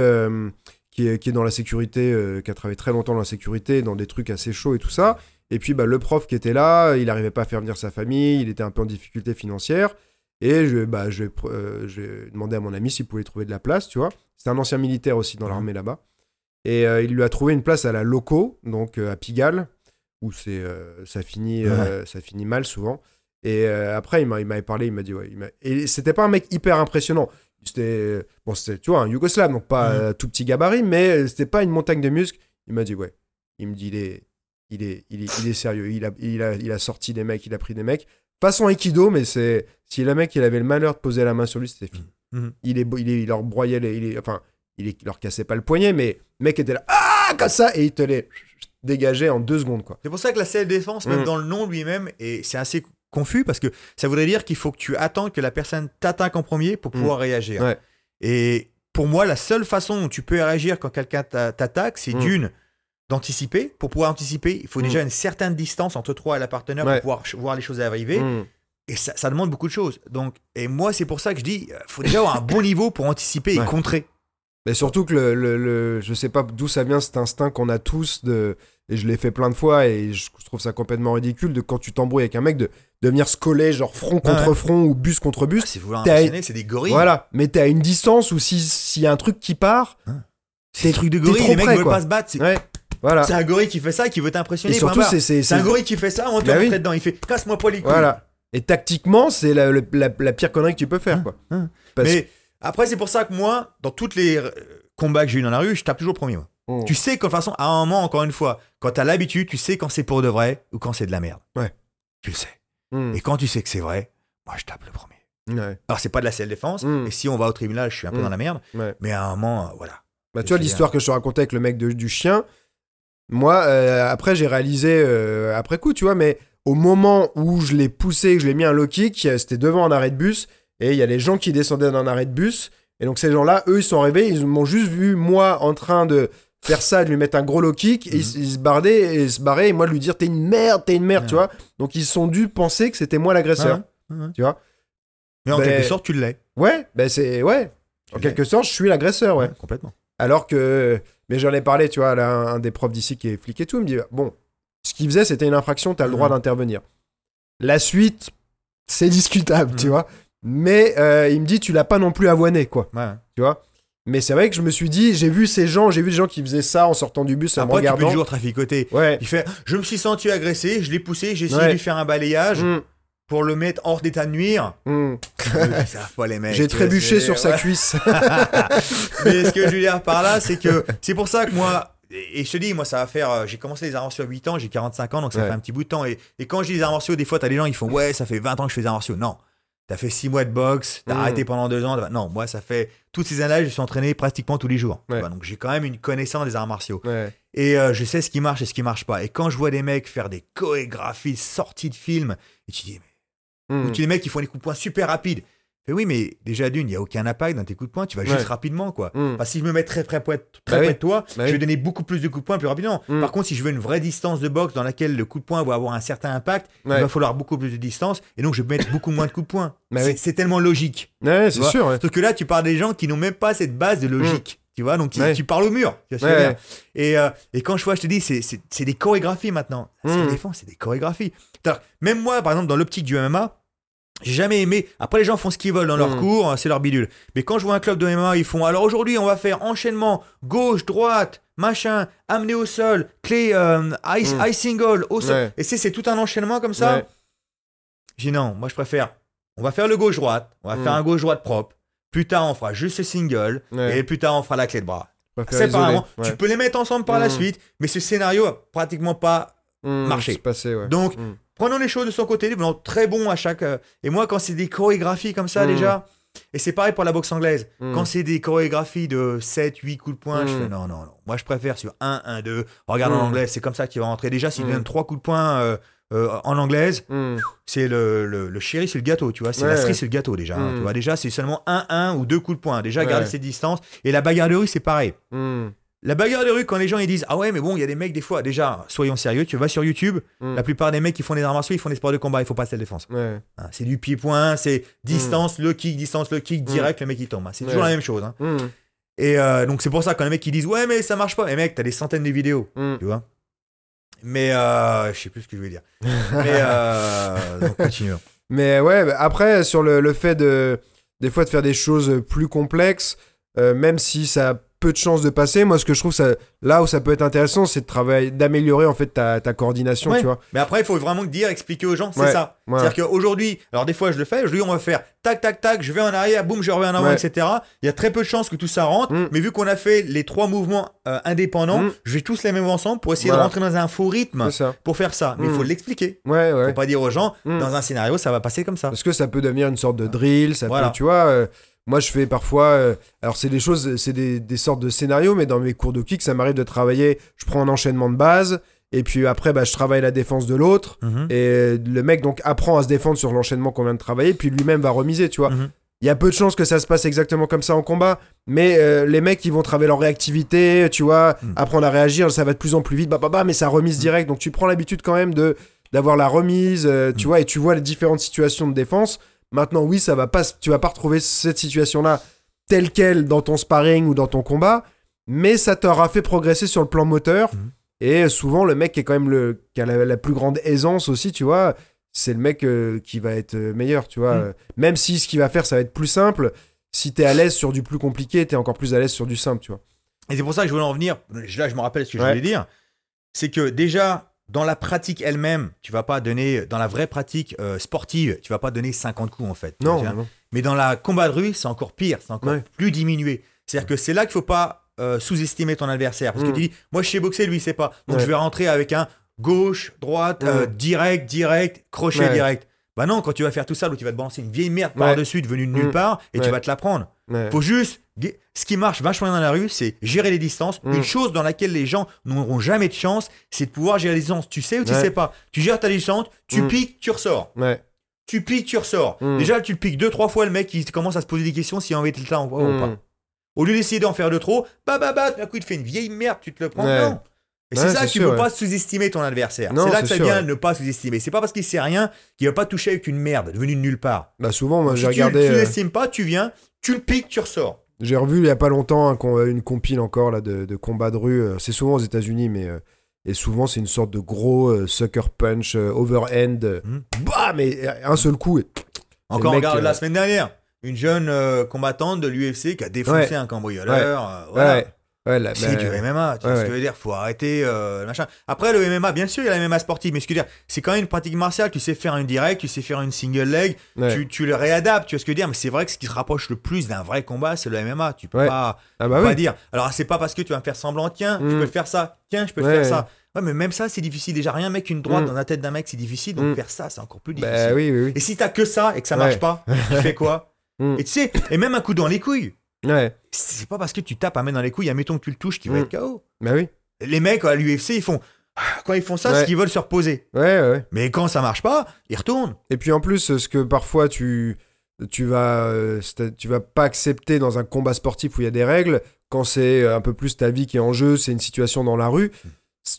qui, est, qui est dans la sécurité, qui a travaillé très longtemps dans la sécurité, dans des trucs assez chauds et tout ça. Et puis bah, le prof qui était là, il n'arrivait pas à faire venir sa famille, il était un peu en difficulté financière. Et je, bah, je, j'ai demandé à mon ami s'il pouvait trouver de la place, tu vois. C'était un ancien militaire aussi dans Mhm. l'armée là-bas. Et il lui a trouvé une place à la Loco, donc à Pigalle, où c'est, euh, ça, finit, euh, ça finit mal souvent. Et euh, après, il m'a- il m'avait parlé, il m'a dit, ouais. il Et c'était pas un mec hyper impressionnant. C'était, bon, c'était, tu vois, un Yougoslave, donc pas euh, tout petit gabarit, mais c'était pas une montagne de muscles. Il m'a dit, ouais. Il me dit, il est, il est, il est, il est sérieux. Il a, il, a, il a sorti des mecs, il a pris des mecs. Façon Aikido, mais c'est. Si le mec, il avait le malheur de poser la main sur lui, c'était fini. Mhm. Il, est, il, est, il leur broyait les. Il est, enfin, il, est- il leur cassait pas le poignet, mais le mec était là, ah, comme ça, et il te les dégageait en deux secondes, quoi. C'est pour ça que la self-défense, même Mm. dans le nom lui-même, et c'est assez confus parce que ça voudrait dire qu'il faut que tu attends que la personne t'attaque en premier pour pouvoir réagir. Mm. Ouais. Et pour moi, la seule façon où tu peux réagir quand quelqu'un t'a- t'attaque, c'est Mm. d'une, d'anticiper. Pour pouvoir anticiper, il faut Mm. déjà une certaine distance entre toi et la partenaire Ouais. pour pouvoir voir les choses arriver. Mm. Et ça, ça demande beaucoup de choses. Donc, et moi, c'est pour ça que je dis, il faut déjà avoir un bon niveau pour anticiper et Ouais. contrer. Mais surtout que le, le, le- je sais pas d'où ça vient cet instinct qu'on a tous de et je l'ai fait plein de fois et je trouve ça complètement ridicule de quand tu t'embrouilles avec un mec de, de venir se coller genre front contre front ou bus contre bus. Ah, c'est vouloir impressionner, c'est des gorilles. Voilà, mais t'es à une distance où si s'il y a un truc qui part, C'est des trucs de gorilles, les mecs veulent pas se battre. C'est ouais, voilà. c'est un gorille qui fait ça, qui veut t'impressionner. Et surtout c'est c'est C'est un gorille qui fait ça, on te Bah oui. dedans. Il fait casse-moi pas les couilles. voilà. Et tactiquement, c'est la, la, la pire connerie que tu peux faire Hein, quoi. Parce- Mais après, c'est pour ça que moi, dans tous les euh, combats que j'ai eu dans la rue, je tape toujours premier. moi. Mm. Tu sais qu'en façon, à un moment, encore une fois, quand t'as l'habitude, tu sais quand c'est pour de vrai ou quand c'est de la merde. Ouais. Tu le sais. Mm. Et quand tu sais que c'est vrai, moi, je tape le premier. Ouais, Alors, c'est pas de la self-défense. Mm. Et si on va au tribunal, je suis un peu dans la merde. ouais. Mais à un moment, euh, voilà. Bah, tu vois l'histoire que je te racontais avec le mec de- du chien. Moi, euh, après, j'ai réalisé euh, après coup, tu vois, mais au moment où je l'ai poussé, que je l'ai mis un low kick, c'était devant un arrêt de bus et il y a les gens qui descendaient d'un arrêt de bus. Et donc, ces gens-là, eux, ils sont arrivés, ils m'ont juste vu, moi, en train de faire ça, de lui mettre un gros low kick, et Mhm. ils, ils se bardaient, et se barraient, et moi, de lui dire, t'es une merde, t'es une merde, Ouais. tu vois. Donc, ils sont dû penser que c'était moi l'agresseur, Ouais, ouais, ouais. tu vois. Mais en Ben- quelque sorte, tu l'es. Ouais, ben c'est. Ouais. En quelque sorte, je suis l'agresseur, ouais. Complètement. Alors que. Mais j'en ai parlé, tu vois, là, un, un des profs d'ici qui est flic et tout, il me dit bon, ce qu'il faisait, c'était une infraction, t'as le droit Mhm. d'intervenir. La suite, c'est discutable, tu Mhm. vois. Mais euh, il me dit, tu l'as pas non plus avoiné, quoi, Ouais. tu vois? Mais c'est vrai que je me suis dit, j'ai vu ces gens, j'ai vu des gens qui faisaient ça en sortant du bus, en me regardant. toujours traficoter. Ouais. Il fait Je me suis senti agressé, je l'ai poussé, j'ai essayé Ouais. de lui faire un balayage Mm, pour le mettre hors d'état de nuire. mm. Les mecs. J'ai trébuché sur sa cuisse. [laughs] [laughs] Mais ce que je veux dire par là, c'est que c'est pour ça que moi, et je te dis, moi, ça va faire. euh, J'ai commencé les arts martiaux à 8 ans, j'ai 45 ans, donc ça Ouais. fait un petit bout de temps. Et, et quand je dis les arts martiaux, des fois, t'as des gens qui font Ouais, ça fait 20 ans que je fais des arts martiaux. Non. T'as fait 6 mois de boxe, t'as Mm. arrêté pendant 2 ans. Non, moi, ça fait. Toutes ces années-là, je suis entraîné pratiquement tous les jours. Ouais. donc j'ai quand même une connaissance des arts martiaux. ouais. Et euh, je sais ce qui marche et ce qui marche pas. Et quand je vois des mecs faire des chorégraphies sorties de films, et tu dis, mais Mm. ou tu les mecs qui font des coups de poing super rapides. Mais oui, mais déjà d'une, il n'y a aucun impact dans tes coups de poing, tu vas juste Ouais. rapidement, quoi. Mm. Parce que si je me mets très très près, très Bah près oui. de toi, Bah je oui. vais donner beaucoup plus de coups de poing plus rapidement. Mm. Par contre, si je veux une vraie distance de boxe dans laquelle le coup de poing va avoir un certain impact, Ouais. il va falloir beaucoup plus de distance, et donc je vais mettre beaucoup moins de coups de poing. [laughs] Bah c'est oui. c'est tellement logique. Ouais, c'est sûr. ouais. Sauf que là, tu parles des gens qui n'ont même pas cette base de logique. Tu vois, donc tu, parles au mur. Tu vois et, euh, et quand je vois, je te dis, c'est- c'est c'est des chorégraphies maintenant. Ce Mm. qu'ils défendent, c'est des chorégraphies. Même moi, par exemple, dans l'optique du MMA, j'ai jamais aimé. Après, les gens font ce qu'ils veulent dans leur Mm. cours, c'est leur bidule. Mais quand je vois un club de MMA, ils font alors aujourd'hui, on va faire enchaînement, gauche, droite, machin, amener au sol, clé, euh, high, Mm. high single, au sol. Ouais. Et c'est c'est tout un enchaînement comme ça. Ouais. J'ai dit non, moi je préfère. On va faire le gauche-droite, on va faire un gauche-droite propre. Plus tard, on fera juste le single. Ouais. Et plus tard, on fera la clé de bras. Séparément. Tu peux les mettre ensemble par la suite, mais ce scénario a pratiquement pas. Passé, ouais. Donc. Prenant les choses de son côté, devenant très bon à chaque. euh, et moi, quand c'est des chorégraphies comme ça, Mm. déjà, et c'est pareil pour la boxe anglaise, Mm. quand c'est des chorégraphies de 7, 8 coups de poing, je fais non, non, non. Moi, je préfère sur 1, 1, 2. Regarde en anglais, c'est comme ça qu'il va rentrer. Déjà, s'il donne 3 coups de poing euh, euh, en anglaise, Hmm. c'est le, le, le chéri sur le gâteau, tu vois. C'est Ouais, la cerise sur le gâteau, déjà. hein, tu vois, déjà, c'est seulement 1, 1 ou 2 coups de poing. Déjà, Ouais. garder ses distances. Et la bagarre de rue, c'est pareil. La bagarre de rue, quand les gens ils disent Ah ouais, mais bon, il y a des mecs des fois, déjà, soyons sérieux, tu vas sur YouTube, Mm. la plupart des mecs qui font des arts martiaux, ils font des sports de combat, il faut pas se défense. Ouais. Hein, c'est du pied-point, c'est distance, le kick, distance, le kick, direct, le mec il tombe. hein. C'est toujours Mm. Ouais. la même chose. hein. Et euh, donc c'est pour ça quand les mecs qui disent Ouais, mais ça marche pas, et mec, t'as des centaines de vidéos, tu vois. Mais euh, je sais plus ce que je voulais dire. mais euh, [laughs] donc continuons. Mais ouais, bah, après, sur le, le fait de, des fois, de faire des choses plus complexes, euh, même si ça peu de chances de passer, moi, ce que je trouve, ça, là où ça peut être intéressant, c'est de travailler, d'améliorer, en fait, ta, ta coordination, Ouais. tu vois. Mais après, il faut vraiment dire, expliquer aux gens, c'est Ouais, ça. ouais. C'est-à-dire qu'aujourd'hui, alors des fois je le fais, je dis on va faire tac, tac, tac, je vais en arrière, boum, je reviens en avant, etc. Il y a très peu de chances que tout ça rentre, Mm. mais vu qu'on a fait les trois mouvements euh, indépendants, Mm. je vais tous les mettre ensemble pour essayer Voilà. de rentrer dans un faux rythme pour faire ça. Mais il Mm. faut l'expliquer. Ouais, ouais. Faut pas dire aux gens, Mm. dans un scénario, ça va passer comme ça. Parce que ça peut devenir une sorte de drill, ça Voilà. peut, tu vois. euh, moi, je fais parfois. euh, alors, c'est des choses, c'est des, des sortes de scénarios, mais dans mes cours de kick, ça m'arrive de travailler. Je prends un enchaînement de base, et puis après, bah, je travaille la défense de l'autre. Mhm. Et le mec, donc, apprend à se défendre sur l'enchaînement qu'on vient de travailler, puis lui-même va remiser, tu vois. Mhm. Il y a peu de chances que ça se passe exactement comme ça en combat, mais euh, les mecs, ils vont travailler leur réactivité, tu vois, Mm. apprendre à réagir, ça va de plus en plus vite, bah, bah, bah, mais ça remise direct. Donc, tu prends l'habitude quand même de d'avoir la remise, euh, tu vois, et tu vois les différentes situations de défense. Maintenant, oui, ça va pas, tu vas pas retrouver cette situation-là telle quelle dans ton sparring ou dans ton combat, mais ça t'aura fait progresser sur le plan moteur. Mhm. Et souvent, le mec qui est quand même le, qui a la, la plus grande aisance aussi, tu vois, c'est le mec euh, qui va être euh, meilleur, tu vois. Mhm. Euh, Même si ce qu'il va faire, ça va être plus simple. Si t'es à l'aise sur du plus compliqué, t'es encore plus à l'aise sur du simple, tu vois. Et c'est pour ça que je voulais en venir. Là, je me rappelle ce que je voulais dire. C'est que déjà, dans la pratique elle-même, tu vas pas donner, dans la vraie pratique euh, sportive, tu vas pas donner 50 coups en fait. Non. Mais dans la combat de rue, c'est encore pire, c'est encore Ouais. plus diminué. C'est-à-dire que c'est là qu'il faut pas euh, sous-estimer ton adversaire. Parce Mm. que tu dis, moi je sais boxer, lui il sait pas. Donc Ouais. je vais rentrer avec un gauche, droite, euh, Mm. direct, direct, crochet Ouais. direct. Bah non, quand tu vas faire tout ça, où tu vas te balancer une vieille merde par-dessus, devenue de nulle Mm. part, et tu vas te la prendre. Faut juste. Ce qui marche vachement bien dans la rue, c'est gérer les distances. Mm. Une chose dans laquelle les gens n'auront jamais de chance, c'est de pouvoir gérer les distances. Tu sais ou tu sais pas? Tu gères ta distance, tu Mm. piques, tu ressors. Ouais. Tu piques, tu ressors. Mm. Déjà, tu le piques deux, trois fois, le mec, il commence à se poser des questions s'il a envie de le temps ou Mm. pas. Au lieu d'essayer d'en faire de trop, bah bah bah, d'un coup, il te fait une vieille merde, tu te le prends. Ouais. Non. Et c'est Ouais, ça c'est sûr, ne ouais. pas sous-estimer ton adversaire. C'est là que ça sûr, vient ouais. ne pas sous-estimer. C'est pas parce qu'il sait rien qu'il va pas toucher avec une merde devenue de nulle part. Bah souvent, moi, si j'ai tu regardé. ne euh, sous-estimes pas, tu viens, tu le piques, tu ressors. J'ai revu il y a pas longtemps une compile encore là de, de combats de rue. euh, C'est souvent aux États-Unis, mais euh, et souvent c'est une sorte de gros euh, sucker punch euh, overhand. euh. Bah, mais euh, un seul coup. et- Encore, mec, regarde euh, la semaine dernière, une jeune euh, combattante de l'UFC qui a défoncé un cambrioleur. euh, voilà. Ouais, ouais, là, C'est bah, du MMA, tu vois ouais, ce que je veux dire Faut arrêter euh, machin. Après, le MMA, bien sûr, il y a la MMA sportive, mais ce que je veux dire, c'est quand même une pratique martiale. Tu sais faire une direct, tu sais faire une single leg, ouais. tu, tu le réadaptes, tu vois ce que je veux dire Mais c'est vrai que ce qui se rapproche le plus d'un vrai combat, c'est le MMA. Tu peux pas, Ah tu bah pas dire. Alors, c'est pas parce que tu vas me faire semblant, tiens, je Mm. peux faire ça, tiens, je peux faire ça. Ouais, mais même ça, c'est difficile. Déjà, rien, mec, une droite Mm. dans la tête d'un mec, c'est difficile. Donc, Mm. faire ça, c'est encore plus difficile. Bah oui, oui, oui. Et si t'as que ça et que ça marche pas, tu fais quoi [laughs] Mm. Et tu sais, et même un coup dans les couilles. Ouais, C'est pas parce que tu tapes un mec dans les couilles, admettons que tu le touches, qui va Mm. être KO. bah oui. Les mecs à l'UFC, ils font. [sighs] Quand ils font ça, Ouais. c'est qu'ils veulent se reposer. Ouais, ouais. Mais quand ça marche pas, ils retournent. Et puis en plus, ce que parfois tu, tu vas, euh, tu vas pas accepter dans un combat sportif où il y a des règles, quand c'est un peu plus ta vie qui est en jeu, c'est une situation dans la rue,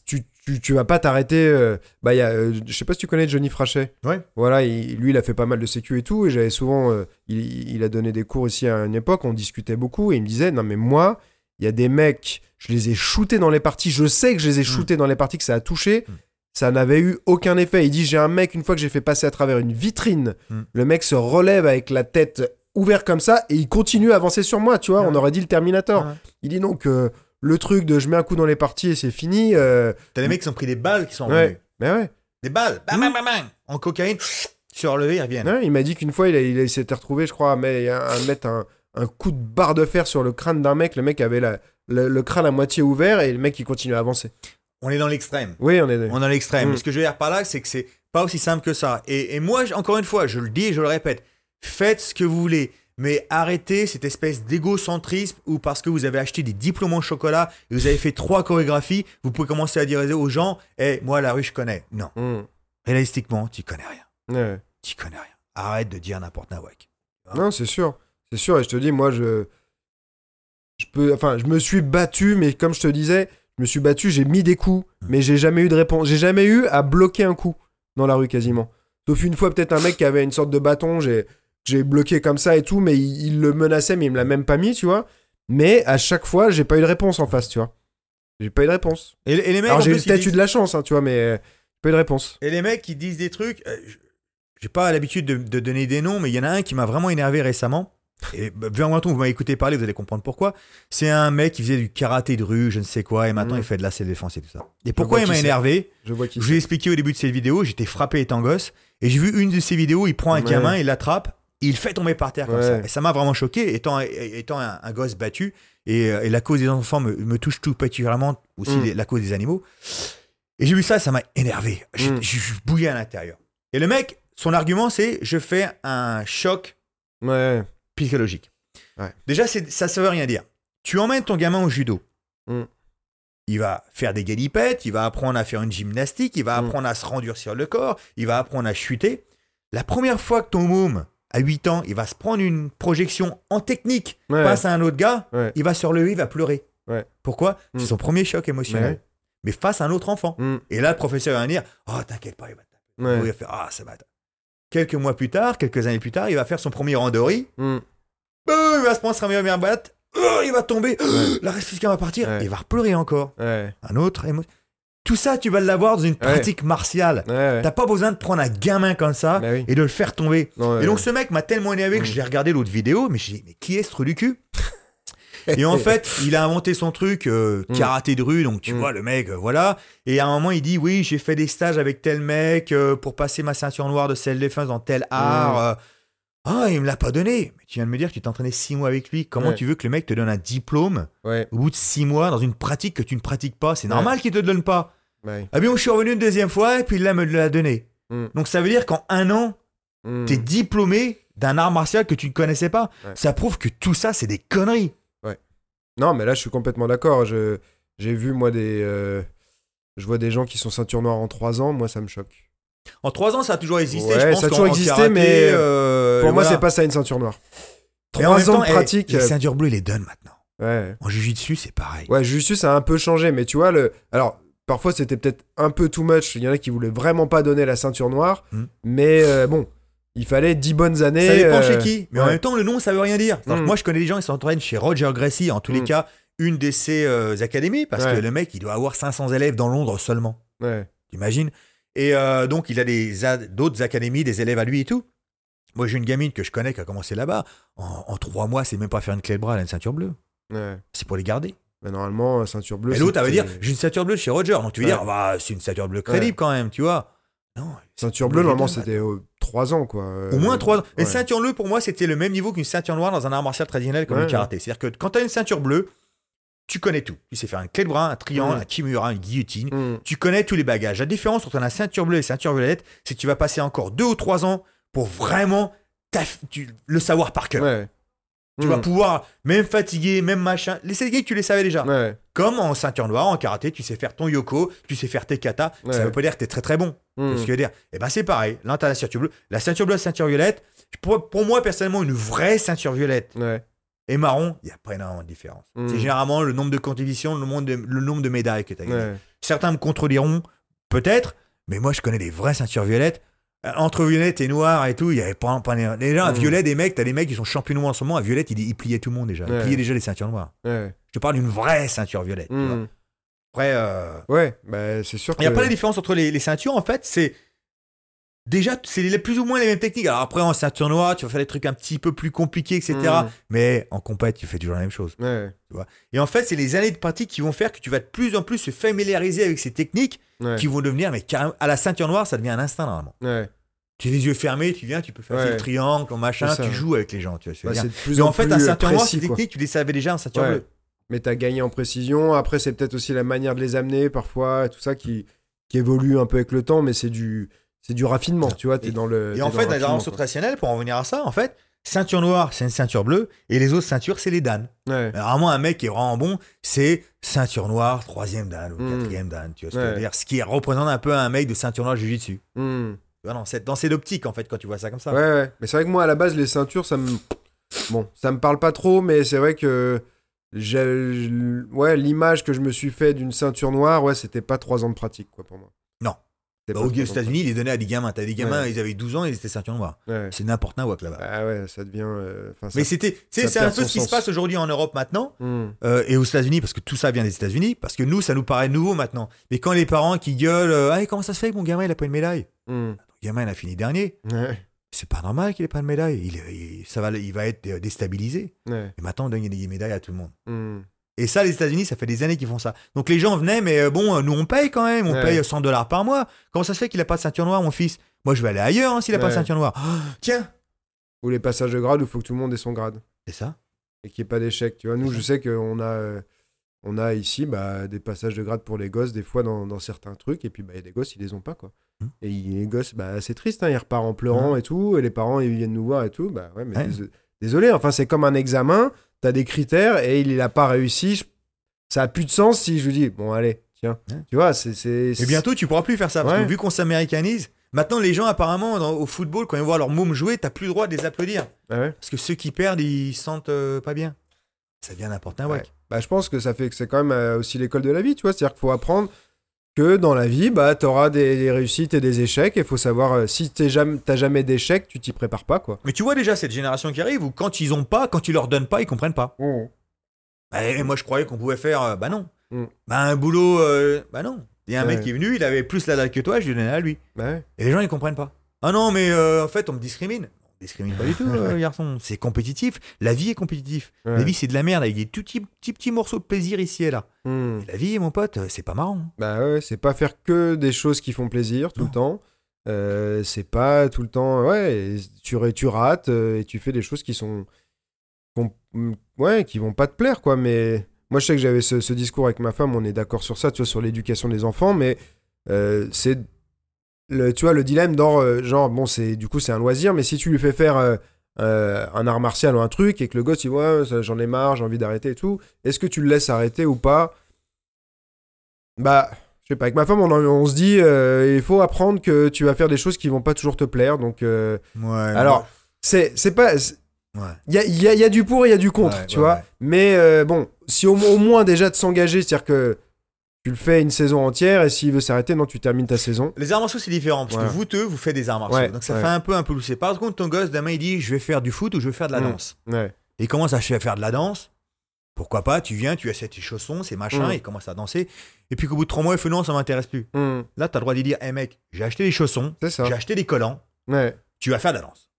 tu, tu, tu vas pas t'arrêter. euh, bah, il y a, euh, je sais pas si tu connais Johnny Frachet. Ouais. Voilà, il- lui, il a fait pas mal de sécu et tout, et j'avais souvent, euh, il, il a donné des cours ici à une époque, on discutait beaucoup, et il me disait, non mais moi, il y a des mecs, je les ai shootés dans les parties, je sais que je les ai shootés dans les parties, que ça a touché. Mm. Ça n'avait eu aucun effet. Il dit J'ai un mec, une fois que j'ai fait passer à travers une vitrine, Mm. le mec se relève avec la tête ouverte comme ça et il continue à avancer sur moi. Tu vois, on aurait dit le Terminator. Il dit donc le truc de je mets un coup dans les parties et c'est fini. euh, T'as des mecs qui ont pris des balles qui sont ouais. revenus. Mais ouais. Des balles, bam, bam, bam, bam. en cocaïne, se relever, ils reviennent. Ouais, il m'a dit qu'une fois, il, a- s'était retrouvé, je crois, à, met- à mettre un, un coup de barre de fer sur le crâne d'un mec. Le mec avait la- le, le crâne à moitié ouvert et le mec il continue à avancer. on est dans l'extrême. Oui, on est. On est dans l'extrême. Mm. Ce que je veux dire par là, c'est que c'est pas aussi simple que ça. Et, et moi, encore une fois, je le dis et je le répète, faites ce que vous voulez. Mais arrêtez cette espèce d'égocentrisme où parce que vous avez acheté des diplômes en chocolat et vous avez fait trois chorégraphies, vous pouvez commencer à dire aux gens, Eh, moi la rue je connais. Non, Mm. réalistiquement, tu connais rien. Ouais. Tu connais rien. Arrête de dire n'importe nawak. Non, c'est sûr. C'est sûr. Et je te dis, moi, je. Je peux. Enfin, je me suis battu, mais comme je te disais, je me suis battu, j'ai mis des coups, mais j'ai jamais eu de réponse. J'ai jamais eu à bloquer un coup dans la rue quasiment. Sauf une fois, peut-être un mec qui avait une sorte de bâton, j'ai j'ai bloqué comme ça et tout, mais il, il le menaçait, mais il me l'a même pas mis, tu vois. Mais à chaque fois, j'ai pas eu de réponse en face, tu vois. J'ai pas eu de réponse. Et, et les mecs, Alors j'ai peut-être eu disent- de la chance, hein, tu vois, mais euh, pas eu de réponse. Et les mecs qui disent des trucs, euh, je- j'ai pas l'habitude de, de donner des noms, mais il y en a un qui m'a vraiment énervé récemment. Et bah, bien longtemps, vous m'avez écouté parler, vous allez comprendre pourquoi. C'est un mec qui faisait du karaté de rue, je ne sais quoi, et maintenant Mhm. il fait de la self-défense et tout ça. Et pourquoi il m'a énervé? Je vois qui Je vous ai expliqué au début de cette vidéo, j'étais frappé étant gosse, et j'ai vu une de ces vidéos, il prend un Ouais. gamin, il l'attrape, il fait tomber par terre comme Ouais. ça. Et ça m'a vraiment choqué, étant, étant un, un gosse battu, et, euh, et la cause des enfants me, me touche tout particulièrement, aussi Mm. les- la cause des animaux. Et j'ai vu ça, ça m'a énervé. J'ai Mm. bouillé à l'intérieur. Et le mec, son argument, c'est je fais un choc Ouais. psychologique. Ouais. Déjà, ça ne veut rien dire. Tu emmènes ton gamin au judo. Mm. Il va faire des galipettes, il va apprendre à faire une gymnastique, il va Mm. apprendre à se rendurcir le corps, il va apprendre à chuter. La première fois que ton môme, à 8 ans, il va se prendre une projection en technique Ouais. face à un autre gars, Ouais. il va se relever, il va pleurer. Ouais. Pourquoi? Mm. C'est son premier choc émotionnel. Mais face à un autre enfant. Mm. Et là, le professeur va dire Oh, t'inquiète pas, il va te taper. Il va faire Ah, ça va. Quelques mois plus tard, quelques années plus tard, il va faire son premier randori. Mm. Boum, il va se prendre sa meilleure batte. Oh, il va tomber. La respiration va partir. Il va repleurer encore. Un autre émo- Tout ça, tu vas l'avoir dans une pratique martiale. Ouais. ouais. T'as pas besoin de prendre un gamin comme ça Bah oui. et de le faire tomber. Non. Et donc ce mec m'a tellement énervé que Mm. j'ai regardé l'autre vidéo, mais j'ai dit, mais qui est ce trou du cul? [laughs] Et en fait, il a inventé son truc, euh, Mm. karaté de rue, donc tu Mm. vois, le mec, euh, voilà. Et à un moment, il dit, oui, j'ai fait des stages avec tel mec euh, pour passer ma ceinture noire de self-défense dans tel art. euh. Ah, il me l'a pas donné. Mais tu viens de me dire que tu t'es entraîné six mois avec lui. Comment Ouais. tu veux que le mec te donne un diplôme Ouais. au bout de six mois dans une pratique que tu ne pratiques pas? C'est normal qu'il te le donne pas. Ouais. Ah bien, je suis revenu une deuxième fois et puis là, il me l'a donné. Mm. Donc ça veut dire qu'en un an, Mm. T'es diplômé d'un art martial que tu ne connaissais pas. Ouais. Ça prouve que tout ça, c'est des conneries. Non, mais là, je suis complètement d'accord. J'ai vu, moi, des. euh, Je vois des gens qui sont ceinture noire en 3 ans. Moi, ça me choque. En trois ans, ça a toujours existé. Ouais, je pense ça a toujours existé, karaté, mais euh, Pour moi, voilà. c'est pas ça une ceinture noire. Et en 3 même ans de pratique. les euh, ceintures bleues, ils les donnent maintenant. Ouais. En jujitsu, c'est pareil. Ouais, Justus, ça a un peu changé, mais tu vois, le. Alors, parfois, c'était peut-être un peu too much. Il y en a qui voulaient vraiment pas donner la ceinture noire. Mm. Mais euh, bon, il fallait 10 bonnes années. ça dépend euh, chez qui. Mais en même temps, le nom, ça veut rien dire. Alors que Mm. Moi, je connais des gens qui s'entraînent chez Roger Gracie, en tous les Mm. cas, une de ses euh, académies, parce Ouais. que le mec, il doit avoir 500 élèves dans Londres seulement. Ouais. T'imagines? Et euh, donc, il a des d'autres académies, des élèves à lui et tout. Moi, j'ai une gamine que je connais qui a commencé là-bas. En, en trois mois, c'est même pas faire une clé de bras, elle a une ceinture bleue. ouais. C'est pour les garder. Mais normalement, ceinture bleue. Et l'autre, elle va dire j'ai une ceinture bleue chez Roger. Donc tu veux Ouais. dire bah, c'est une ceinture bleue crédible quand même, tu vois. Non. Ceinture bleue, normalement, c'était 3 ans, quoi. Au moins 3 ans. Et Ouais. ceinture bleue, pour moi, c'était le même niveau qu'une ceinture noire dans un art martial traditionnel comme le karaté. C'est-à-dire que quand tu as une ceinture bleue, tu connais tout. Tu sais faire une clé de bras, un triangle, Mm. un kimura, une guillotine. Mm. Tu connais tous les bagages. La différence entre la ceinture bleue et la ceinture violette, c'est que tu vas passer encore 2 ou 3 ans pour vraiment tu- le savoir par cœur. Ouais. Tu Mm. vas pouvoir, même fatigué, même machin, les techniques, tu les savais déjà. Ouais. Comme en ceinture noire, en karaté, tu sais faire ton yoko, tu sais faire tes kata. Ça Ouais. veut pas dire que tu es très très bon. Mm. Ce que je veux dire. Et ben c'est pareil. Là, tu as la ceinture bleue. La ceinture bleue, la ceinture violette. Pour, pour moi, personnellement, une vraie ceinture violette Ouais. Et marron, il n'y a pas énormément de différence. C'est généralement le nombre de compétitions, le nombre de, le nombre de médailles que tu as gagné. Ouais. Certains me contrediront, peut-être, mais moi, je connais des vraies ceintures violettes. Euh, Entre violette et noir et tout, il y avait pas, pas déjà un Mm. violet des mecs, t'as des mecs qui sont champions en ce moment. Un violette, il, il pliait tout le monde déjà. Il Ouais. pliait déjà les ceintures noires. Ouais. Je te parle d'une vraie ceinture violette. tu vois. Mm. Après, euh, Ouais, bah, c'est sûr il n'y a que- pas la différence entre les, les ceintures, en fait, c'est. Déjà, c'est les- plus ou moins les mêmes techniques. Alors après, en ceinture noire, tu vas faire des trucs un petit peu plus compliqués, etc. Mm. Mais en compète, tu fais toujours la même chose. Ouais. Et en fait, c'est les années de pratique qui vont faire que tu vas de plus en plus se familiariser avec ces techniques Ouais. qui vont devenir, mais carrément, à la ceinture noire, ça devient un instinct normalement. Ouais. Tu as les yeux fermés, tu viens, tu peux faire Ouais. le triangle, machin, tu joues avec les gens. Tu vois, bah, plus Mais en, en fait, plus un euh, ceinture noire, ces techniques, tu les savais déjà en ceinture Ouais. bleue. mais t'as gagné en précision. Après, c'est peut-être aussi la manière de les amener parfois, tout ça qui, qui évolue un peu avec le temps, mais c'est du, c'est du raffinement, tu vois. T'es dans le. Et en fait, le dans les raffinement, arts quoi. traditionnels, pour en venir à ça, en fait, ceinture noire, c'est une ceinture bleue, et les autres ceintures, c'est les danes. Ouais. Mais Vraiment, un mec qui est vraiment bon, c'est ceinture noire, troisième dan ou Mm. quatrième dan, tu vois ce que je veux dire Ce qui représente un peu un mec de ceinture noire jiu-jitsu. Hmm. Tu vois, dans cette, dans cette optique, en fait, quand tu vois ça comme ça. Ouais, ouais. Mais c'est vrai que moi, à la base, les ceintures, ça me. Bon, ça me parle pas trop, mais c'est vrai que. j'ai- Ouais, l'image que je me suis fait d'une ceinture noire, ouais, c'était pas trois ans de pratique, quoi, pour moi. Non. Bah, aux États-Unis, il est donné à des gamins. T'as des gamins, Ouais. ils avaient 12 ans, ils étaient ceinture noire. Ouais. C'est n'importe quoi là-bas. Ah ouais, ça devient. euh, ça- Mais c'était, c'est un peu ce qui se passe aujourd'hui en Europe maintenant. Hmm. Euh, et aux États-Unis, parce que tout ça vient des États-Unis, parce que nous, ça nous paraît nouveau maintenant. Mais quand les parents qui gueulent, euh, ah, comment ça se fait que mon gamin il a pas une médaille Hmm? Mon gamin il a fini dernier. Ouais. C'est pas normal qu'il ait pas de médaille. Il, il- ça va, il va être euh, déstabilisé. Et maintenant, on donne des médailles à tout le monde. Hmm. Et ça, les États-Unis, ça fait des années qu'ils font ça. Donc les gens venaient, mais euh, bon, euh, nous on paye quand même, on Ouais. paye 100 dollars par mois. Comment ça se fait qu'il a pas de ceinture noire, mon fils? Moi, je vais aller ailleurs hein, s'il a pas de ceinture noire. Oh, tiens, Ou les passages de grade où il faut que tout le monde ait son grade. c'est ça. et qu'il n'y ait pas d'échec. Tu vois, nous, je sais qu'on a, euh, on a ici bah, des passages de grade pour les gosses, des fois dans, dans certains trucs, et puis bah, il y a des gosses, ils les ont pas. quoi. Hmm. Et il- les gosses, bah, c'est triste, hein, ils repartent en pleurant et tout, et les parents, ils viennent nous voir et tout. Bah, ouais, mais désolé, enfin, c'est comme un examen, tu as des critères, et il n'a pas réussi. je- Ça a plus de sens si je lui dis, bon, allez, tiens. Ouais. Tu vois, c'est. Et bientôt, tu pourras plus faire ça. Parce Ouais. que vu qu'on s'américanise, maintenant, les gens, apparemment, dans- au football, quand ils voient leur môme jouer, t'as plus le droit de les applaudir. Ah ouais Parce que ceux qui perdent, ils se sentent euh, pas bien. Ça devient n'importe un wack. Bah, je pense que ça fait que c'est quand même euh, aussi l'école de la vie, tu vois. C'est-à-dire qu'il faut apprendre que dans la vie, bah, tu auras des, des réussites et des échecs. Et il faut savoir, euh, si tu jamais, t'as jamais d'échecs, tu t'y prépares pas, quoi. Mais tu vois déjà cette génération qui arrive où quand ils ont pas, quand tu leur donnes pas, ils comprennent pas. Bah, et moi, je croyais qu'on pouvait faire. euh, bah non. Mm. Bah un boulot. euh, bah non. Il y a un Ouais. mec qui est venu, il avait plus la dalle que toi, je lui donnais à lui. Bah ouais. Et les gens, ils comprennent pas. Ah non, mais en fait, on me discrimine. Discrimine pas du tout, euh, [laughs] garçon. C'est compétitif. La vie est compétitive. Ouais. La vie, c'est de la merde avec des tout petits, petits, petits morceaux de plaisir ici et là. Hmm. Et la vie, mon pote, euh, c'est pas marrant. Bah ouais, c'est pas faire que des choses qui font plaisir tout Non. le temps. Euh, c'est pas tout le temps. Ouais, tu, tu rates et tu fais des choses qui sont. qu'on- ouais, qui vont pas te plaire, quoi. Mais moi, je sais que j'avais ce, ce discours avec ma femme, on est d'accord sur ça, tu vois, sur l'éducation des enfants, mais euh, c'est. Le, tu vois, le dilemme dans. euh, genre, bon, c'est du coup, c'est un loisir, mais si tu lui fais faire. euh, euh, un art martial ou un truc et que le gosse il voit ouais, j'en ai marre j'ai envie d'arrêter et tout est-ce que tu le laisses arrêter ou pas? Bah je sais pas avec ma femme on, on se dit euh, il faut apprendre que tu vas faire des choses qui vont pas toujours te plaire donc euh, Ouais. alors c'est c'est pas c'est- Ouais. il y a, il y a- il y a du pour et il y a du contre tu vois? mais bon si au, au moins déjà de s'engager c'est à dire que tu le fais une saison entière et s'il veut s'arrêter non tu termines ta saison Les arts martiaux, c'est différent. Parce que vous deux, vous faites des arts martiaux. Ouais, donc ça ouais. fait un peu un peu loussé. Par contre, ton gosse, demain, il dit Je vais faire du foot ou je vais faire de la Mm. danse. il commence à faire de la danse. Pourquoi pas Tu viens, tu achètes tes chaussons, ces machins, Mm. il commence à danser. Et puis qu'au bout de trois mois, il fait Non, ça m'intéresse plus. Hmm, Là, tu as le droit de dire Hé mec, j'ai acheté des chaussons, j'ai acheté des collants, tu vas faire de la danse.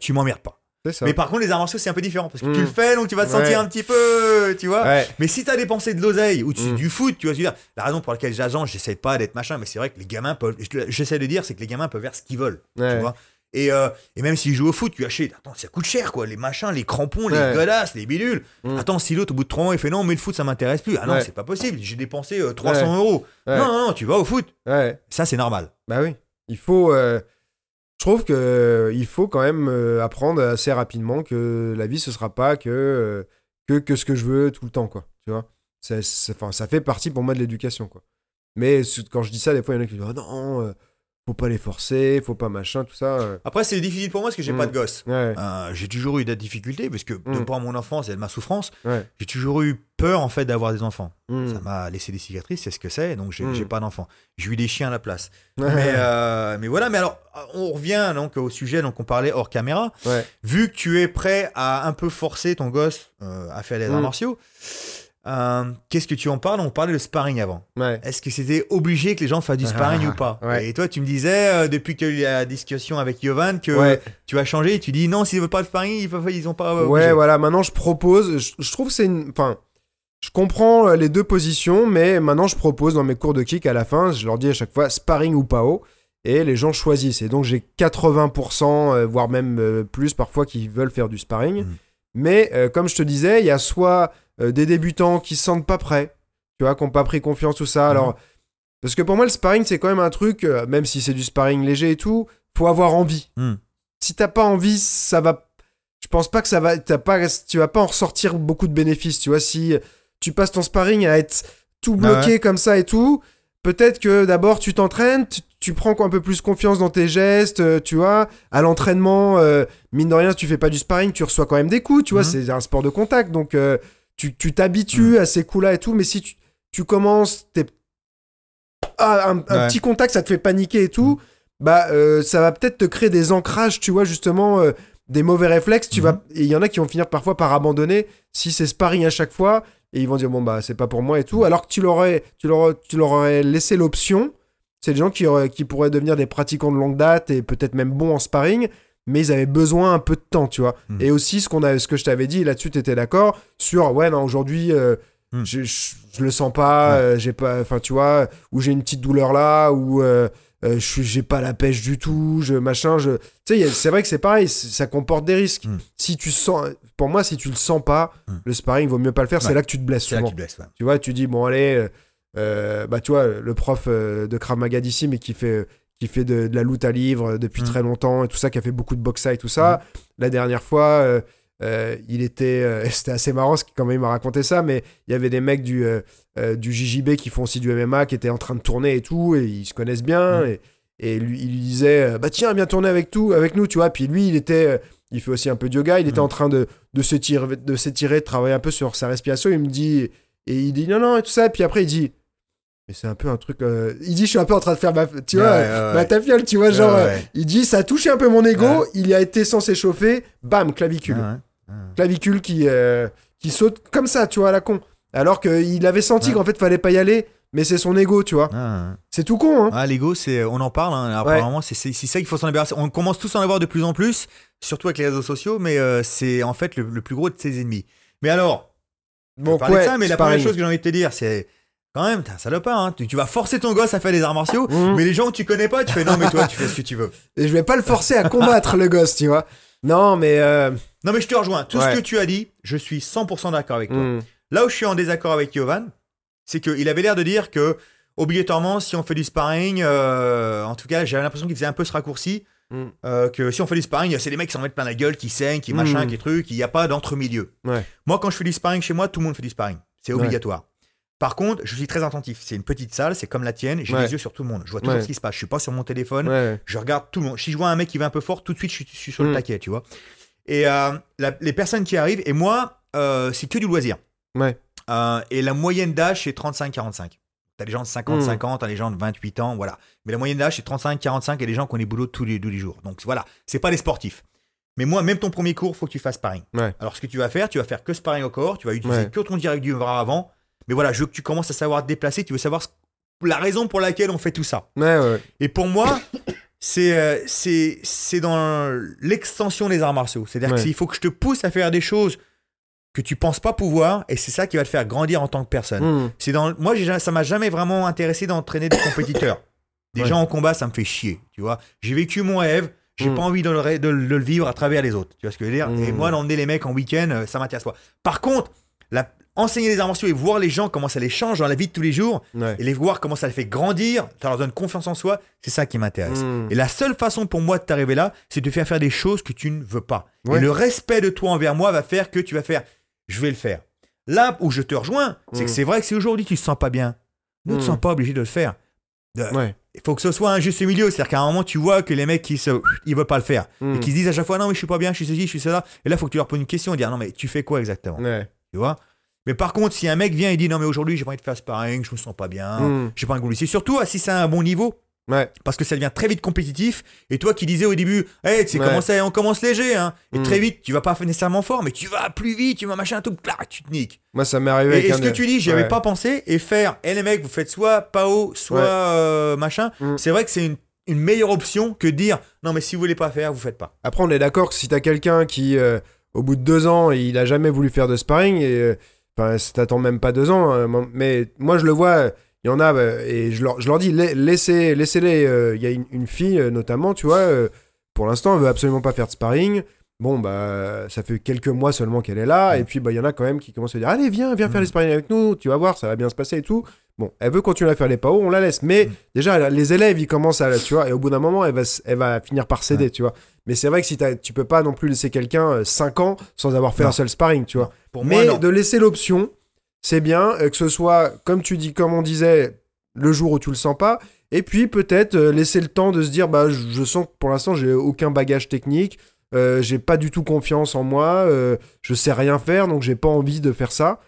Tu m'emmerdes pas. Ça Mais par contre, les arts martiaux, c'est un peu différent. Parce que Mm. tu le fais, donc tu vas te Ouais. sentir un petit peu. Tu vois ouais Mais si t'as dépensé de l'oseille ou tu- Mm. du foot, tu vas te dire, la raison pour laquelle j'agence, j'essaie pas d'être machin, mais c'est vrai que les gamins peuvent, je- j'essaie de dire, c'est que les gamins peuvent faire ce qu'ils veulent, ouais. tu vois. Et, euh, et même s'ils jouent au foot, tu achètes, attends, ça coûte cher quoi, les machins, les crampons, les godasses, les bidules. Mm. Attends, si l'autre au bout de trois mois il fait non, mais le foot ça m'intéresse plus. Ah non, c'est pas possible, j'ai dépensé euh, 300 euros. Non, non, non, tu vas au foot. Ça c'est normal. Bah oui. Il faut. euh, je trouve que euh, il faut quand même euh, apprendre assez rapidement que la vie ce sera pas que, euh, que que ce que je veux tout le temps quoi. Tu vois. Ça, ça- ça fait partie pour moi de l'éducation quoi. Mais quand je dis ça, des fois il y en a qui disent oh non, faut pas les forcer, faut pas machin, tout ça. euh. Après, c'est difficile pour moi parce que j'ai Mm. pas de gosse. Ouais. Euh, j'ai toujours eu des difficultés parce que de Mm. par mon enfance et de ma souffrance, Ouais. j'ai toujours eu peur en fait d'avoir des enfants. Mm. Ça m'a laissé des cicatrices, c'est ce que c'est, donc j'ai Mm. pas d'enfants. J'ai eu des chiens à la place. [laughs] Mais, euh, mais voilà, mais alors, on revient donc au sujet dont on parlait hors caméra. Ouais. Vu que tu es prêt à un peu forcer ton gosse à faire les arts Mm. martiaux, euh, qu'est-ce que tu en parles? On parlait de sparring avant. Ouais. Est-ce que c'était obligé que les gens fassent du sparring ou pas? Ouais. Et toi, tu me disais, euh, depuis que tu as eu la discussion avec Yovan, que Ouais. tu as changé et tu dis non, s'ils veulent pas de sparring, ils, peuvent, ils ont pas. euh, Ouais, voilà, maintenant je propose, je, je trouve que c'est une... Enfin, je comprends les deux positions, mais maintenant je propose dans mes cours de kick à la fin, je leur dis à chaque fois sparring ou PAO, et les gens choisissent. Et donc j'ai 80%, euh, voire même plus parfois, qui veulent faire du sparring. Mhm. Mais euh, comme je te disais, il y a soit euh, des débutants qui se sentent pas prêts, tu vois, qui n'ont pas pris confiance, tout ça. Mhm. Alors, parce que pour moi, le sparring, c'est quand même un truc, euh, même si c'est du sparring léger et tout, faut avoir envie. Mhm. Si t'as pas envie, ça va. Je pense pas que ça va. Pas, tu vas pas en ressortir beaucoup de bénéfices, tu vois. Si tu passes ton sparring à être tout Ah bloqué comme ça et tout, peut-être que d'abord tu t'entraînes, tu, tu prends un peu plus confiance dans tes gestes, euh, tu vois. À l'entraînement, euh, mine de rien, si tu fais pas du sparring, tu reçois quand même des coups, tu vois. Mhm. C'est un sport de contact, donc euh, tu tu t'habitues à ces coups-là et tout. Mais si tu, tu commences, t'es ah, un, petit contact, ça te fait paniquer et tout, bah euh, ça va peut-être te créer des ancrages, tu vois, justement, des mauvais réflexes. Tu Mhm. vas, et il y en a qui vont finir parfois par abandonner si c'est sparring à chaque fois et ils vont dire bon bah c'est pas pour moi et tout. Alors que tu leur aurais, tu leur, tu leur aurais laissé l'option. C'est des gens qui, auraient- qui pourraient devenir des pratiquants de longue date et peut-être même bons en sparring, mais ils avaient besoin un peu de temps, tu vois. Mhm. Et aussi ce qu'on a, ce que je t'avais dit là-dessus, tu étais d'accord sur ouais non aujourd'hui. euh, Mhm. je, je, je le sens pas, Ouais. euh, j'ai pas, enfin tu vois, ou j'ai une petite douleur là, ou euh, je suis- j'ai pas la pêche du tout, je machin, je, tu sais, c'est vrai que c'est pareil, ça comporte des risques. Mm. Si tu sens, pour moi, si tu le sens pas, Mm. le sparring vaut mieux pas le faire. C'est là que tu te blesses là souvent. qui blesse. ouais. Tu vois, tu dis bon allez, euh, euh, bah tu vois, le prof de Krav Maga d'ici, mais qui fait qui fait de, de la loot à livre depuis Mm. très longtemps et tout ça, qui a fait beaucoup de boxa et tout ça. La dernière fois, euh, il était, euh, [laughs] c'était assez marrant ce qu'il- quand même il m'a raconté ça, mais il y avait des mecs du euh, euh, du JJB qui font aussi du MMA, qui étaient en train de tourner et tout, et ils se connaissent bien. Mm. Et, et lui, il lui disait, euh, bah tiens, viens tourner avec tout, avec nous, tu vois. Puis lui, il était, euh, il fait aussi un peu de yoga, il était Mm. en train de de s'étirer, de s'étirer, de travailler un peu sur sa respiration. Il me dit, et il dit non non et tout ça. Puis après, il dit, mais c'est un peu un truc. euh, Il dit, je suis un peu en train de faire ma, tu vois, Ouais, ma tafiole, tu vois, genre. Euh. Il dit, ça a touché un peu mon ego. Il a été sans s'échauffer, bam, clavicule, Ah, ouais. clavicule qui euh, qui saute comme ça, tu vois, à la con. Alors qu'il avait senti Ouais. qu'en fait, fallait pas y aller. Mais c'est son ego, tu vois. Ah. C'est tout con, hein. Ah, l'ego, c'est, on en parle. Hein. Apparemment, c'est, ça qu'il faut s'en débarrasser. On commence tous à en avoir de plus en plus, surtout avec les réseaux sociaux, mais euh, c'est en fait le, le plus gros de ses ennemis. Mais alors, on Bon, de ça, mais la première chose que j'ai envie de te dire, c'est quand même, t'es un salopard. Hein. Tu, tu vas forcer ton gosse à faire des arts martiaux, Mhm. mais les gens que tu connais pas, tu fais non, mais toi, tu fais ce que tu veux. [laughs] Et je vais pas le forcer à combattre, le gosse, tu vois. Non, mais. euh, Non, mais je te rejoins. Tout Ouais. ce que tu as dit, je suis 100% d'accord avec toi. hmm, Là où je suis en désaccord avec Yovan, c'est qu'il avait l'air de dire que, obligatoirement, si on fait du sparring, euh, en tout cas, j'avais l'impression qu'il faisait un peu ce raccourci, Mm. euh, que si on fait du sparring, c'est les mecs qui s'en mettent plein la gueule, qui saignent, qui machin, Mm. qui truc, il n'y a pas d'entre-milieu. Ouais. Moi, quand je fais du sparring chez moi, tout le monde fait du sparring. C'est Ouais. obligatoire. Par contre, je suis très attentif. C'est une petite salle, c'est comme la tienne, j'ai Ouais. les yeux sur tout le monde. Je vois toujours ce qui se passe. Je suis pas sur mon téléphone, je regarde tout le monde. Si je vois un mec qui va un peu fort, tout de suite, je suis, je suis sur le Mm. taquet, tu vois. Et euh, la- les personnes qui arrivent, et moi, c'est que du loisir. Ouais. Euh, et la moyenne d'âge, c'est 35-45. T'as des gens de 50-50, t'as des gens de 28 ans, voilà. Mais la moyenne d'âge, c'est 35-45 et des gens qui ont des boulots tous les, tous les jours. Donc voilà, c'est pas des sportifs. Mais moi, même ton premier cours, faut que tu fasses sparring. Ouais. Alors ce que tu vas faire, tu vas faire que sparring au corps, tu vas utiliser Ouais. que ton direct du bras avant. Mais voilà, je veux que tu commences à savoir te déplacer, tu veux savoir ce- la raison pour laquelle on fait tout ça. Ouais. Et pour moi, c'est euh, c'est c'est dans l'extension des arts martiaux. C'est-à-dire qu'il faut que je te pousse à faire des choses que tu penses pas pouvoir, et c'est ça qui va te faire grandir en tant que personne. Hmm. C'est dans moi, ça m'a jamais vraiment intéressé d'entraîner des compétiteurs. [coughs] Des Ouais. gens en combat, ça me fait chier, tu vois. J'ai vécu mon rêve. J'ai Mm. pas envie de le, ré- de le- de le vivre à travers les autres. Tu vois ce que je veux dire Et Mm. moi, d'emmener les mecs en week-end, euh, ça m'intéresse pas. Par contre, la- enseigner les arts martiaux et voir les gens comment ça les change dans la vie de tous les jours, Ouais. et les voir comment ça les fait grandir, ça leur donne confiance en soi, c'est ça qui m'intéresse. Hmm. Et la seule façon pour moi de t'arriver là, c'est de te faire faire des choses que tu ne veux pas. Ouais. Et le respect de toi envers moi va faire que tu vas faire, je vais le faire. Là où je te rejoins, c'est que Mm. c'est vrai que si aujourd'hui tu te sens pas bien, ne te Mm. sens pas obligé de le faire. De- Ouais. Il faut que ce soit un juste milieu, c'est-à-dire qu'à un moment tu vois que les mecs qui se, ils veulent pas le faire Hmm. et qui se disent à chaque fois non mais je suis pas bien, je suis ceci, je suis cela. Et là il faut que tu leur poses une question et dire non mais tu fais quoi exactement, Ouais. tu vois? Mais par contre si un mec vient et dit non mais aujourd'hui j'ai pas envie de faire sparring, je me sens pas bien, Hmm. j'ai pas un goût, c'est surtout si c'est un bon niveau Ouais. parce que ça devient très vite compétitif. Et toi qui disais au début, hey, tu sais Ouais. on commence léger, hein. Et Mm. très vite, tu vas pas nécessairement fort, mais tu vas plus vite, tu vas machin, tout, clac, tu te niques. Moi, ça m'est arrivé Et, avec et un ce que tu dis, j'y avais pas pensé, et faire, et les mecs, vous faites soit PAO, soit euh, machin, Mm. c'est vrai que c'est une, une meilleure option que dire, non, mais si vous voulez pas faire, vous faites pas. Après, on est d'accord que si t'as quelqu'un qui, euh, au bout de deux ans, il a jamais voulu faire de sparring, et euh, enfin, ça t'attend même pas deux ans, euh, mon- mais moi je le vois, il y en a, euh, et je leur, je leur dis, la- laissez, laissez-les. euh, Il y a une, une fille, euh, notamment, tu vois, euh, pour l'instant, elle veut absolument pas faire de sparring. Bon, bah, ça fait quelques mois seulement qu'elle est là, et puis, bah, il y en a quand même qui commencent à dire Allez, viens, viens faire Mm. les sparring avec nous, tu vas voir, ça va bien se passer et tout. Bon, elle veut continuer à faire les PAO, on la laisse. Mais Mm. déjà, les élèves, ils commencent à, tu vois, et au bout d'un moment, elle va, elle va finir par céder, tu vois. Mais c'est vrai que si tu peux pas non plus laisser quelqu'un 5 ans sans avoir fait Non. un seul sparring, tu vois. Pour moi, Mais non. de laisser l'option, c'est bien, euh, que ce soit, comme tu dis, comme on disait, le jour où tu le sens pas, et puis peut-être euh, laisser le temps de se dire, bah, je, sens que pour l'instant, j'ai aucun bagage technique, euh, j'ai pas du tout confiance en moi, euh, je sais rien faire, donc j'ai pas envie de faire ça.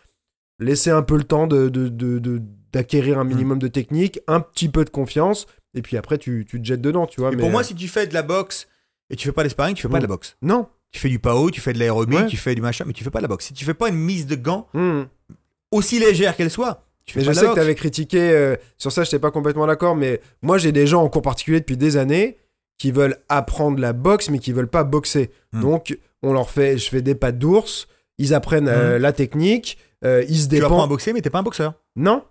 Laisser un peu le temps de, de- de- de- d'acquérir un Mm. minimum de technique, un petit peu de confiance, et puis après, tu, tu te jettes dedans, tu vois. Mais mais, pour moi, euh, si tu fais de la boxe et tu fais pas les sparring, tu fais pas Mm. de la boxe. Non. Tu fais du PAO, tu fais de l'aérobie, Ouais. tu fais du machin, mais tu fais pas de la boxe. Si tu fais pas une mise de gants, Hmm. Aussi légère qu'elle soit, Mais pas je sais que tu avais critiqué, euh, sur ça, je n'étais pas complètement d'accord, mais moi, j'ai des gens en cours particulier depuis des années qui veulent apprendre la boxe, mais qui veulent pas boxer. Hmm. Donc, on leur fait, je fais des pattes d'ours, ils apprennent euh, la technique, euh, ils se Tu apprends à dépendent. boxer, mais t'es pas un boxeur. Non,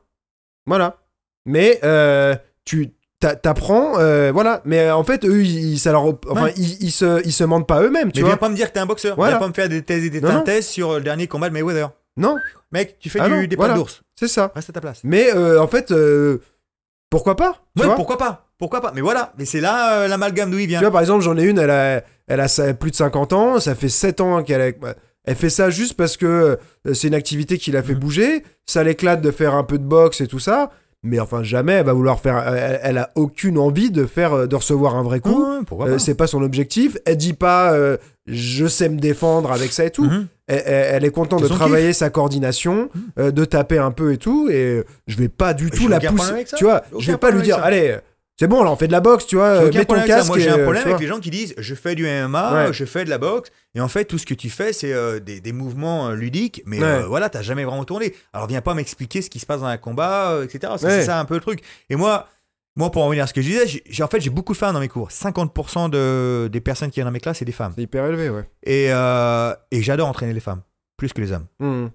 voilà. Mais euh, tu t'a- t'apprends, euh, voilà. Mais euh, en fait, eux, ils, ça leur, enfin, Ouais. ils, ils se, ils se mentent pas eux-mêmes, tu Mais viens vois. pas me dire que t'es un boxeur. Voilà. Viens pas me faire des thèses et des Non, non. thèses sur le dernier combat de Mayweather. Non, Mec, tu fais Ah du, non, des voilà. d'ours. c'est ça. Reste à ta place. Mais euh, en fait, euh, pourquoi pas tu Ouais, vois pourquoi pas Pourquoi pas Mais voilà, mais c'est là euh, l'amalgame d'où il vient. Tu vois, par exemple, j'en ai une, elle a, elle a plus de 50 ans, ça fait 7 ans qu'elle a- elle fait ça juste parce que c'est une activité qui l'a fait Mhm. bouger, ça l'éclate de faire un peu de boxe et tout ça, mais enfin jamais elle va vouloir faire, elle, elle a aucune envie de faire, euh, de recevoir un vrai coup, Ouais, pourquoi Euh, c'est pas son objectif, elle dit pas euh, je sais me défendre avec ça et tout, Mhm. elle, elle- elle est contente de travailler sa coordination, Mhm. euh, de taper un peu et tout, et je vais pas du tout la pousser, tu vois, je vais pas lui dire, ça. allez, c'est bon, là on fait de la boxe, tu vois, euh, mets ton casque. Moi, j'ai un euh, problème avec les gens qui disent je fais du MMA, Ouais. je fais de la boxe, et en fait, tout ce que tu fais, c'est euh, des, des mouvements ludiques, mais Ouais. euh, voilà, t'as jamais vraiment tourné. Alors, viens pas m'expliquer ce qui se passe dans un combat, euh, etc. Ouais. C'est ça un peu le truc. Et moi, moi pour en revenir à ce que je disais, j'ai- en fait, j'ai beaucoup de femmes dans mes cours. 50% de, des personnes qui viennent dans mes classes, c'est des femmes. C'est hyper élevé, ouais. Et, et j'adore entraîner les femmes, plus que les hommes. Hmm.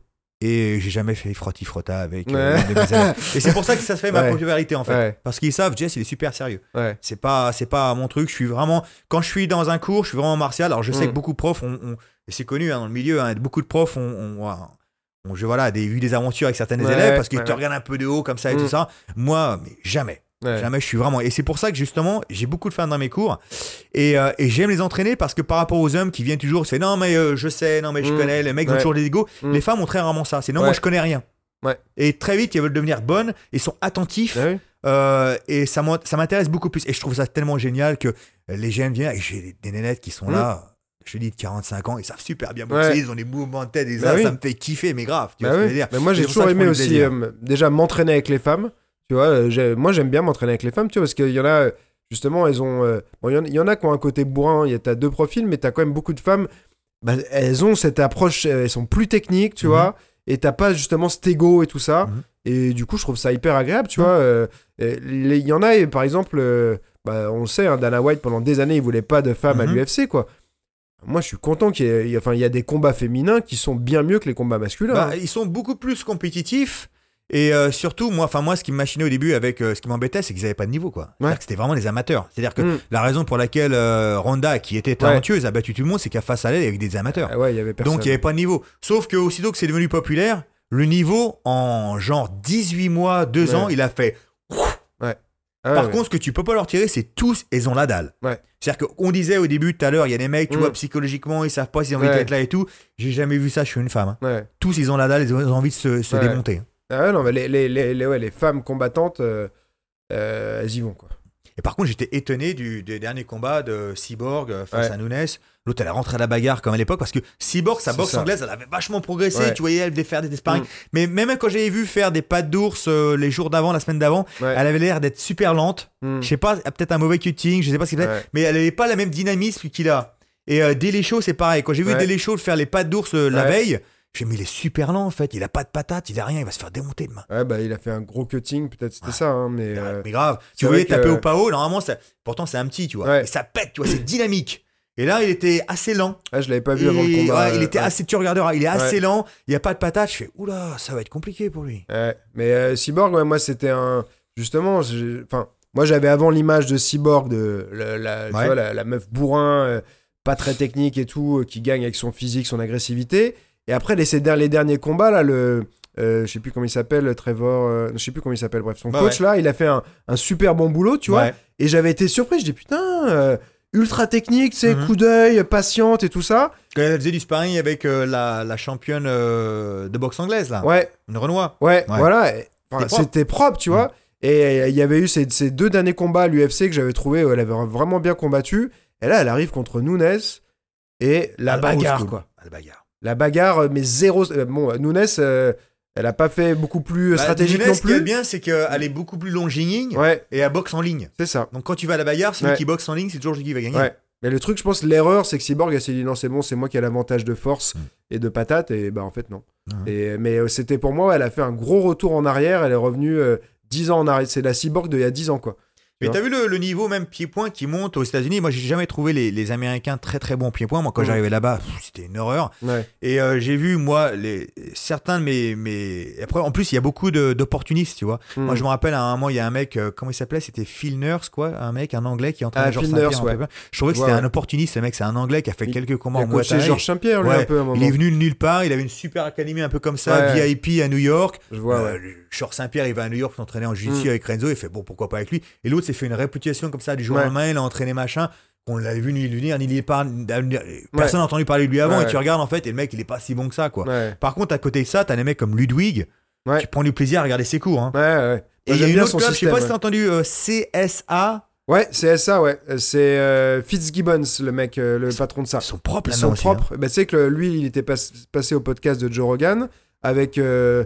Et j'ai jamais fait frotti frotta avec euh, Ouais. l'une de mes élèves. [laughs] Et c'est pour ça que ça se fait ma popularité en fait. Ouais. Parce qu'ils savent, Jess, il est super sérieux. Ouais. C'est pas, c'est pas mon truc. Je suis vraiment, quand je suis dans un cours, je suis vraiment martial. Alors je sais Mm. que beaucoup de profs, ont, ont- et c'est connu hein, dans le milieu, hein, beaucoup de profs ont, ont- ont- ont- je, voilà, des, eu des aventures avec certaines élèves parce qu'ils te regardent un peu de haut comme ça et Mm. tout ça. Moi, mais jamais. Ouais. Jamais, je suis vraiment. Et c'est pour ça que justement, j'ai beaucoup de fans dans mes cours. Et, euh, et j'aime les entraîner parce que par rapport aux hommes qui viennent toujours, c'est non, mais euh, je sais, non, mais je Mm. connais, les mecs ont toujours des égos. Mm. Les femmes ont très rarement ça. C'est non, Ouais. moi je connais rien. Et très vite, ils veulent devenir bonnes et sont attentifs. Ah oui Euh, et ça m'int- ça m'intéresse beaucoup plus. Et je trouve ça tellement génial que les jeunes viennent. Et j'ai des, nénettes qui sont Mm. là. Je te dis de 45 ans, ils savent super bien boxer, Ouais. ils ont des mouvements de tête, et Bah ça, oui. ça me fait kiffer, mais grave. Tu Bah vois ce que je veux dire Mais moi, j'ai toujours aimé aussi, euh, déjà, m'entraîner avec les femmes. Tu vois, euh, moi, j'aime bien m'entraîner avec les femmes, tu vois, parce qu'il y en a, euh, justement, elles ont. euh, bon, il y en- il y, en a qui ont un côté bourrin, il y a t'as deux profils, mais t'as quand même beaucoup de femmes. bah, elles ont cette approche, elles sont plus techniques, tu Mhm. vois, et t'as pas justement cet ego et tout ça. Mhm. Et du coup, je trouve ça hyper agréable, tu Mhm. vois. euh, Il y en a, et par exemple, euh, bah, on le sait, hein, Dana White, pendant des années, il voulait pas de femmes à Mhm. l'UFC, quoi. Moi, je suis content qu'il y ait, y a- enfin, il y a des combats féminins qui sont bien mieux que les combats masculins. Bah, hein. ils sont beaucoup plus compétitifs. Et euh, surtout, moi, enfin moi, ce qui me machinait au début avec euh, ce qui m'embêtait, c'est qu'ils n'avaient pas de niveau, quoi. Ouais. que C'était vraiment des amateurs. C'est-à-dire que Mm. la raison pour laquelle euh, Ronda, qui était talentueuse, a battu tout le monde, c'est qu'à face à elle, il y avait des amateurs. Ah ouais, il y avait personne. Donc il n'y avait pas de niveau. Sauf que aussitôt que c'est devenu populaire, le niveau en genre 18 mois, 2 Ouais. ans, il a fait. Ah Par contre, ce que tu peux pas leur tirer, c'est tous, ils ont la dalle. C'est-à-dire qu'on disait au début, tout à l'heure, il y a des mecs, tu Mm. vois, psychologiquement, ils savent pas s'ils ont envie d'être là et tout. J'ai jamais vu ça, je suis une femme. hein. Tous, ils ont la dalle, ils ont envie de se, démonter. Ah non, mais les, les, les, ouais, les femmes combattantes, euh, euh, elles y vont, quoi. Et par contre, j'étais étonné du, des derniers combats de Cyborg euh, face Ouais. à Nunes. L'autre, elle est rentrée à la bagarre comme à l'époque parce que Cyborg, sa boxe ça. anglaise, elle avait vachement progressé. Ouais. Tu voyais, elle devait faire des sparring. Mm. Mais même quand j'avais vu faire des pattes d'ours euh, les jours d'avant, la semaine d'avant, Ouais. elle avait l'air d'être super lente. Hmm. Je sais pas, peut-être un mauvais cutting, je sais pas ce qu'il fait, Ouais. mais elle avait pas le même dynamisme qu'il a. Et euh, Show, c'est pareil. Quand j'ai vu Show faire les pattes d'ours euh, la veille, j'ai il est super lent en fait. Il a pas de patate, il a rien, il va se faire démonter demain. Ouais, bah, il a fait un gros cutting, peut-être c'était ça, hein, mais. euh, Mais grave, tu voyais taper que- au PAO, normalement, ça... pourtant c'est un petit, tu vois. Ouais. Et ça pète, tu vois, c'est dynamique. Et là, il était assez lent. Ah, je l'avais pas vu Et, avant le combat. ouais, il euh, était assez, tu regarderas, il est assez lent, il n'y a pas de patate. Je fais, oula, ça va être compliqué pour lui. Ouais, mais euh, Cyborg, moi, c'était un. Justement, enfin, moi, j'avais avant l'image de Cyborg, de la, la- tu Ouais. vois, la, la meuf bourrin, euh, pas très technique et tout, euh, qui gagne avec son physique, son agressivité. Et après, les, derniers combats, là, le. euh, je sais plus comment il s'appelle, Trevor. euh, je sais plus comment il s'appelle, bref. Son Bah coach, là, il a fait un, un super bon boulot, tu vois. Ouais. Et j'avais été surpris. Je dis, putain, euh, ultra technique, tu sais, Mhm. coup d'œil, patiente et tout ça. Quand elle faisait du sparring avec euh, la, la championne euh, de boxe anglaise, là. Ouais, Une Renoir. ouais, Ouais. voilà. Et, enfin, C'était propre. Tu vois. Et euh, il y avait eu ces, ces deux derniers combats à l'UFC que j'avais trouvé, où elle avait vraiment bien combattu. Et là, elle arrive contre Nunes et la bagarre, quoi. La bagarre. La bagarre, euh, mais zéro. euh, Bon, Nunes, euh, elle a pas fait beaucoup plus Bah, stratégique Nunes, non Ce qui est plus. bien, c'est qu'elle est beaucoup plus longiligne Ouais, et elle boxe en ligne. c'est ça. Donc quand tu vas à la bagarre, celui Ouais. qui boxe en ligne, c'est toujours celui qui va gagner. Ouais. Mais le truc, je pense, l'erreur, c'est que Cyborg, elle s'est dit non, c'est bon, c'est moi qui ai l'avantage de force Mm. et de patate. Et bah, en fait, non. Mhm. Et, mais c'était pour moi, elle a fait un gros retour en arrière. Elle est revenue euh, 10 ans en arrière. C'est la Cyborg d'il y a 10 ans, quoi. Mais t'as vu le, le niveau même pied-point qui monte aux États-Unis? Moi, j'ai jamais trouvé les, les Américains très très bons pied-point. Moi, quand Mhm. j'arrivais là-bas, c'était une horreur. Ouais. Et euh, j'ai vu, moi, les, certains de mes, mes. Après, en plus, il y a beaucoup d'opportunistes, tu vois. Moi, Mm. je me rappelle, à un moment, il y a un mec, euh, comment il s'appelait? C'était Phil Nurse, quoi. Un mec, un anglais qui entraînait Ah, Georges Saint-Pierre. Ouais. Je trouvais que c'était ouais. un opportuniste, ce mec. C'est un anglais qui a fait Il- quelques combats Il a en Muay coaché Thai. Georges Saint-Pierre, un peu à un moment. Il est venu de nulle part, il avait une super académie un peu comme ça. VIP à New York. Je vois, Euh, Georges Saint-Pierre, il va à New York s'entraîner en jiu-jitsu Mm. avec Renzo, il fait bon, pourquoi pas avec lui? Et l'autre s'est fait une réputation comme ça du jour au Ouais. lendemain, il a entraîné machin. On l'avait vu ni venir, ni lui parler. Personne n'a entendu parler de lui avant, et tu regardes en fait, et le mec, il est pas si bon que ça, quoi. Par contre, à côté de ça, t'as des mecs comme Ludwig, Ouais. tu prends du plaisir à regarder ses cours. Hein. ouais, ouais. Et il y a une autre son club, je sais pas si t'as entendu euh, CSA, Ouais, c'est ça, ouais. C'est euh, Fitzgibbons, le mec, euh, le patron de ça. Ils là-dedans sont aussi, hein. Bah, tu sais que lui, il était pas- passé au podcast de Joe Rogan avec euh,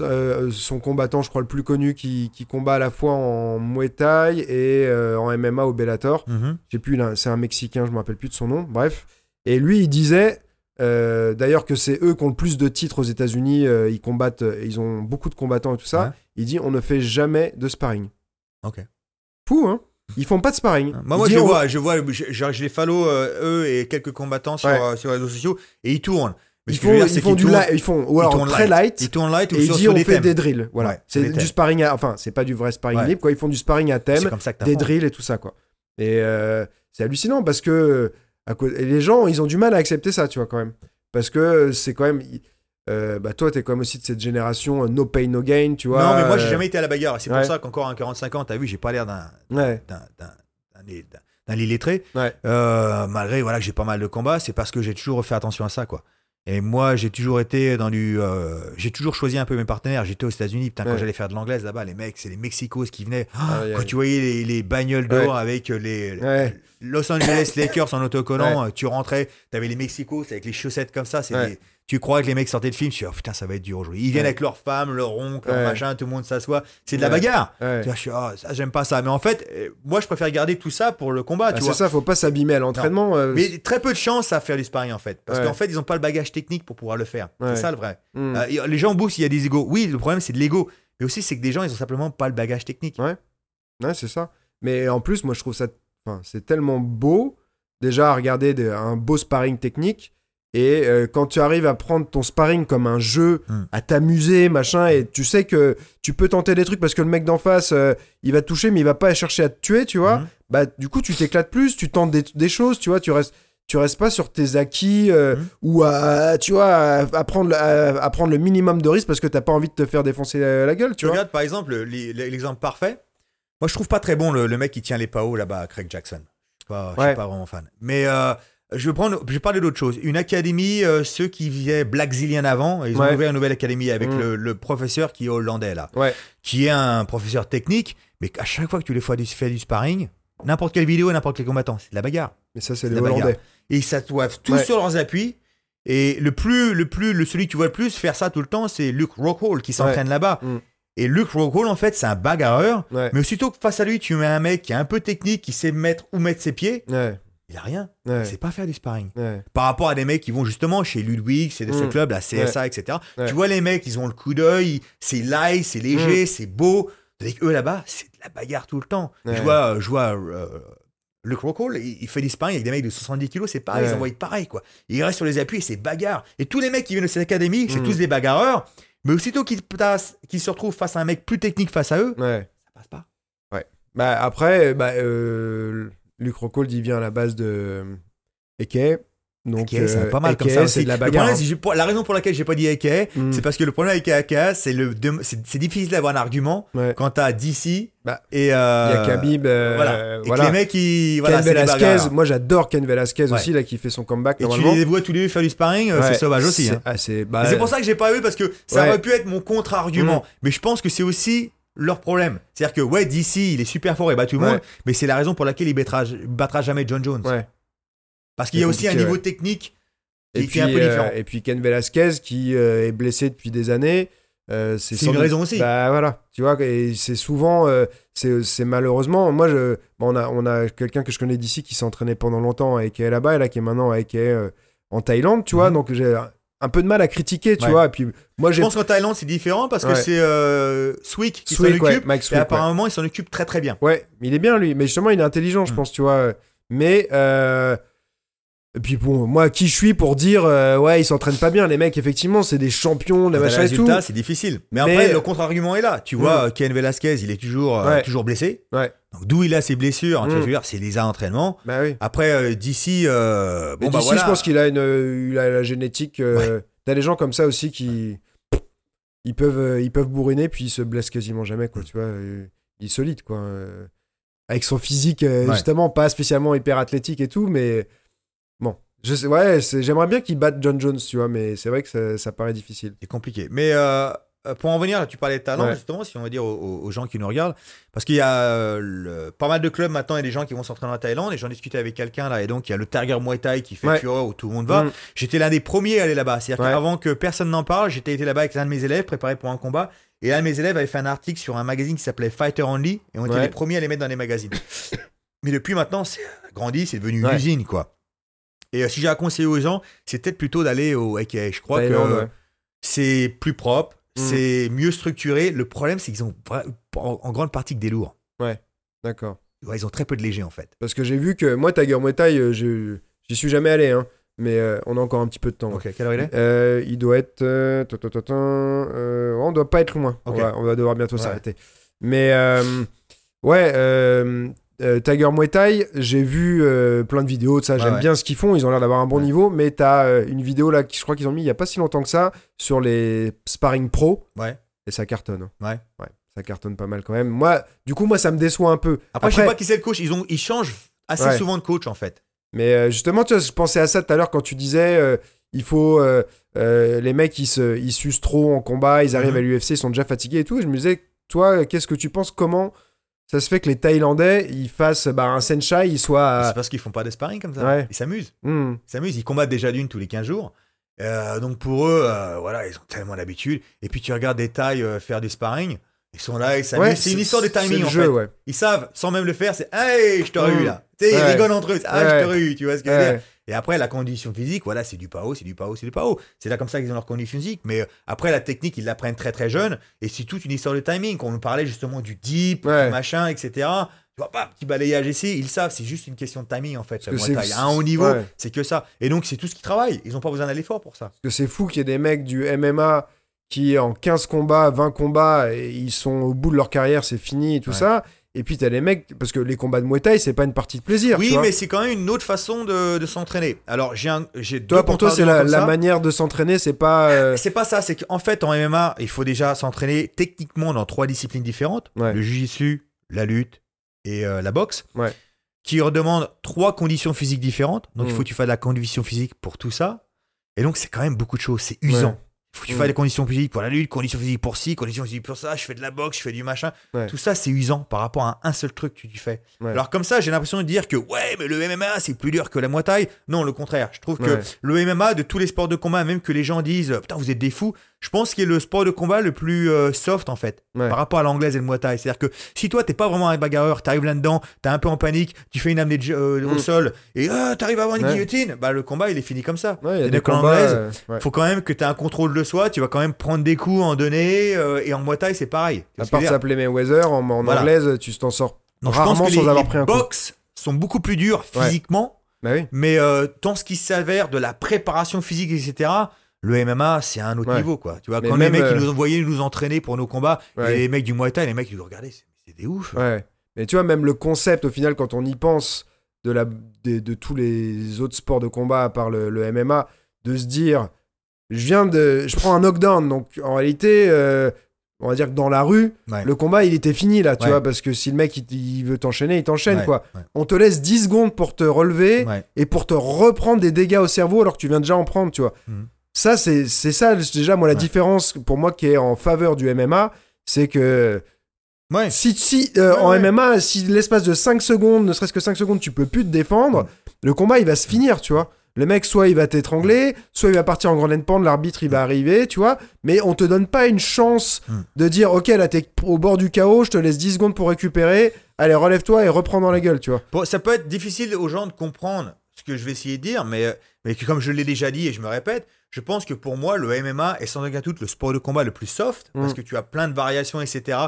euh, son combattant, je crois, le plus connu qui, qui combat à la fois en Muay Thai et euh, en MMA au Bellator. Je sais plus, c'est un Mexicain, je me rappelle plus de son nom. Bref. Et lui, il disait. euh, D'ailleurs, que c'est eux qui ont le plus de titres aux États-Unis. ils combattent, ils ont beaucoup de combattants et tout ça. Ouais. Il dit on ne fait jamais de sparring. Ok. Fou, hein Ils font pas de sparring. Moi, je, on- vois, je vois, je, les follow eux et quelques combattants sur, Ouais. sur les réseaux sociaux et ils tournent. Mais Ils font, dire, ils font du tournent- light, ils font ou ils alors très light. Ils tournent light ou Et il sur, dit sur on fait thèmes. des drills, voilà. Ouais, c'est du sparring, à- enfin c'est pas du vrai sparring Ouais. libre, quoi. Ils font du sparring à thème, comme ça que des drills et tout ça, quoi. Et euh, c'est hallucinant parce que à co- et les gens, ils ont du mal à accepter ça, tu vois, quand même. Parce que c'est quand même, euh, bah toi, t'es quand même aussi de cette génération euh, no pain no gain, tu vois. Non, mais moi, j'ai euh, jamais été à la bagarre. C'est ouais. pour ça qu'encore un 45 ans, t'as vu, j'ai pas l'air d'un d'un- illettré. Euh, malgré voilà, que j'ai pas mal de combats, c'est parce que j'ai toujours fait attention à ça, quoi. Et moi, j'ai toujours été dans du. euh, j'ai toujours choisi un peu mes partenaires. J'étais aux États-Unis, putain, quand j'allais faire de l'anglaise là-bas, les mecs, c'est les Mexicos qui venaient. Ah, Quand tu voyais les, les bagnoles dehors avec les Ouais. Los Angeles [laughs] Lakers en autocollant, euh, tu rentrais, t'avais les Mexicos avec les chaussettes comme ça. Ouais. des- Tu crois que les mecs sortaient de film, tu dis, oh, putain, ça va être dur aujourd'hui. Ils viennent Ouais. avec leurs femmes, leurs ronques, leurs Ouais. machins, tout le monde s'assoit. C'est de la Ouais. bagarre. ouais. Tu vois, je suis, ça, j'aime pas ça. Mais en fait, euh, moi, je préfère garder tout ça pour le combat, Ah, tu c'est ça, faut pas s'abîmer à l'entraînement. euh, Mais très peu de chance à faire du sparring en fait. Parce Ouais. qu'en fait, ils n'ont pas le bagage technique pour pouvoir le faire. Ouais. C'est ça le vrai. hmm. Euh, les gens boostent, il y a des égos. Oui, le problème c'est de l'ego. Mais aussi, c'est que des gens, ils ont simplement pas le bagage technique. Ouais, c'est ça. Mais en plus, moi, je trouve ça. Enfin, c'est tellement beau, déjà, à regarder de- un beau sparring technique. Et euh, quand tu arrives à prendre ton sparring comme un jeu, Mm. à t'amuser, machin, et tu sais que tu peux tenter des trucs parce que le mec d'en face, euh, il va te toucher, mais il va pas chercher à te tuer, tu vois. Mhm. Bah, du coup, tu t'éclates plus, tu tentes des, des choses, tu vois, tu restes. Tu restes pas sur tes acquis euh, Mhm. ou à, tu vois, à, à prendre, le- à, à prendre le minimum de risque parce que t'as pas envie de te faire défoncer la, la gueule, tu vois. regardes par exemple l'exemple parfait. Moi, je trouve pas très bon le, le mec qui tient les PAO là-bas, Craig Jackson. Je suis pas, suis vraiment fan. Mais euh, je vais prendre, je vais parler d'autre chose. Une académie, euh, ceux qui faisaient Black Zillion avant, ils ont Ouais. ouvert une nouvelle académie avec Mm. le, le professeur qui est hollandais là, Ouais. qui est un professeur technique, mais à chaque fois que tu les fais du, fais du sparring, n'importe quelle vidéo, n'importe quel combattant, c'est de la bagarre. Mais ça, c'est les la bagarre. Hollandais. Et ils s'attoivent tous sur leurs appuis. Et le plus, le plus, le celui que tu vois le plus faire ça tout le temps, c'est Luke Rockhold qui s'entraîne là-bas. Mm. Et Luke Rockhold, en fait, c'est un bagarreur. Ouais. Mais aussitôt que face à lui, tu mets un mec qui est un peu technique, qui sait mettre où mettre ses pieds, Ouais. il a rien. Ouais. Il sait pas faire du sparring. Par rapport à des mecs qui vont justement chez Ludwig, c'est de ce Mm. club, la CSA, etc. Tu vois les mecs, ils ont le coup d'œil, c'est light, c'est Mm. léger, c'est beau. Tandis qu'eux là-bas, c'est de la bagarre tout le temps. Je vois, je vois euh, Luke Rockhold, il, fait du sparring avec des mecs de 70 kilos, c'est pareil, ils envoient pareil, quoi. Il reste sur les appuis et c'est bagarre. Et tous les mecs qui viennent de cette académie, c'est Mm. tous des bagarreurs. Mais aussitôt qu'ils se retrouvent face à un mec plus technique face à eux, Ouais. ça passe pas. Bah, après, bah, euh, Luc Rockhold, il vient à la base de Eke. Donc, Eke, c'est euh, pas mal comme ça c'est de la Le bagarre. problème, hein. la raison pour laquelle j'ai pas dit Eke, Mm. c'est parce que le problème avec Eke, c'est le c'est difficile d'avoir un argument Ouais. quand t'as DC Bah, et euh, y a Khabib. euh, voilà. Et que voilà. les mecs, ils, voilà, Ken Velasquez, moi j'adore Ken Velasquez Ouais. aussi, là, qui fait son comeback Et tu les vois tous les deux faire du sparring, euh, c'est sauvage aussi. c'est- hein. ah, bah, pour ça que j'ai pas eu parce que ça aurait pu être mon contre-argument. Mais je pense que c'est aussi leur problème. C'est-à-dire que ouais, DC, il est super fort et bat tout le monde, mais c'est la raison pour laquelle il battra, battra jamais John Jones. Ouais. Parce qu'il y a aussi un niveau ouais. technique qui, Et qui puis, est un peu euh, différent. et puis Ken Velasquez qui euh, est blessé depuis des années. euh, c'est une doute- raison aussi. Bah voilà, tu vois, et c'est souvent, euh, c'est malheureusement, moi je, on a, on a quelqu'un que je connais d'ici qui s'est entraîné pendant longtemps avec elle là-bas et là qui est maintenant avec elle euh, en Thaïlande, tu vois, Mhm. donc j'ai un peu de mal à critiquer, tu Ouais. vois, et puis moi Je pense qu'en Thaïlande, c'est différent parce que Ouais. c'est Swick qui s'en Swick, ouais, occupe. Mike et Swick, ouais. apparemment, il s'en occupe très très bien. Ouais, il est bien lui. Mais justement, il est intelligent, je Mm. pense, tu vois. Mais et puis bon, moi, qui je suis pour dire euh, ouais, ils s'entraînent pas bien, les mecs. Effectivement, c'est des champions, machins le et tout. résultat, c'est difficile. Mais, Mais- après, le contre-argument est là. Tu vois, Ken Velasquez, il est toujours, euh, toujours blessé. Ouais. Donc d'où il a ses blessures, hein, tu vois, Mm. je veux dire, c'est les entraînements. Bah oui. Après, euh, d'ici, bon bah voilà. je pense qu'il a une, il a la génétique. T'as des gens comme ça aussi qui ils peuvent, ils peuvent bourriner puis ils se blessent quasiment jamais, quoi. Tu vois, il est solide, quoi. avec son physique, justement, pas spécialement hyper athlétique et tout, mais. Je sais, ouais, j'aimerais bien qu'il batte John Jones, tu vois, mais c'est vrai que ça, ça paraît difficile. C'est compliqué. Mais euh, euh, pour en venir, là, tu parlais de talent, Ouais. justement, si on va dire aux, gens qui nous regardent. Parce qu'il y a euh, le- pas mal de clubs maintenant, a des gens qui vont s'entraîner en Thaïlande. Et j'en discutais avec quelqu'un là. Et donc, il y a le Tiger Muay Thai qui fait Ouais. fureur où tout le monde va. Mm. J'étais l'un des premiers à aller là-bas. C'est-à-dire Ouais. qu'avant que personne n'en parle, j'étais été là-bas avec l'un de mes élèves, préparé pour un combat. Et l'un de mes élèves avait fait un article sur un magazine qui s'appelait Fighter Only. Et on était les premiers à les mettre dans les magazines. [coughs] Mais depuis maintenant, c'est grandi, c'est devenu une usine, quoi. Et euh, si j'ai à conseiller aux gens, c'est peut-être plutôt d'aller au AKA. Je crois Thaïlande, que ouais. c'est plus propre, Mm. c'est mieux structuré. Le problème, c'est qu'ils ont en, en grande partie que des lourds. D'accord. Ouais, ils ont très peu de légers, en fait. Parce que j'ai vu que moi, Tiger Muay Thai, euh, je- j'y suis jamais allé, hein. Mais euh, on a encore un petit peu de temps. Ok, quelle heure il est? Euh, il doit être. on doit pas être loin. On, va, on va devoir bientôt Ouais. s'arrêter. Mais ouais, euh, Tiger Muay Thai, j'ai vu euh, plein de vidéos de ça. J'aime ouais. bien ce qu'ils font. Ils ont l'air d'avoir un bon Ouais. niveau. Mais t'as euh, une vidéo là, qui je crois qu'ils ont mis il y a pas si longtemps que ça, sur les sparring pro. Ouais. Et ça cartonne. hein. Ouais. Ouais. Ça cartonne pas mal quand même. Moi, du coup, moi, ça me déçoit un peu. Après, je sais pas qui c'est le coach. Ils, ont, ils changent assez souvent de coach, en fait. Mais justement, tu vois, je pensais à ça tout à l'heure quand tu disais il faut. euh, euh, les mecs, ils, se, ils s'usent trop en combat, ils arrivent Mhm. à l'UFC, ils sont déjà fatigués et tout. Et je me disais, toi, qu'est-ce que tu penses Comment ça se fait que les Thaïlandais, ils fassent bah, un Senshai, ils soient. C'est parce qu'ils font pas de sparring comme ça. Ouais. Ils s'amusent. Hmm. Ils s'amusent. Ils combattent déjà d'une tous les 15 jours. Euh, donc pour eux, euh, voilà, ils ont tellement l'habitude. Et puis tu regardes des Thaïs euh, faire du sparring. Ils sont là, ils s'amusent. Ouais, c'est une histoire de timing en jeu, fait. ouais. Ils savent, sans même le faire, c'est Hey, je t'aurais Mm. eu là. Tu sais, ils rigolent entre eux. Ah, je t'aurais eu, tu vois ce que je veux dire. Et après, la condition physique, voilà, c'est du PAO, c'est du PAO, c'est du PAO. C'est là comme ça qu'ils ont leur condition physique. Mais euh, après, la technique, ils l'apprennent très très jeune. Et c'est toute une histoire de timing. Quand on nous parlait justement du deep, Ouais. du machin, etc. Tu vois pas, petit balayage ici, ils savent, c'est juste une question de timing en fait. Muay Thai. À un haut niveau, ouais. c'est que ça. Et donc, c'est tout ce qu'ils travaillent. Ils n'ont pas besoin d'aller fort pour ça. Parce que c'est fou qu'il y ait des mecs du MMA qui, en 15 combats, 20 combats, et ils sont au bout de leur carrière, c'est fini et tout Ouais. ça. Et puis t'as les mecs, parce que les combats de Muay Thai, c'est pas une partie de plaisir. tu Oui, vois. mais c'est quand même une autre façon de, de s'entraîner. Alors, j'ai un, j'ai deux Toi, pour toi, c'est la, manière de s'entraîner, c'est pas. euh, C'est pas ça, c'est qu'en fait, en MMA, il faut déjà s'entraîner techniquement dans trois disciplines différentes Ouais. le jiu-jitsu, la lutte et euh, la boxe. Ouais. Qui redemandent trois conditions physiques différentes. Donc, il Mm. faut que tu fasses de la condition physique pour tout ça. Et donc, c'est quand même beaucoup de choses. C'est usant. Ouais. Il faut que tu Mm. fasses des conditions physiques pour la lutte, conditions physiques pour ci, conditions physiques pour ça. Je fais de la boxe, je fais du machin. Ouais. Tout ça, c'est usant par rapport à un seul truc que tu fais. Ouais. Alors, comme ça, j'ai l'impression de dire que ouais, mais le MMA, c'est plus dur que la Muay Thai. Non, le contraire. Je trouve que le MMA, de tous les sports de combat, même que les gens disent putain, vous êtes des fous, je pense qu'il est le sport de combat le plus euh, soft en fait, Ouais. par rapport à l'anglaise et le Muay Thai. C'est-à-dire que si toi, t'es pas vraiment un bagarreur, t'arrives là-dedans, t'es un peu en panique, tu fais une amenée de- euh, au Mm. sol et ah, t'arrives à avoir une Ouais. guillotine, bah le combat il est fini comme ça. Ouais, il y a C'est-à-dire des combats. euh. Faut quand même que tu aies un contrôle de soi, tu vas quand même prendre des coups, en euh, et en Muay Thai c'est pareil. À part s'appeler Mayweather, en, en Voilà. anglaise, tu t'en sors Donc, je rarement pense que sans les, avoir pris un coup. box sont beaucoup plus durs physiquement, Bah oui. mais euh, dans ce qui s'avère de la préparation physique, etc., le MMA, c'est un autre Ouais. niveau, quoi. Tu vois, Mais quand les mecs euh, ils nous envoyaient nous entraîner pour nos combats, Ouais. et les mecs du Muay Thai, les mecs ils nous regardaient, c'est des ouf. Ouais. Mais tu vois, même le concept, au final, quand on y pense, de, la, de, de tous les autres sports de combat à part le, le MMA, de se dire, je viens de, je prends un knockdown, donc en réalité, euh, on va dire que dans la rue, Ouais. le combat il était fini là, tu Ouais. vois, parce que si le mec il, il veut t'enchaîner, il t'enchaîne Ouais, quoi. On te laisse 10 secondes pour te relever et pour te reprendre des dégâts au cerveau alors que tu viens déjà en prendre, tu vois. Mhm. Ça, c'est c'est ça déjà, moi, la Ouais. différence pour moi qui est en faveur du MMA, c'est que Ouais. si, si euh, Ouais, en. MMA, si l'espace de 5 secondes, ne serait-ce que 5 secondes, tu peux plus te défendre, Mm. le combat il va se finir, tu vois. Le mec, soit il va t'étrangler, soit il va partir en grande pente, l'arbitre il va arriver, tu vois. Mais on te donne pas une chance Mm. de dire, ok, là t'es au bord du chaos, je te laisse 10 secondes pour récupérer, allez, relève-toi et reprends dans la gueule, tu vois. Bon, ça peut être difficile aux gens de comprendre ce que je vais essayer de dire, mais, euh, mais comme je l'ai déjà dit et je me répète, je pense que pour moi, le MMA est sans aucun doute le sport de combat le plus soft, parce Mm. que tu as plein de variations, etc.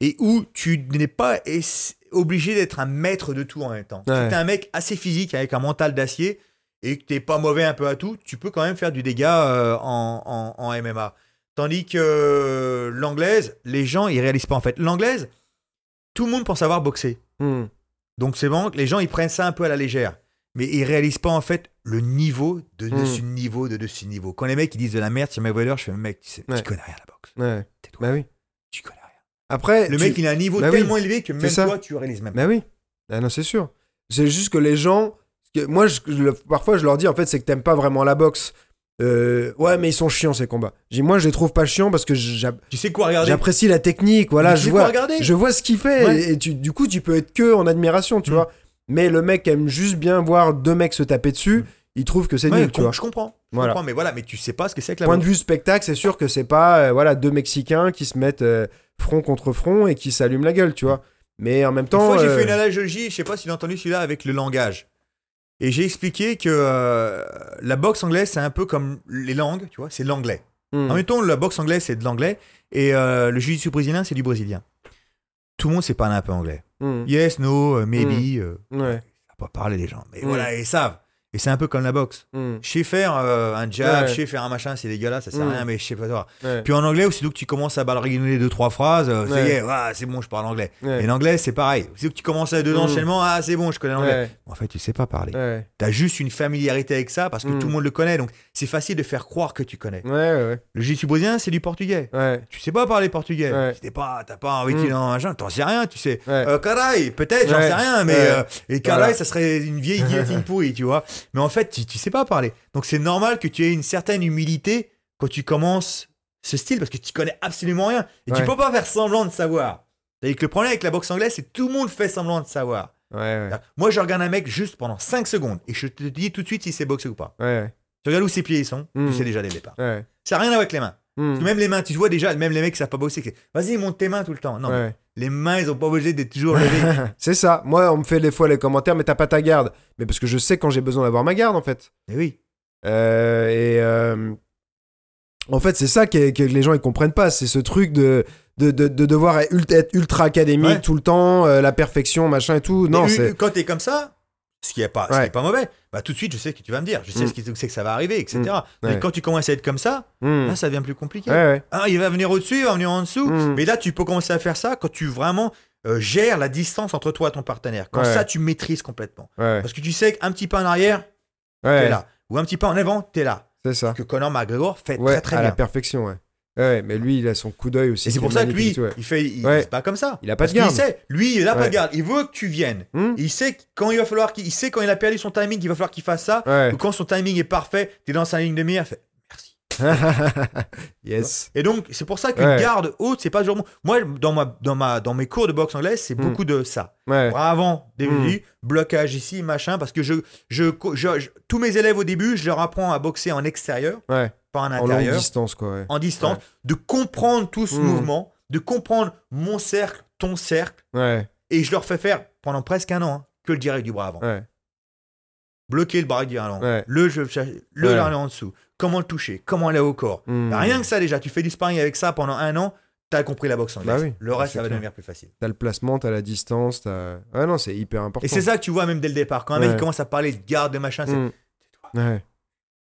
Et où tu n'es pas obligé d'être un maître de tout en même temps. Ouais. Si tu es un mec assez physique avec un mental d'acier et que tu pas mauvais un peu à tout, tu peux quand même faire du dégât euh, en, en- en MMA. Tandis que euh, l'anglaise, les gens, ils réalisent pas en fait. L'anglaise, tout le monde pense savoir boxer. Mm. Donc c'est bon, les gens ils prennent ça un peu à la légère. Mais ils réalisent pas en fait le niveau de Mm. dessus niveau de dessus niveau. Quand les mecs ils disent de la merde sur Mayweather, je fais mec, tu, sais, tu connais rien à la boxe. Ouais. Tais-toi. Bah oui. Tu connais rien. Après, Le tu- mec il a un niveau Bah oui. tellement élevé que même ça. toi tu réalises même. pas. Bah oui. Ah non, c'est sûr. C'est juste que les gens. moi, je- je le- parfois, je leur dis, en fait, c'est que t'aimes pas vraiment la boxe. Euh, ouais, mais ils sont chiants ces combats. Dis, moi, je les trouve pas chiants parce que j'a- Tu sais quoi regarder? j'apprécie la technique. Voilà, tu je sais vois, je vois ce qu'il fait. Ouais. Et, et tu, du coup, tu peux être que en admiration, tu Mm. vois. Mais le mec aime juste bien voir deux mecs se taper dessus. Il trouve que c'est Ouais, nul, tu vois. Je comprends. Je Voilà. comprends, mais voilà, mais tu sais pas ce que c'est que la Point de vue spectacle, c'est sûr que c'est pas euh, voilà deux Mexicains qui se mettent euh, front contre front et qui s'allument la gueule, tu vois. Mais en même Une temps, fois, j'ai euh, fait une analogie, je sais pas si tu as entendu celui-là avec le langage. Et j'ai expliqué que euh, la boxe anglaise, c'est un peu comme les langues, tu vois, c'est l'anglais. hmm, En même temps, la boxe anglaise, c'est de l'anglais. Et euh, le jiu-jitsu brésilien, c'est du brésilien. Tout le monde sait parler un peu anglais. Hmm, Yes, no, euh, maybe. euh, ouais, ça va pas parler les gens. Mais Mm. voilà, ils savent. Et c'est un peu comme la boxe. hmm, Je sais faire euh, un jab, Ouais. je sais faire un machin, c'est dégueulasse, ça sert à Mm. rien, mais je sais pas toi. ouais, Puis en anglais, aussitôt que tu commences à balleriner deux, trois phrases, euh, ça y Ouais. est, voilà, c'est bon, je parle anglais. Et l'anglais, c'est pareil. Aussitôt que tu commences à deux Mm. enchaînements, ah, c'est bon, je connais l'anglais. En fait, tu sais pas parler. ouais, T'as juste une familiarité avec ça parce que tout le monde le connaît, donc c'est facile de faire croire que tu connais. Le brésilien, c'est du portugais. Tu sais pas parler portugais. T'es pas, t'as pas envie de un t'en sais rien, tu sais. Euh, caray, peut-être, j'en sais rien, mais euh, et caray, ça serait une vieille guillotine [laughs] pourrie, tu vois. Mais en fait, tu, tu sais pas parler. Donc c'est normal que tu aies une certaine humilité quand tu commences ce style parce que tu connais absolument rien et tu Ouais. peux pas faire semblant de savoir. Que le problème avec la boxe anglaise, c'est que tout le monde fait semblant de savoir. ouais, Moi, je regarde un mec juste pendant 5 secondes et je te dis tout de suite si c'est boxé ou pas. Tu regardes où ses pieds ils sont, tu sais déjà dès le départ. Ça n'a rien à voir avec les mains. Hmm, Parce que même les mains, tu vois déjà, même les mecs qui savent pas c'est, vas-y, monte tes mains tout le temps. Non, ouais. les mains, ils ont pas obligé d'être toujours levées. [laughs] c'est ça. Moi, on me fait des fois les commentaires, mais t'as pas ta garde. Mais parce que je sais quand j'ai besoin d'avoir ma garde, en fait. Et oui. Euh, et euh, en fait, c'est ça que, que les gens ils comprennent pas. C'est ce truc de, de, de, de devoir être ultra, académique Ouais. tout le temps, euh, la perfection, machin et tout. Non, c'est. euh, quand t'es comme ça, ce qui est pas, Ouais. pas mauvais, bah tout de suite, je sais ce que tu vas me dire. Je sais Mm. ce qui c'est que ça va arriver, etc. Mm. Mais quand tu commences à être comme ça, Hmm. là, ça devient plus compliqué. Ouais. Ah, il va venir au-dessus, il va venir en dessous. Mm. Mais là, tu peux commencer à faire ça quand tu vraiment euh, gères la distance entre toi et ton partenaire. Quand ça, tu maîtrises complètement. Parce que tu sais qu'un petit pas en arrière, t'es là. Ou un petit pas en avant, t'es là. C'est ça. Ce que Conor McGregor fait très très à la bien. perfection, ouais. Ouais, mais lui, il a son coup d'œil aussi. Et c'est pour ça que lui, ouais. il fait, il, Ouais. c'est pas comme ça. Il a pas Parce de garde. qu'il sait, lui, il a pas de garde. Il veut que tu viennes. Hmm Il sait quand il va falloir qu'il, il sait quand il a perdu son timing, qu'il va falloir qu'il fasse ça. Ou quand son timing est parfait, t'es dans sa ligne de mire, fait. [laughs] yes. Et donc, c'est pour ça qu'une Ouais. garde haute, c'est pas toujours bon. Moi, dans, ma, dans, ma, dans mes cours de boxe anglaise, c'est Hmm. beaucoup de ça. Ouais. Avant, début, Hmm. blocage ici, machin, parce que je, je, je- je- tous mes élèves au début, je leur apprends à boxer en extérieur, Ouais. pas en En intérieur, distance, quoi. En distance, de comprendre tout ce Hmm. mouvement, de comprendre mon cercle, ton cercle, Ouais. et je leur fais faire pendant presque un an hein, que le direct du bras avant. Ouais. Bloquer le bras du Ouais. le, le Ouais. en dessous, comment le toucher, comment aller au corps? Hmm. Rien que ça déjà, tu fais du sparring avec ça pendant un an, t'as compris la boxe anglaise. Bah oui, le reste, ça va clair. devenir plus facile. T'as le placement, t'as la distance, t'as. Ouais, non, c'est hyper important. Et c'est ça que tu vois même dès le départ. Quand un mec commence à parler de garde, de machin, c'est Hmm. Ouais.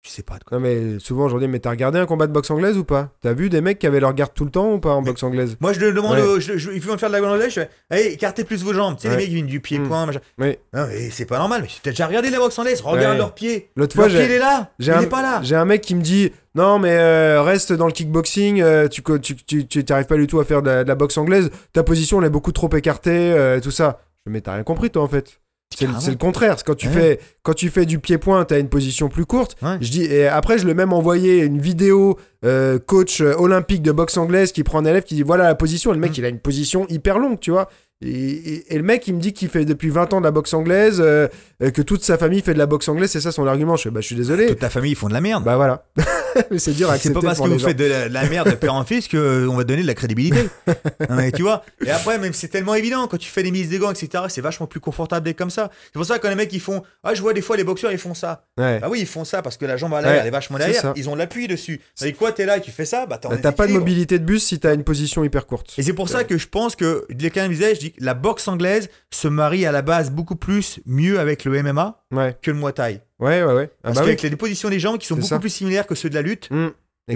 Tu sais pas de quoi. Non, mais souvent aujourd'hui, mais t'as regardé un combat de boxe anglaise ou pas? T'as vu des mecs qui avaient leur garde tout le temps ou pas en Mais- boxe anglaise? Moi, je le demande, Ouais. au- je, je, ils vont me faire de la anglaise, je fais, hey, écartez plus vos jambes. Tu sais, Ouais. les mecs, ils viennent du pied-point, machin. Oui. Non, mais c'est pas normal. Mais t'as déjà regardé la boxe anglaise Regarde Ouais. leurs pieds. L'autre Leur fois, pied, il est là. Il j'ai est un, pas là. j'ai un mec qui me dit Non, mais euh, reste dans le kickboxing, euh, tu co- tu tu- tu t'arrives pas du tout à faire de la, de la boxe anglaise, ta position elle est beaucoup trop écartée, euh, tout ça. Je Mais t'as rien compris toi en fait. C'est le, le contraire. Quand tu, Ouais. fais, quand tu fais du pied-point, t'as une position plus courte. Ouais. Je dis, et après, je lui ai même envoyé une vidéo euh, coach euh, olympique de boxe anglaise qui prend un élève qui dit voilà la position. Et le mec, Mm. il a une position hyper longue, tu vois. Et, et- et le mec, il me dit qu'il fait depuis 20 ans de la boxe anglaise, euh, euh, que toute sa famille fait de la boxe anglaise. C'est ça son argument. Je fais bah, je suis désolé. Toute ta famille, ils font de la merde. Bah voilà. [laughs] Mais c'est dur à c'est accepter pas parce que vous gens. faites de la, de la merde de père en fils qu'on va donner de la crédibilité. [laughs] Non, mais tu vois. Et après, même c'est tellement évident quand tu fais des mises de gants, etc. C'est vachement plus confortable d'être comme ça. C'est pour ça que les mecs ils font. Ah, je vois des fois les boxeurs ils font ça. Ouais. Bah oui, ils font ça parce que la jambe à l'arrière Ouais, elle est vachement derrière. Ils ont l'appui dessus. Avec quoi t'es là et tu fais ça? Bah Bah, T'as pas de mobilité de bus si t'as une position hyper courte. Et c'est pour ça que je pense que quelqu'un me disait, je dis la boxe anglaise se marie à la base beaucoup plus mieux avec le MMA Ouais, que le Muay Thai. ouais, ouais. ouais. Ah Parce bah oui. qu'avec les positions des jambes qui sont beaucoup ça. plus similaires que ceux de la lutte Mm,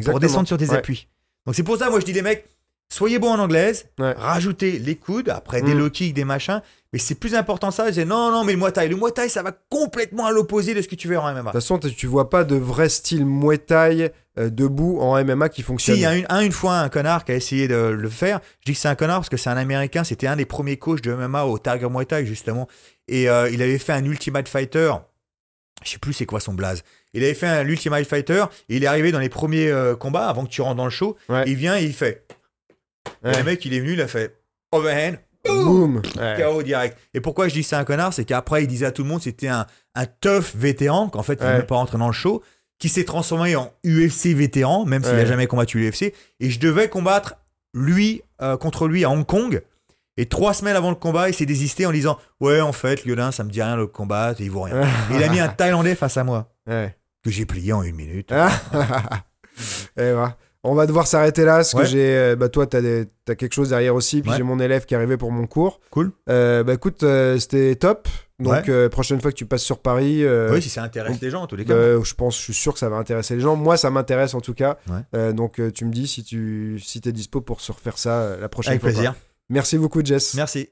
pour descendre sur des Ouais. appuis. Donc c'est pour ça, moi je dis les mecs, soyez bons en anglaise, Ouais. rajoutez les coudes, après des Mm. low kicks, des machins. Mais c'est plus important ça, c'est non, non, mais le Muay Thai. Le Muay Thai, ça va complètement à l'opposé de ce que tu veux en MMA. De toute façon, tu vois pas de vrai style Muay Thai debout en MMA qui Si, fonctionne. il y a une, un, une fois un connard qui a essayé de le faire. Je dis que c'est un connard parce que c'est un Américain. C'était un des premiers coachs de MMA au Tiger Muay Thai, justement. Et euh, il avait fait un Ultimate Fighter. Je sais plus c'est quoi son blaze. Il avait fait un Ultimate Fighter. Et il est arrivé dans les premiers euh, combats avant que tu rentres dans le show. Ouais. Il vient et il fait. Et le mec, il est venu, il a fait overhand. Boum. Ouais. KO direct. Et pourquoi je dis que c'est un connard? C'est qu'après, il disait à tout le monde c'était un, un tough vétéran, qu'en fait, il n'est pas rentré dans le show, qui s'est transformé en UFC vétéran, même s'il Ouais. n'a jamais combattu l'UFC. Et je devais combattre lui euh, contre lui à Hong Kong. Et trois semaines avant le combat, il s'est désisté en disant Ouais, en fait, Liolin, ça me dit rien le combattre, il vaut rien. Et il a mis un [laughs] Thaïlandais face à moi, Ouais. que j'ai plié en une minute. [laughs] Et voilà. On va devoir s'arrêter là parce Ouais. que j'ai. euh, bah, toi, t'as, des- t'as quelque chose derrière aussi. Puis Ouais. j'ai mon élève qui est arrivé pour mon cours. Cool. Euh, bah écoute, euh, c'était top. Donc, Ouais. euh, prochaine fois que tu passes sur Paris. oui, si ça intéresse les gens, en tous les cas. euh, je pense, je suis sûr que ça va intéresser les gens. Moi, ça m'intéresse en tout cas. Donc, tu me dis si tu si es dispo pour se refaire ça la prochaine Avec fois. plaisir. quoi. Merci beaucoup, Jess. Merci.